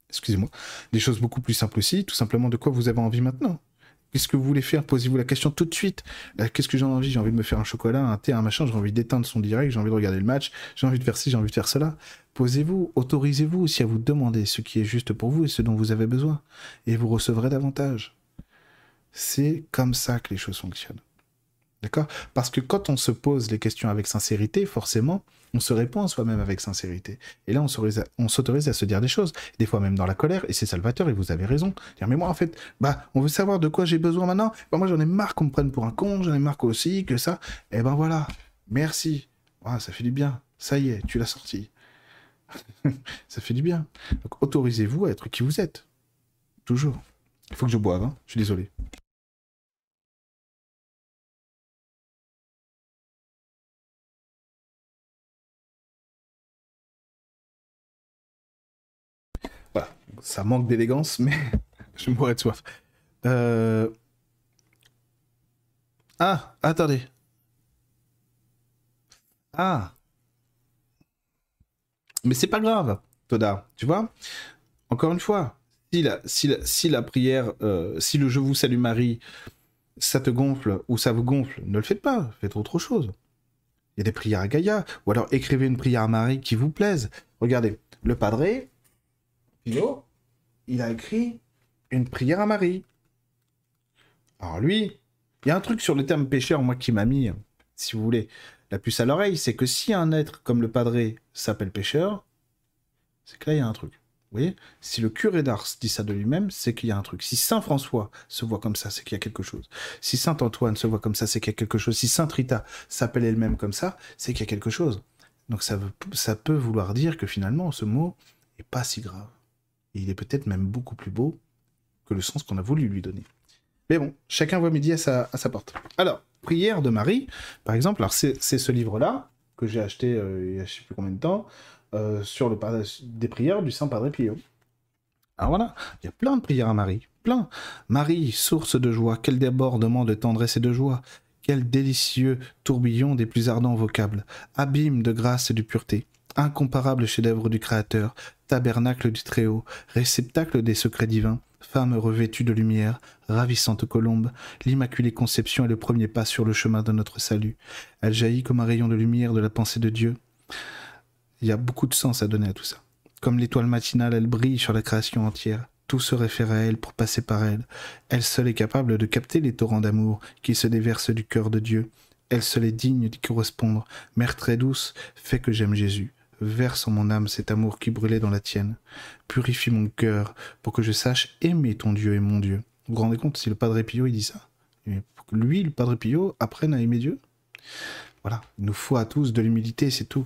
Excusez-moi, des choses beaucoup plus simples aussi, tout simplement de quoi vous avez envie maintenant. Qu'est-ce que vous voulez faire? Posez-vous la question tout de suite. Qu'est-ce que j'ai envie? J'ai envie de me faire un chocolat, un thé, un machin, j'ai envie d'éteindre son direct, j'ai envie de regarder le match, j'ai envie de faire ci, j'ai envie de faire cela. Posez-vous, autorisez-vous aussi à vous demander ce qui est juste pour vous et ce dont vous avez besoin. Et vous recevrez davantage. C'est comme ça que les choses fonctionnent. D'accord? Parce que quand on se pose les questions avec sincérité, forcément, on se répond à soi-même avec sincérité. Et là, on s'autorise à, se dire des choses, des fois même dans la colère, et c'est salvateur, et vous avez raison. Mais moi, en fait, bah, on veut savoir de quoi j'ai besoin maintenant. Bah, moi, j'en ai marre qu'on me prenne pour un con, j'en ai marre aussi, que ça. Et eh ben voilà, merci. Ah, ça fait du bien. Ça y est, tu l'as sorti. ça fait du bien. Autorisez-vous à être qui vous êtes. Toujours. Il faut que je boive, hein. je suis désolé. Ça manque d'élégance, mais je mourrais de soif. Euh, ah, attendez. Ah. Mais c'est pas grave, Toda. Tu vois Encore une fois, si la, si la prière, euh, si le Je vous salue Marie, ça te gonfle ou ça vous gonfle, ne le faites pas. Faites autre chose. Il y a des prières à Gaïa. Ou alors écrivez une prière à Marie qui vous plaise. Regardez, le Padré, il a écrit une prière à Marie. Alors lui, il y a un truc sur le terme pécheur, moi, qui m'a mis, si vous voulez, la puce à l'oreille, c'est que si un être comme le padré s'appelle pécheur, c'est que là, il y a un truc. Vous Si le curé d'Ars dit ça de lui-même, c'est qu'il y a un truc. Si Saint François se voit comme ça, c'est qu'il y a quelque chose. Si Saint Antoine se voit comme ça, c'est qu'il y a quelque chose. Si Sainte Rita s'appelle elle-même comme ça, c'est qu'il y a quelque chose. Donc ça, ça peut vouloir dire que finalement, ce mot est pas si grave. Il est peut-être même beaucoup plus beau que le sens qu'on a voulu lui donner. Mais bon, chacun voit midi à sa, porte. Alors, prière de Marie, par exemple, alors c'est ce livre-là que j'ai acheté euh, il y a je sais plus combien de temps, euh, sur le des prières du Saint Padre Pio. Alors voilà, il y a plein de prières à Marie, plein. Marie, source de joie, quel débordement de tendresse et de joie, quel délicieux tourbillon des plus ardents vocables, abîme de grâce et de pureté, incomparable chef-d'œuvre du Créateur, tabernacle du Très-Haut, réceptacle des secrets divins, femme revêtue de lumière, ravissante colombe, l'Immaculée Conception est le premier pas sur le chemin de notre salut. Elle jaillit comme un rayon de lumière de la pensée de Dieu. Il y a beaucoup de sens à donner à tout ça. Comme l'étoile matinale, elle brille sur la création entière. Tout se réfère à elle pour passer par elle. Elle seule est capable de capter les torrents d'amour qui se déversent du cœur de Dieu. Elle seule est digne d'y correspondre. Mère très douce, fais que j'aime Jésus. Verse en mon âme cet amour qui brûlait dans la tienne. Purifie mon cœur pour que je sache aimer ton Dieu et mon Dieu. Vous vous rendez compte si le Padre Pio il dit ça? Lui, le Padre Pio, apprenne à aimer Dieu? Voilà, il nous faut à tous de l'humilité, c'est tout.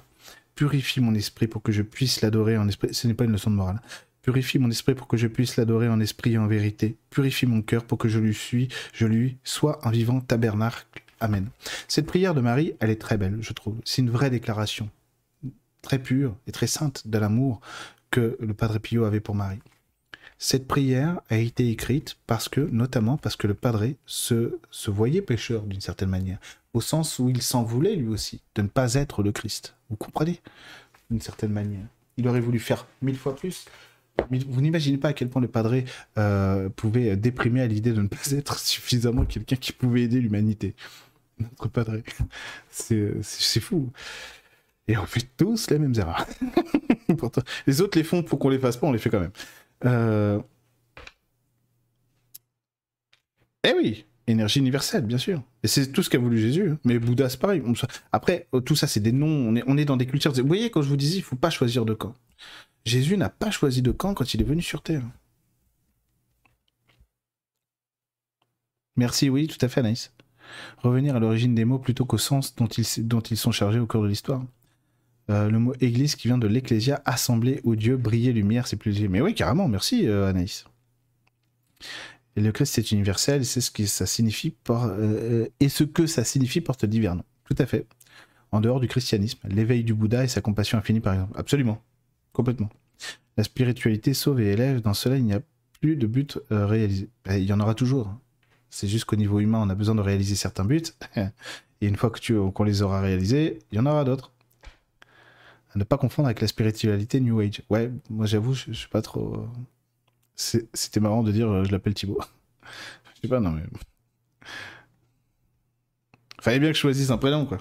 Purifie mon esprit pour que je puisse l'adorer en esprit. Ce n'est pas une leçon de morale. Purifie mon esprit pour que je puisse l'adorer en esprit et en vérité. Purifie mon cœur pour que je lui suis, je lui sois un vivant tabernacle. Amen. Cette prière de Marie, elle est très belle, je trouve. C'est une vraie déclaration, très pure et très sainte de l'amour que le Padre Pio avait pour Marie. Cette prière a été écrite parce que, notamment parce que le Padre se, se voyait pécheur d'une certaine manière, au sens où il s'en voulait lui aussi, de ne pas être le Christ. Vous comprenez? D'une certaine manière. Il aurait voulu faire mille fois plus. Vous n'imaginez pas à quel point le Padre euh, pouvait déprimer à l'idée de ne pas être suffisamment quelqu'un qui pouvait aider l'humanité. Notre Padre. C'est fou. Et on fait tous les mêmes erreurs. les autres les font pour qu'on les fasse pas, on les fait quand même. Euh, eh oui, énergie universelle, bien sûr. Et c'est tout ce qu'a voulu Jésus. Hein. Mais Bouddha, c'est pareil. Après, euh, tout ça, c'est des noms. On est, dans des cultures. Vous voyez, quand je vous disais, il faut pas choisir de camp. Jésus n'a pas choisi de camp quand il est venu sur Terre. Merci, oui, tout à fait, Anaïs. Revenir à l'origine des mots plutôt qu'au sens dont ils sont chargés au cours de l'histoire. Euh, le mot église qui vient de l'ecclésia, assemblée où Dieu brillait lumière, c'est plus. Mais oui, carrément, merci euh, Anaïs. Le Christ c'est universel, c'est ce que ça signifie euh, et ce que ça signifie porte divers noms. Tout à fait. En dehors du christianisme, l'éveil du Bouddha et sa compassion infinie, par exemple. Absolument. Complètement. La spiritualité sauve et élève. Dans cela, il n'y a plus de but réalisé. Ben, il y en aura toujours. Hein. C'est juste qu'au niveau humain, on a besoin de réaliser certains buts. et une fois que tu, qu'on les aura réalisés, il y en aura d'autres à ne pas confondre avec la spiritualité New Age. Ouais, moi j'avoue, je, suis pas trop. C'était marrant de dire euh, je l'appelle Thibaut. je sais pas, non mais. Fallait bien que je choisisse un prénom, quoi.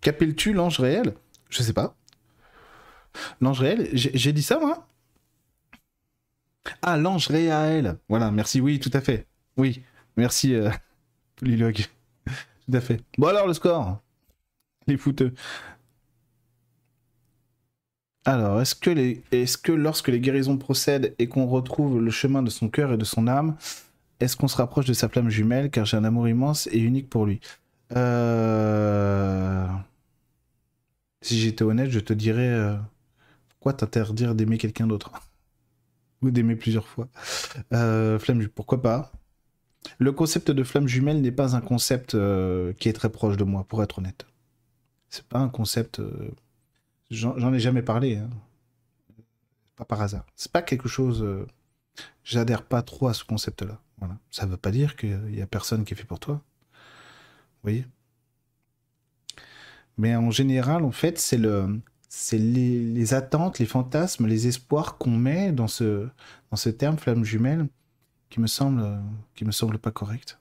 Qu'appelles-tu l'ange réel? Je sais pas. L'ange réel, j'ai dit ça, moi? Ah, l'ange réel. Voilà, merci, oui, tout à fait. Oui, merci. Euh... Tout à fait. Bon alors le score? Les fouteux. Alors, est-ce que, les... est que lorsque les guérisons procèdent et qu'on retrouve le chemin de son cœur et de son âme, est-ce qu'on se rapproche de sa flamme jumelle car j'ai un amour immense et unique pour lui? Euh... Si j'étais honnête, je te dirais euh... pourquoi t'interdire d'aimer quelqu'un d'autre? Ou d'aimer plusieurs fois? Euh... Flamme, pourquoi pas? Le concept de flamme jumelle n'est pas un concept euh, qui est très proche de moi, pour être honnête. C'est pas un concept. Euh, j'en ai jamais parlé. Hein. Pas par hasard. C'est pas quelque chose. Euh, j'adhère pas trop à ce concept-là. Voilà. Ça veut pas dire qu'il y a personne qui est fait pour toi. Vous voyez? Mais en général, en fait, c'est le. C'est les, attentes, les fantasmes, les espoirs qu'on met dans ce, dans ce terme flamme jumelle qui me semble, qui me semble pas correct.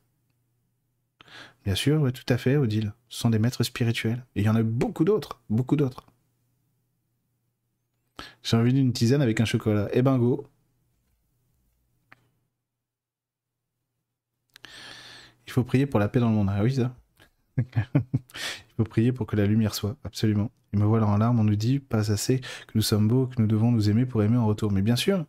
Bien sûr, oui, tout à fait, Odile. Ce sont des maîtres spirituels. Et il y en a beaucoup d'autres, beaucoup d'autres. J'ai envie d'une tisane avec un chocolat. Eh ben go. Il faut prier pour la paix dans le monde. Ah oui, ça. faut prier pour que la lumière soit, absolument. Et me voilà en larmes, on nous dit pas assez que nous sommes beaux, que nous devons nous aimer pour aimer en retour. Mais bien sûr,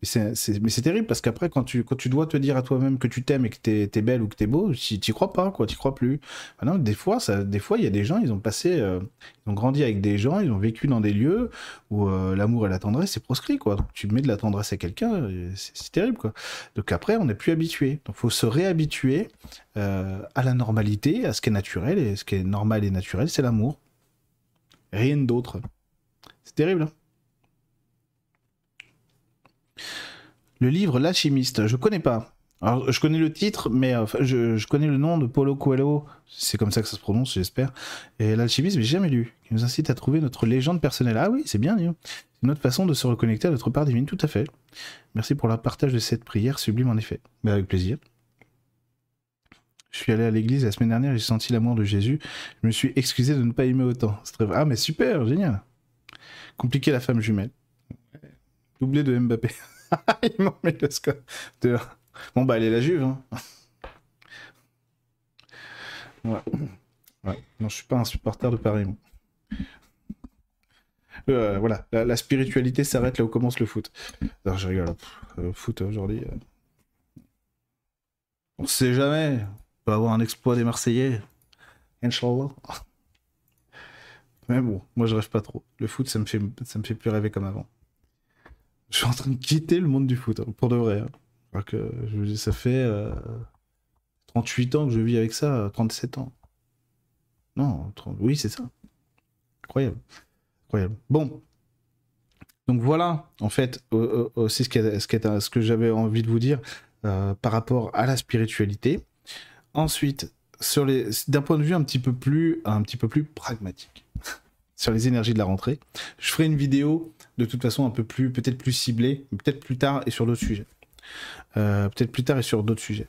mais c'est terrible parce qu'après, quand tu, quand tu dois te dire à toi-même que tu t'aimes et que t'es es belle ou que t'es beau, tu crois pas, quoi, tu crois plus. Maintenant, des fois, ça, des fois, il y a des gens, ils ont passé, euh, ils ont grandi avec des gens, ils ont vécu dans des lieux où euh, l'amour et la tendresse, c'est proscrit, quoi. Tu mets de la tendresse à quelqu'un, c'est terrible, quoi. Donc après, on n'est plus habitué. Donc, faut se réhabituer euh, à la normalité, à ce qui est naturel, et ce qui est normal et naturel, c'est l'amour. Rien d'autre. C'est terrible. Hein. le livre L'alchimiste, je connais pas. Alors, je connais le titre, mais je, je, connais le nom de Paulo Coelho, c'est comme ça que ça se prononce, j'espère. Et l'alchimiste, j'ai jamais lu, qui nous incite à trouver notre légende personnelle. Ah oui, c'est bien, c'est une autre façon de se reconnecter à notre part divine, tout à fait. Merci pour le partage de cette prière sublime, en effet. Mais avec plaisir. Je suis allé à l'église la semaine dernière, j'ai senti l'amour de Jésus. Je me suis excusé de ne pas aimer autant. Ah, mais super, génial. Compliqué la femme jumelle. Doublé de Mbappé. Il m'en met le score. Bon, bah, elle est la Juve. Hein. Ouais. ouais. Non, je suis pas un supporter de Paris. Euh, voilà, la, spiritualité s'arrête là où commence le foot. Alors, je rigole. Le foot aujourd'hui. Euh... On sait jamais avoir un exploit des Marseillais. Inch'Allah. Mais bon, moi je rêve pas trop. Le foot, ça me fait, ça me fait plus rêver comme avant. Je suis en train de quitter le monde du foot, hein, pour de vrai. Hein. Que, ça fait 38 euh, ans que je vis avec ça, 37 ans. Non, oui, c'est ça. Incroyable. Incroyable. Bon. Donc voilà, en fait, aussi ce, ce, ce que j'avais envie de vous dire euh, par rapport à la spiritualité. Ensuite, sur les, d'un point de vue un petit peu plus, pragmatique, sur les énergies de la rentrée, je ferai une vidéo de toute façon un peu plus, peut-être plus ciblée, peut-être plus tard et sur d'autres sujets. Euh, peut-être plus tard et sur d'autres sujets.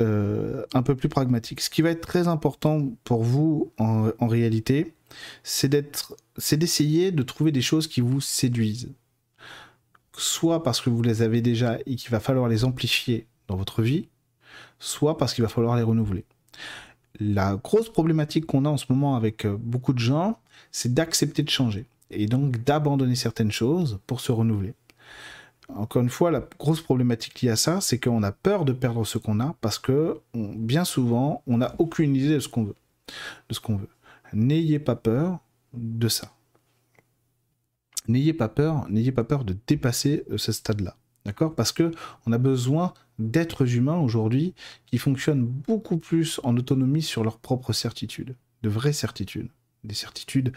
Euh, un peu plus pragmatique. Ce qui va être très important pour vous en, réalité, c'est d'essayer de trouver des choses qui vous séduisent. Soit parce que vous les avez déjà et qu'il va falloir les amplifier dans votre vie, soit parce qu'il va falloir les renouveler. La grosse problématique qu'on a en ce moment avec euh, beaucoup de gens, c'est d'accepter de changer et donc d'abandonner certaines choses pour se renouveler. Encore une fois, la grosse problématique liée à ça, c'est qu'on a peur de perdre ce qu'on a parce que bien souvent, on n'a aucune idée de ce qu'on veut. N'ayez pas peur de ça. N'ayez pas peur, n'ayez pas peur de dépasser euh, ce stade-là. D'accord? Parce que on a besoin d'êtres humains aujourd'hui qui fonctionnent beaucoup plus en autonomie sur leurs propres certitudes, de vraies certitudes, des certitudes.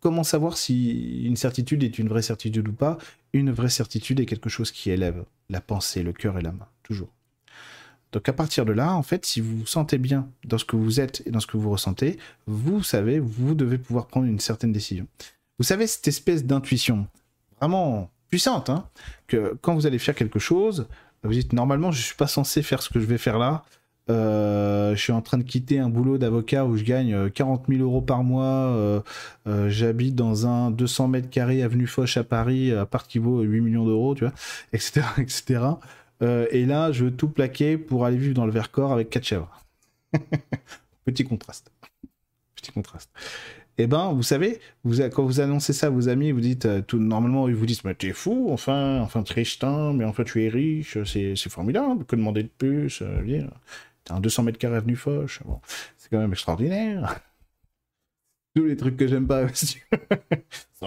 Comment savoir si une certitude est une vraie certitude ou pas? Une vraie certitude est quelque chose qui élève la pensée, le cœur et la main, toujours. Donc à partir de là, en fait, si vous vous sentez bien dans ce que vous êtes et dans ce que vous ressentez, vous savez, vous devez pouvoir prendre une certaine décision. Vous savez, cette espèce d'intuition, vraiment puissante, hein, que quand vous allez faire quelque chose, vous dites normalement je suis pas censé faire ce que je vais faire là. Euh, je suis en train de quitter un boulot d'avocat où je gagne 40 euh, 000 euros par mois. Euh, j'habite dans un 200 mètres carrés avenue Foch à Paris, à part qui vaut 8 millions d'euros, tu vois, etc., etc. et là, je veux tout plaquer pour aller vivre dans le Vercors avec quatre chèvres. Petit contraste. Petit contraste eh ben, vous savez, vous, quand vous annoncez ça à vos amis, vous dites, euh, tout, normalement, ils vous disent, mais t'es fou, enfin, enfin, Tristan, mais enfin, tu es riche, c'est formidable, que demander de plus, euh, t'as un 200 mètres carrés avenue Foch, bon, c'est quand même extraordinaire. Tous les trucs que j'aime pas aussi.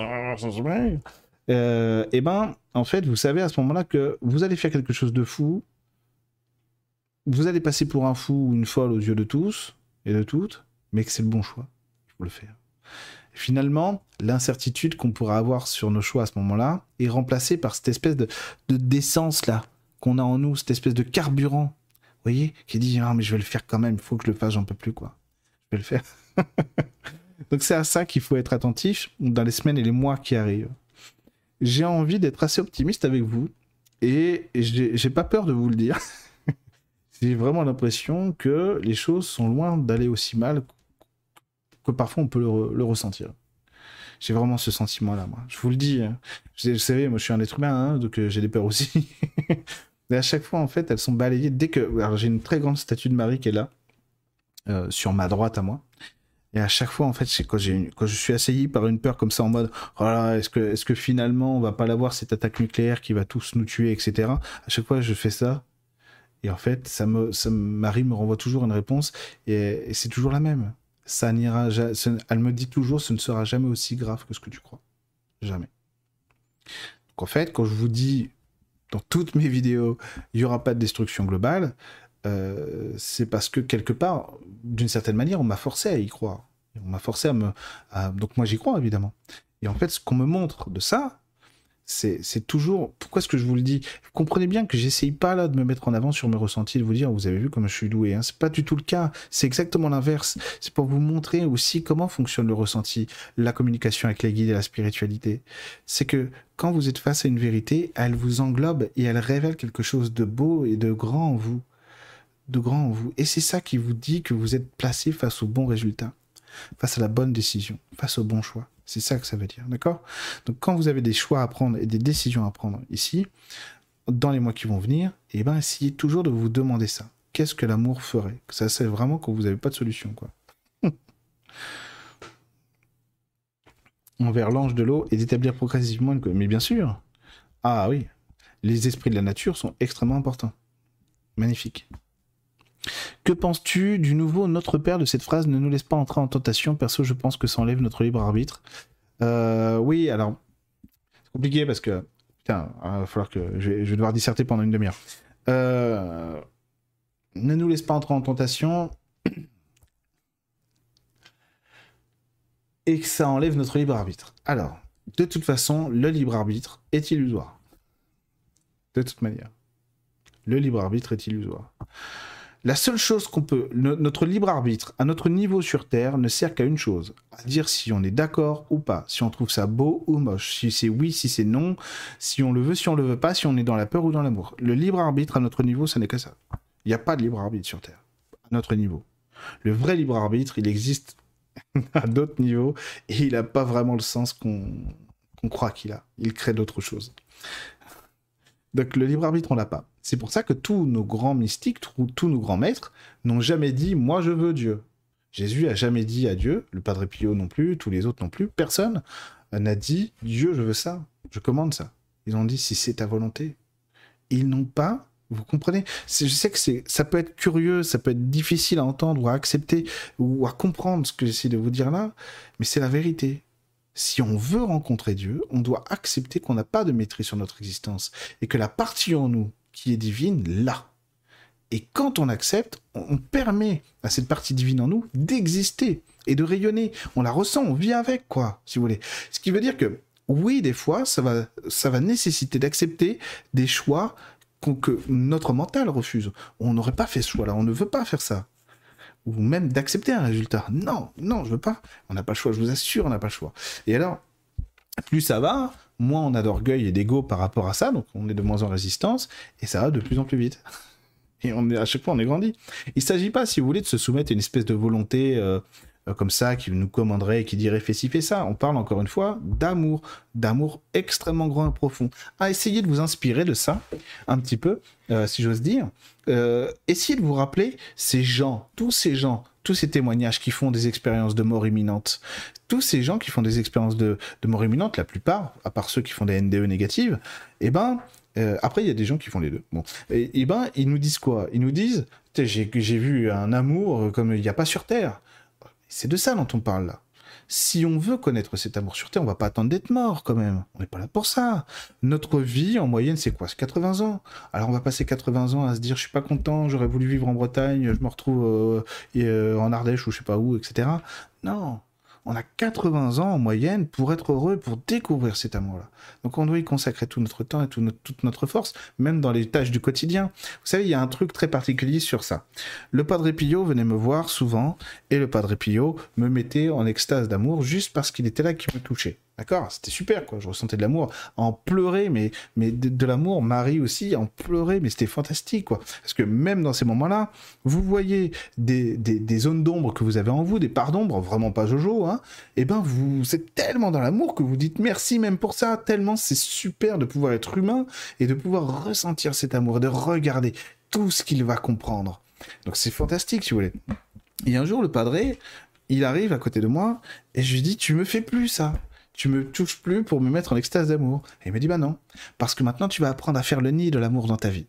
euh, eh ben, en fait, vous savez à ce moment-là que vous allez faire quelque chose de fou, vous allez passer pour un fou ou une folle aux yeux de tous et de toutes, mais que c'est le bon choix. Il faut le faire. Finalement, l'incertitude qu'on pourra avoir sur nos choix à ce moment-là est remplacée par cette espèce de, d'essence là qu'on a en nous, cette espèce de carburant, vous voyez, qui dit ah mais je vais le faire quand même, il faut que je le fasse, j'en peux plus quoi, je vais le faire. Donc c'est à ça qu'il faut être attentif dans les semaines et les mois qui arrivent. J'ai envie d'être assez optimiste avec vous et j'ai pas peur de vous le dire. j'ai vraiment l'impression que les choses sont loin d'aller aussi mal que parfois on peut le, ressentir. J'ai vraiment ce sentiment-là, moi. Je vous le dis. Hein. Vous savez, moi, je suis un être humain, hein, donc euh, j'ai des peurs aussi. Et à chaque fois, en fait, elles sont balayées dès que. Alors, j'ai une très grande statue de Marie qui est là, euh, sur ma droite à moi. Et à chaque fois, en fait, c'est quand, j'ai quand je suis assailli par une peur comme ça en mode oh est-ce que, est que finalement on va pas l'avoir cette attaque nucléaire qui va tous nous tuer, etc. À chaque fois, je fais ça. Et en fait, ça me, ça, Marie me renvoie toujours une réponse et, c'est toujours la même. Ça n'ira Elle me dit toujours ce ne sera jamais aussi grave que ce que tu crois. Jamais. Donc en fait, quand je vous dis dans toutes mes vidéos, il n'y aura pas de destruction globale, euh, c'est parce que quelque part, d'une certaine manière, on m'a forcé à y croire. On m'a forcé à me. Donc moi j'y crois évidemment. Et en fait, ce qu'on me montre de ça, c'est toujours. Pourquoi est-ce que je vous le dis? Vous comprenez bien que j'essaye pas là de me mettre en avant sur mes ressentis, de vous dire, vous avez vu comme je suis doué. Hein. C'est pas du tout le cas. C'est exactement l'inverse. C'est pour vous montrer aussi comment fonctionne le ressenti, la communication avec les guides et la spiritualité. C'est que quand vous êtes face à une vérité, elle vous englobe et elle révèle quelque chose de beau et de grand en vous. De grand en vous. Et c'est ça qui vous dit que vous êtes placé face au bon résultat, face à la bonne décision, face au bon choix. C'est ça que ça veut dire, d'accord? Donc quand vous avez des choix à prendre et des décisions à prendre ici, dans les mois qui vont venir, eh ben essayez toujours de vous demander ça. Qu'est-ce que l'amour ferait? Ça c'est vraiment quand vous n'avez pas de solution, quoi. Envers l'ange de l'eau et d'établir progressivement une... Mais bien sûr Ah oui Les esprits de la nature sont extrêmement importants. Magnifique. Que penses-tu du nouveau Notre Père de cette phrase Ne nous laisse pas entrer en tentation Perso, je pense que ça enlève notre libre arbitre. Euh, oui, alors, c'est compliqué parce que, putain, il va falloir que. Je vais, devoir disserter pendant une demi-heure. Euh, ne nous laisse pas entrer en tentation. Et que ça enlève notre libre arbitre. Alors, de toute façon, le libre arbitre est illusoire. De toute manière. Le libre arbitre est illusoire. La seule chose qu'on peut, notre libre arbitre à notre niveau sur Terre ne sert qu'à une chose, à dire si on est d'accord ou pas, si on trouve ça beau ou moche, si c'est oui, si c'est non, si on le veut, si on le veut pas, si on est dans la peur ou dans l'amour. Le libre arbitre à notre niveau, ça n'est que ça. Il n'y a pas de libre arbitre sur Terre, à notre niveau. Le vrai libre arbitre, il existe à d'autres niveaux et il n'a pas vraiment le sens qu'on croit qu'il a. Il crée d'autres choses. Donc le libre arbitre, on l'a pas. C'est pour ça que tous nos grands mystiques, tous nos grands maîtres n'ont jamais dit moi je veux Dieu. Jésus a jamais dit à Dieu, le Padre Pio non plus, tous les autres non plus, personne n'a dit Dieu je veux ça, je commande ça. Ils ont dit si c'est ta volonté. Ils n'ont pas vous comprenez? Je sais que ça peut être curieux, ça peut être difficile à entendre ou à accepter ou à comprendre ce que j'essaie de vous dire là, mais c'est la vérité si on veut rencontrer Dieu, on doit accepter qu'on n'a pas de maîtrise sur notre existence et que la partie en nous qui est divine là. Et quand on accepte, on permet à cette partie divine en nous d'exister et de rayonner. On la ressent, on vit avec, quoi, si vous voulez. Ce qui veut dire que, oui, des fois, ça va, ça va nécessiter d'accepter des choix que notre mental refuse. On n'aurait pas fait ce choix-là, on ne veut pas faire ça. Ou même d'accepter un résultat. Non, non, je veux pas. On n'a pas le choix, je vous assure, on n'a pas le choix. Et alors, plus ça va, moins on a d'orgueil et d'ego par rapport à ça, donc on est de moins en résistance, et ça va de plus en plus vite. Et on est, à chaque fois, on est grandi. Il ne s'agit pas, si vous voulez, de se soumettre à une espèce de volonté euh, euh, comme ça qui nous commanderait et qui dirait fais ci, fais ça. On parle encore une fois d'amour, d'amour extrêmement grand et profond. À essayer de vous inspirer de ça, un petit peu, euh, si j'ose dire. essayez de vous rappeler ces gens, tous ces gens, tous ces témoignages qui font des expériences de mort imminente, tous ces gens qui font des expériences de, mort imminente, la plupart, à part ceux qui font des NDE négatives, eh ben, euh, après, il y a des gens qui font les deux. Bon. Et, eh ben, ils nous disent quoi? Ils nous disent, j'ai vu un amour comme il n'y a pas sur Terre. C'est de ça dont on parle là si on veut connaître cet amour sur Terre, on va pas attendre d'être mort quand même. On n'est pas là pour ça. Notre vie, en moyenne, c'est quoi? C'est 80 ans. Alors on va passer 80 ans à se dire, je suis pas content, j'aurais voulu vivre en Bretagne, je me retrouve euh, euh, en Ardèche ou je sais pas où, etc. Non on a 80 ans en moyenne pour être heureux, pour découvrir cet amour-là. Donc on doit y consacrer tout notre temps et toute notre force, même dans les tâches du quotidien. Vous savez, il y a un truc très particulier sur ça. Le Padre Pio venait me voir souvent, et le Padre Pio me mettait en extase d'amour juste parce qu'il était là qui me touchait. D'accord C'était super, quoi. Je ressentais de l'amour. En pleurer, mais, mais de, l'amour, Marie aussi, en pleurer, mais c'était fantastique, quoi. Parce que même dans ces moments-là, vous voyez des, zones d'ombre que vous avez en vous, des parts d'ombre, vraiment pas Jojo, hein. Et eh ben, vous êtes tellement dans l'amour que vous dites merci même pour ça, tellement c'est super de pouvoir être humain et de pouvoir ressentir cet amour, de regarder tout ce qu'il va comprendre. Donc c'est fantastique, si vous voulez. Et un jour, le padré, il arrive à côté de moi et je lui dis, tu me fais plus ça tu me touches plus pour me mettre en extase d'amour. Et il me dit, bah non, parce que maintenant tu vas apprendre à faire le nid de l'amour dans ta vie.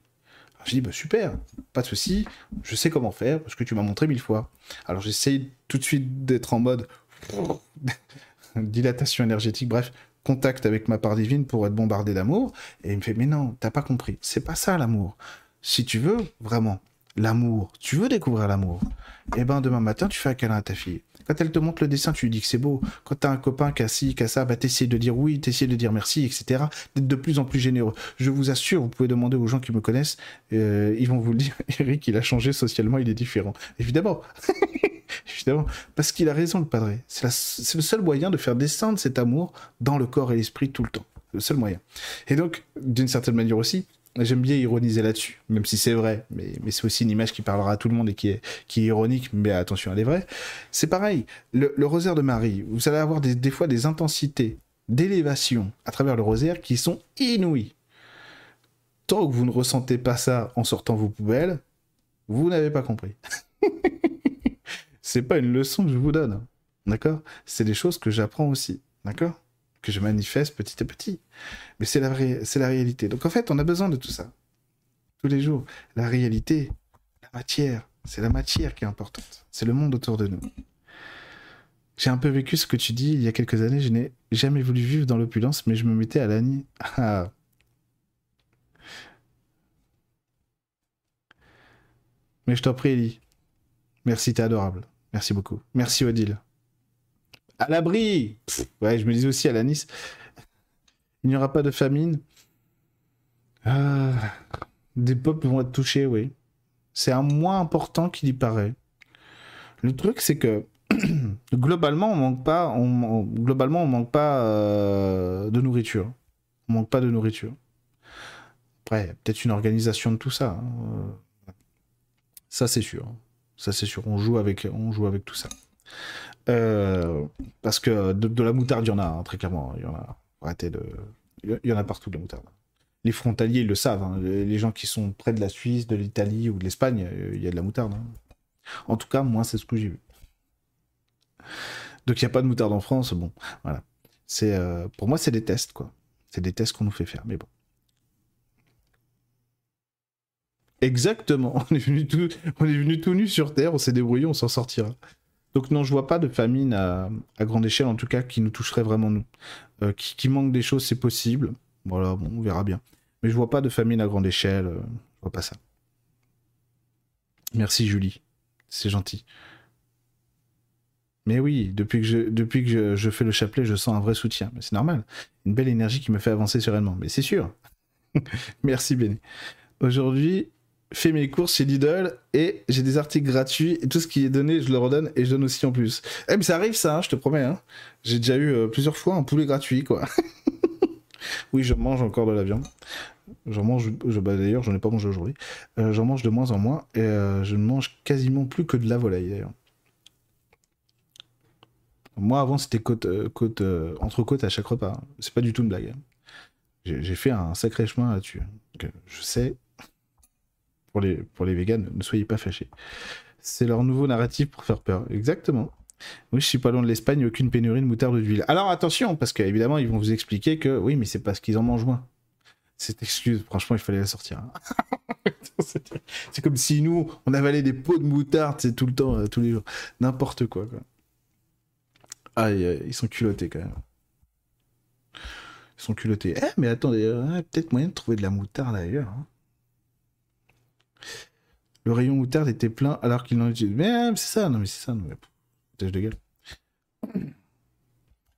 je dis, bah super, pas de souci, je sais comment faire, parce que tu m'as montré mille fois. Alors j'essaye tout de suite d'être en mode dilatation énergétique, bref, contact avec ma part divine pour être bombardé d'amour. Et il me fait, mais non, t'as pas compris, c'est pas ça l'amour. Si tu veux vraiment l'amour, tu veux découvrir l'amour, et eh ben demain matin, tu fais un câlin à ta fille. Quand elle te montre le dessin, tu lui dis que c'est beau. Quand t'as un copain qui a ci, qui a ça, bah t'essayes de dire oui, t'essayes de dire merci, etc. D'être de plus en plus généreux. Je vous assure, vous pouvez demander aux gens qui me connaissent, euh, ils vont vous le dire. Eric, il a changé socialement, il est différent. Évidemment. Évidemment. Parce qu'il a raison, le padré. C'est le seul moyen de faire descendre cet amour dans le corps et l'esprit tout le temps. Le seul moyen. Et donc, d'une certaine manière aussi, J'aime bien ironiser là-dessus, même si c'est vrai, mais, c'est aussi une image qui parlera à tout le monde et qui est, ironique, mais attention, elle est vraie. C'est pareil, le, rosaire de Marie, vous allez avoir des, des fois des intensités d'élévation à travers le rosaire qui sont inouïes. Tant que vous ne ressentez pas ça en sortant vos poubelles, vous n'avez pas compris. c'est pas une leçon que je vous donne, d'accord? C'est des choses que j'apprends aussi, d'accord? Que je manifeste petit à petit. Mais c'est la, c'est la réalité. Donc en fait, on a besoin de tout ça. Tous les jours. La réalité, la matière, c'est la matière qui est importante. C'est le monde autour de nous. J'ai un peu vécu ce que tu dis il y a quelques années. Je n'ai jamais voulu vivre dans l'opulence, mais je me mettais à l'année. Ah. Mais je t'en prie, Ellie. Merci, t'es adorable. Merci beaucoup. Merci, Odile à l'abri. Ouais, je me disais aussi à la Nice, il n'y aura pas de famine. Ah, des peuples vont être touchés, oui. C'est un moins important qu'il y paraît. Le truc, c'est que globalement, on manque pas, globalement, on manque pas euh, de nourriture. On manque pas de nourriture. Après, peut-être une organisation de tout ça. Hein. Ça, c'est sûr. Ça, c'est sûr. On joue avec, on joue avec tout ça. Euh, parce que de, la moutarde, il y en a, hein, très clairement. Il y en a. Arrêtez de. Il y en a partout de la moutarde. Les frontaliers, ils le savent. Hein. Les gens qui sont près de la Suisse, de l'Italie ou de l'Espagne, euh, il y a de la moutarde. Hein. En tout cas, moi, c'est ce que j'ai vu. Donc, il n'y a pas de moutarde en France. Bon, voilà. Euh, pour moi, c'est des tests, quoi. C'est des tests qu'on nous fait faire. Mais bon. Exactement. On est venu tout, on est venu tout nu sur Terre, on s'est débrouillé, on s'en sortira. Donc non, je vois pas de famine à, grande échelle, en tout cas, qui nous toucherait vraiment nous. Euh, qui, manque des choses, c'est possible. Voilà, bon, on verra bien. Mais je vois pas de famine à grande échelle, euh, je vois pas ça. Merci Julie, c'est gentil. Mais oui, depuis que, je, depuis que je, fais le chapelet, je sens un vrai soutien. C'est normal. Une belle énergie qui me fait avancer sereinement. Mais c'est sûr. Merci Béné. Aujourd'hui, fais mes courses chez Lidl et j'ai des articles gratuits et tout ce qui est donné, je le redonne et je donne aussi en plus. Eh, mais ça arrive ça, hein, je te promets. Hein. J'ai déjà eu euh, plusieurs fois un poulet gratuit, quoi. oui, je mange encore de la viande. J'en mange, je, bah, d'ailleurs, j'en ai pas mangé aujourd'hui. Euh, j'en mange de moins en moins et euh, je ne mange quasiment plus que de la volaille d'ailleurs. Moi avant c'était côte, côte à chaque repas. C'est pas du tout une blague. Hein. J'ai fait un sacré chemin là-dessus. Je sais pour les, pour ne soyez pas fâchés. C'est leur nouveau narratif pour faire peur. Exactement. Oui, je suis pas loin de l'Espagne, aucune pénurie de moutarde d'huile. Alors attention, parce qu'évidemment, ils vont vous expliquer que oui, mais c'est parce qu'ils en mangent moins. Cette excuse, franchement, il fallait la sortir. Hein. c'est comme si nous, on avalait des pots de moutarde tout le temps, euh, tous les jours. N'importe quoi, quoi. Ah, ils sont culottés quand même. Ils sont culottés. Eh, mais attendez, euh, peut-être moyen de trouver de la moutarde ailleurs. Hein. Le rayon moutarde était plein alors qu'il en utilisait. Mais c'est ça, non mais c'est ça, non mais foutage de gueule.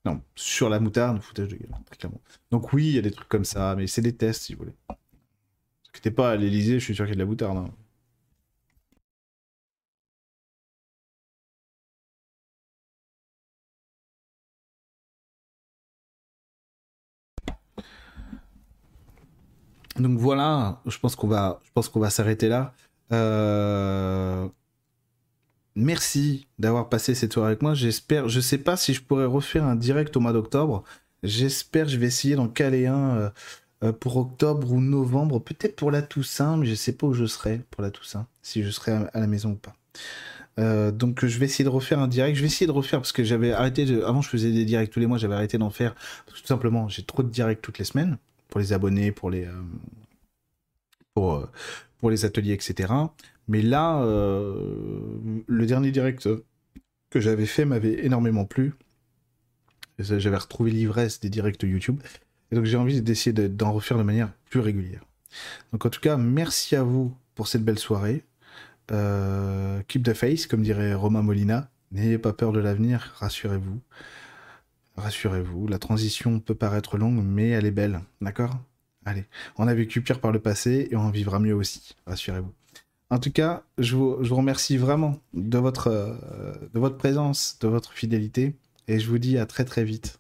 Non, sur la moutarde, foutage de gueule. Donc oui, il y a des trucs comme ça, mais c'est des tests si vous voulez. Ne inquiétez pas, à l'Elysée, je suis sûr qu'il y a de la moutarde. Hein. Donc voilà, je pense qu'on va, s'arrêter là. Euh, merci d'avoir passé cette soirée avec moi. J'espère, je sais pas si je pourrais refaire un direct au mois d'octobre. J'espère, je vais essayer d'en caler un euh, euh, pour octobre ou novembre, peut-être pour la Toussaint, mais je sais pas où je serai pour la Toussaint, si je serai à la maison ou pas. donc je vais essayer de refaire un direct. Je vais essayer de refaire parce que j'avais arrêté de. Avant, je faisais des directs tous les mois. J'avais arrêté d'en faire tout simplement, j'ai trop de directs toutes les semaines pour les abonnés, pour les pour pour les ateliers, etc. Mais là, euh, le dernier direct que j'avais fait m'avait énormément plu. J'avais retrouvé l'ivresse des directs YouTube. Et donc j'ai envie d'essayer d'en refaire de manière plus régulière. Donc en tout cas, merci à vous pour cette belle soirée. Euh, keep the face, comme dirait Romain Molina. N'ayez pas peur de l'avenir, rassurez-vous. Rassurez-vous, la transition peut paraître longue, mais elle est belle, d'accord? Allez, on a vécu pire par le passé et on vivra mieux aussi, rassurez-vous. En tout cas, je vous, remercie vraiment de votre, euh, de votre présence, de votre fidélité et je vous dis à très très vite